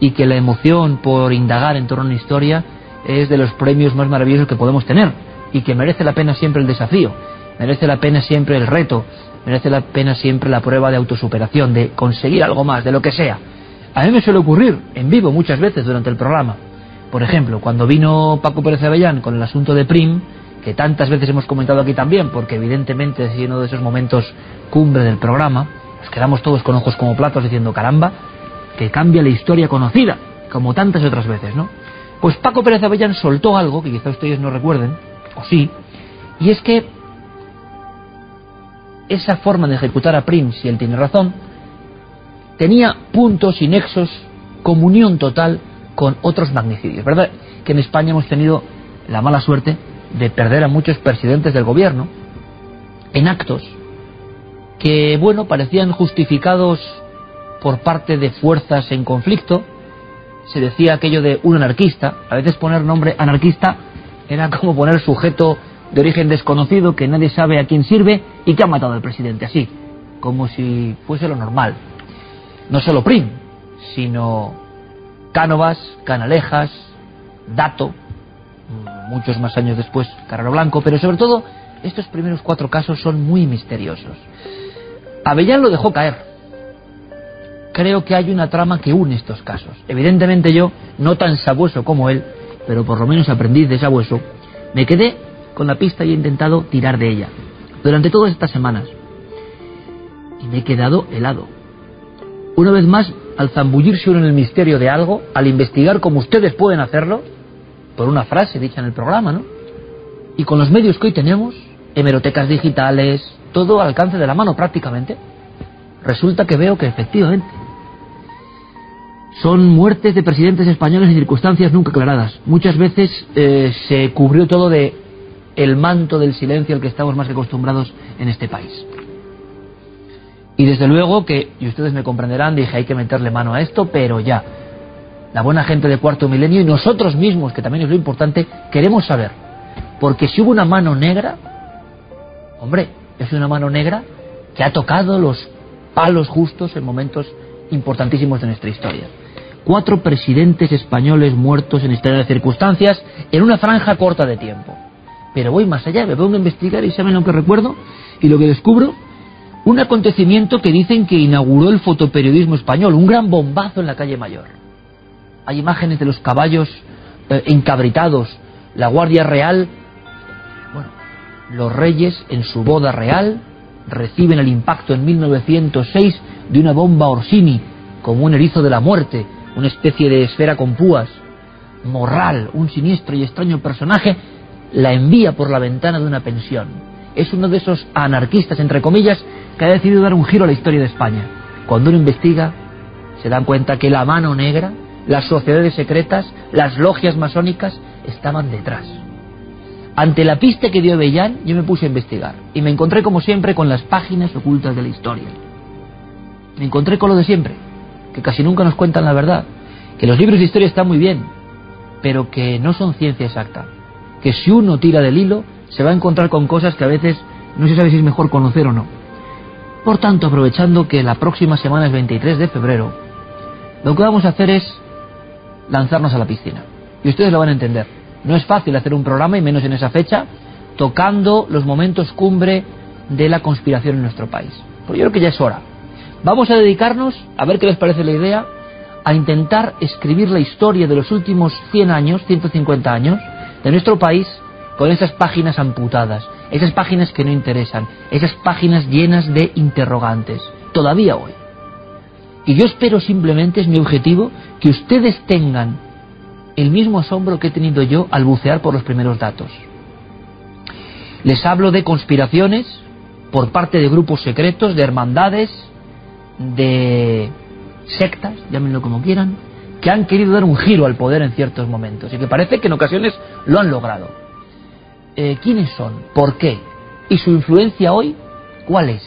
y que la emoción por indagar en torno a una historia es de los premios más maravillosos que podemos tener y que merece la pena siempre el desafío, merece la pena siempre el reto, merece la pena siempre la prueba de autosuperación, de conseguir algo más, de lo que sea. A mí me suele ocurrir en vivo muchas veces durante el programa. Por ejemplo, cuando vino Paco Pérez Avellán con el asunto de Prim, que tantas veces hemos comentado aquí también, porque evidentemente es uno de esos momentos cumbre del programa, nos quedamos todos con ojos como platos diciendo, caramba, que cambia la historia conocida, como tantas otras veces, ¿no? Pues Paco Pérez Avellán soltó algo que quizá ustedes no recuerden, o sí, y es que esa forma de ejecutar a Prim, si él tiene razón, tenía puntos y nexos, comunión total con otros magnicidios. ¿Verdad que en España hemos tenido la mala suerte de perder a muchos presidentes del gobierno en actos que, bueno, parecían justificados por parte de fuerzas en conflicto. Se decía aquello de un anarquista. A veces poner nombre anarquista era como poner sujeto de origen desconocido que nadie sabe a quién sirve y que ha matado al presidente así, como si fuese lo normal. No solo Prim, sino Cánovas, Canalejas, Dato, muchos más años después Carrero Blanco, pero sobre todo Estos primeros cuatro casos son muy misteriosos. Avellán lo dejó caer. Creo que hay una trama que une estos casos. Evidentemente yo, no tan sabueso como él, pero por lo menos aprendiz de sabueso, me quedé con la pista y he intentado tirar de ella. Durante todas estas semanas. Y me he quedado helado. Una vez más, al zambullirse uno en el misterio de algo, al investigar como ustedes pueden hacerlo, por una frase dicha en el programa, ¿no? Y con los medios que hoy tenemos, hemerotecas digitales, todo al alcance de la mano prácticamente, resulta que veo que efectivamente son muertes de presidentes españoles en circunstancias nunca aclaradas. Muchas veces eh, se cubrió todo de el manto del silencio al que estamos más que acostumbrados en este país. Y desde luego que, y ustedes me comprenderán, dije hay que meterle mano a esto, pero ya. La buena gente de cuarto milenio y nosotros mismos, que también es lo importante, queremos saber. Porque si hubo una mano negra, hombre, es una mano negra que ha tocado los palos justos en momentos importantísimos de nuestra historia. Cuatro presidentes españoles muertos en extrañas circunstancias en una franja corta de tiempo. Pero voy más allá, me pongo a investigar y saben lo que recuerdo y lo que descubro. Un acontecimiento que dicen que inauguró el fotoperiodismo español, un gran bombazo en la calle Mayor. Hay imágenes de los caballos eh, encabritados, la Guardia Real, bueno, los reyes en su boda real reciben el impacto en 1906 de una bomba Orsini, como un erizo de la muerte, una especie de esfera con púas. Morral, un siniestro y extraño personaje, la envía por la ventana de una pensión. Es uno de esos anarquistas, entre comillas, que ha decidido dar un giro a la historia de España. Cuando uno investiga, se dan cuenta que la mano negra, las sociedades secretas, las logias masónicas estaban detrás. Ante la pista que dio Bellán, yo me puse a investigar y me encontré como siempre con las páginas ocultas de la historia. Me encontré con lo de siempre, que casi nunca nos cuentan la verdad, que los libros de historia están muy bien, pero que no son ciencia exacta, que si uno tira del hilo se va a encontrar con cosas que a veces no se sabe si es mejor conocer o no. Por tanto, aprovechando que la próxima semana es 23 de febrero, lo que vamos a hacer es lanzarnos a la piscina. Y ustedes lo van a entender. No es fácil hacer un programa, y menos en esa fecha, tocando los momentos cumbre de la conspiración en nuestro país. Pero yo creo que ya es hora. Vamos a dedicarnos, a ver qué les parece la idea, a intentar escribir la historia de los últimos 100 años, 150 años, de nuestro país con esas páginas amputadas, esas páginas que no interesan, esas páginas llenas de interrogantes, todavía hoy. Y yo espero simplemente, es mi objetivo, que ustedes tengan el mismo asombro que he tenido yo al bucear por los primeros datos. Les hablo de conspiraciones por parte de grupos secretos, de hermandades, de sectas, llámenlo como quieran, que han querido dar un giro al poder en ciertos momentos y que parece que en ocasiones lo han logrado. Eh, ¿Quiénes son? ¿Por qué? ¿Y su influencia hoy cuál es?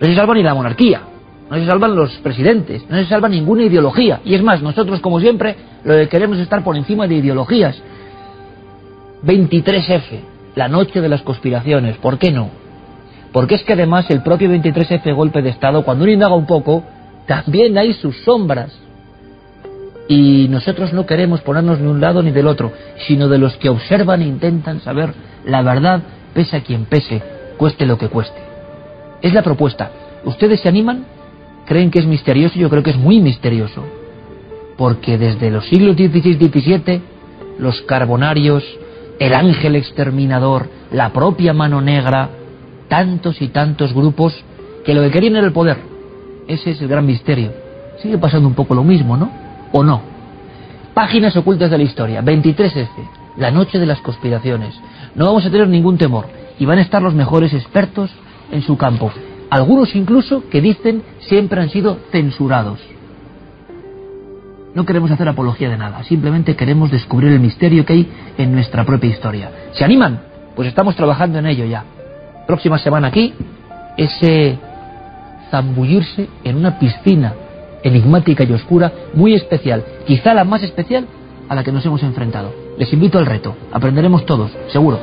No se salva ni la monarquía, no se salvan los presidentes, no se salva ninguna ideología. Y es más, nosotros, como siempre, lo que queremos es estar por encima de ideologías. 23F, la noche de las conspiraciones, ¿por qué no? Porque es que además el propio 23F golpe de Estado, cuando uno indaga un poco, también hay sus sombras. Y nosotros no queremos ponernos de un lado ni del otro, sino de los que observan e intentan saber la verdad, pese a quien pese, cueste lo que cueste. Es la propuesta. ¿Ustedes se animan? ¿Creen que es misterioso? Yo creo que es muy misterioso. Porque desde los siglos XVI y XVII, los carbonarios, el ángel exterminador, la propia mano negra, tantos y tantos grupos que lo que querían era el poder. Ese es el gran misterio. Sigue pasando un poco lo mismo, ¿no? ¿O no? Páginas ocultas de la historia. 23F. La noche de las conspiraciones. No vamos a tener ningún temor. Y van a estar los mejores expertos en su campo. Algunos incluso que dicen siempre han sido censurados. No queremos hacer apología de nada. Simplemente queremos descubrir el misterio que hay en nuestra propia historia. ¿Se animan? Pues estamos trabajando en ello ya. Próxima semana aquí, ese zambullirse en una piscina enigmática y oscura muy especial, quizá la más especial a la que nos hemos enfrentado. Les invito al reto, aprenderemos todos, seguro.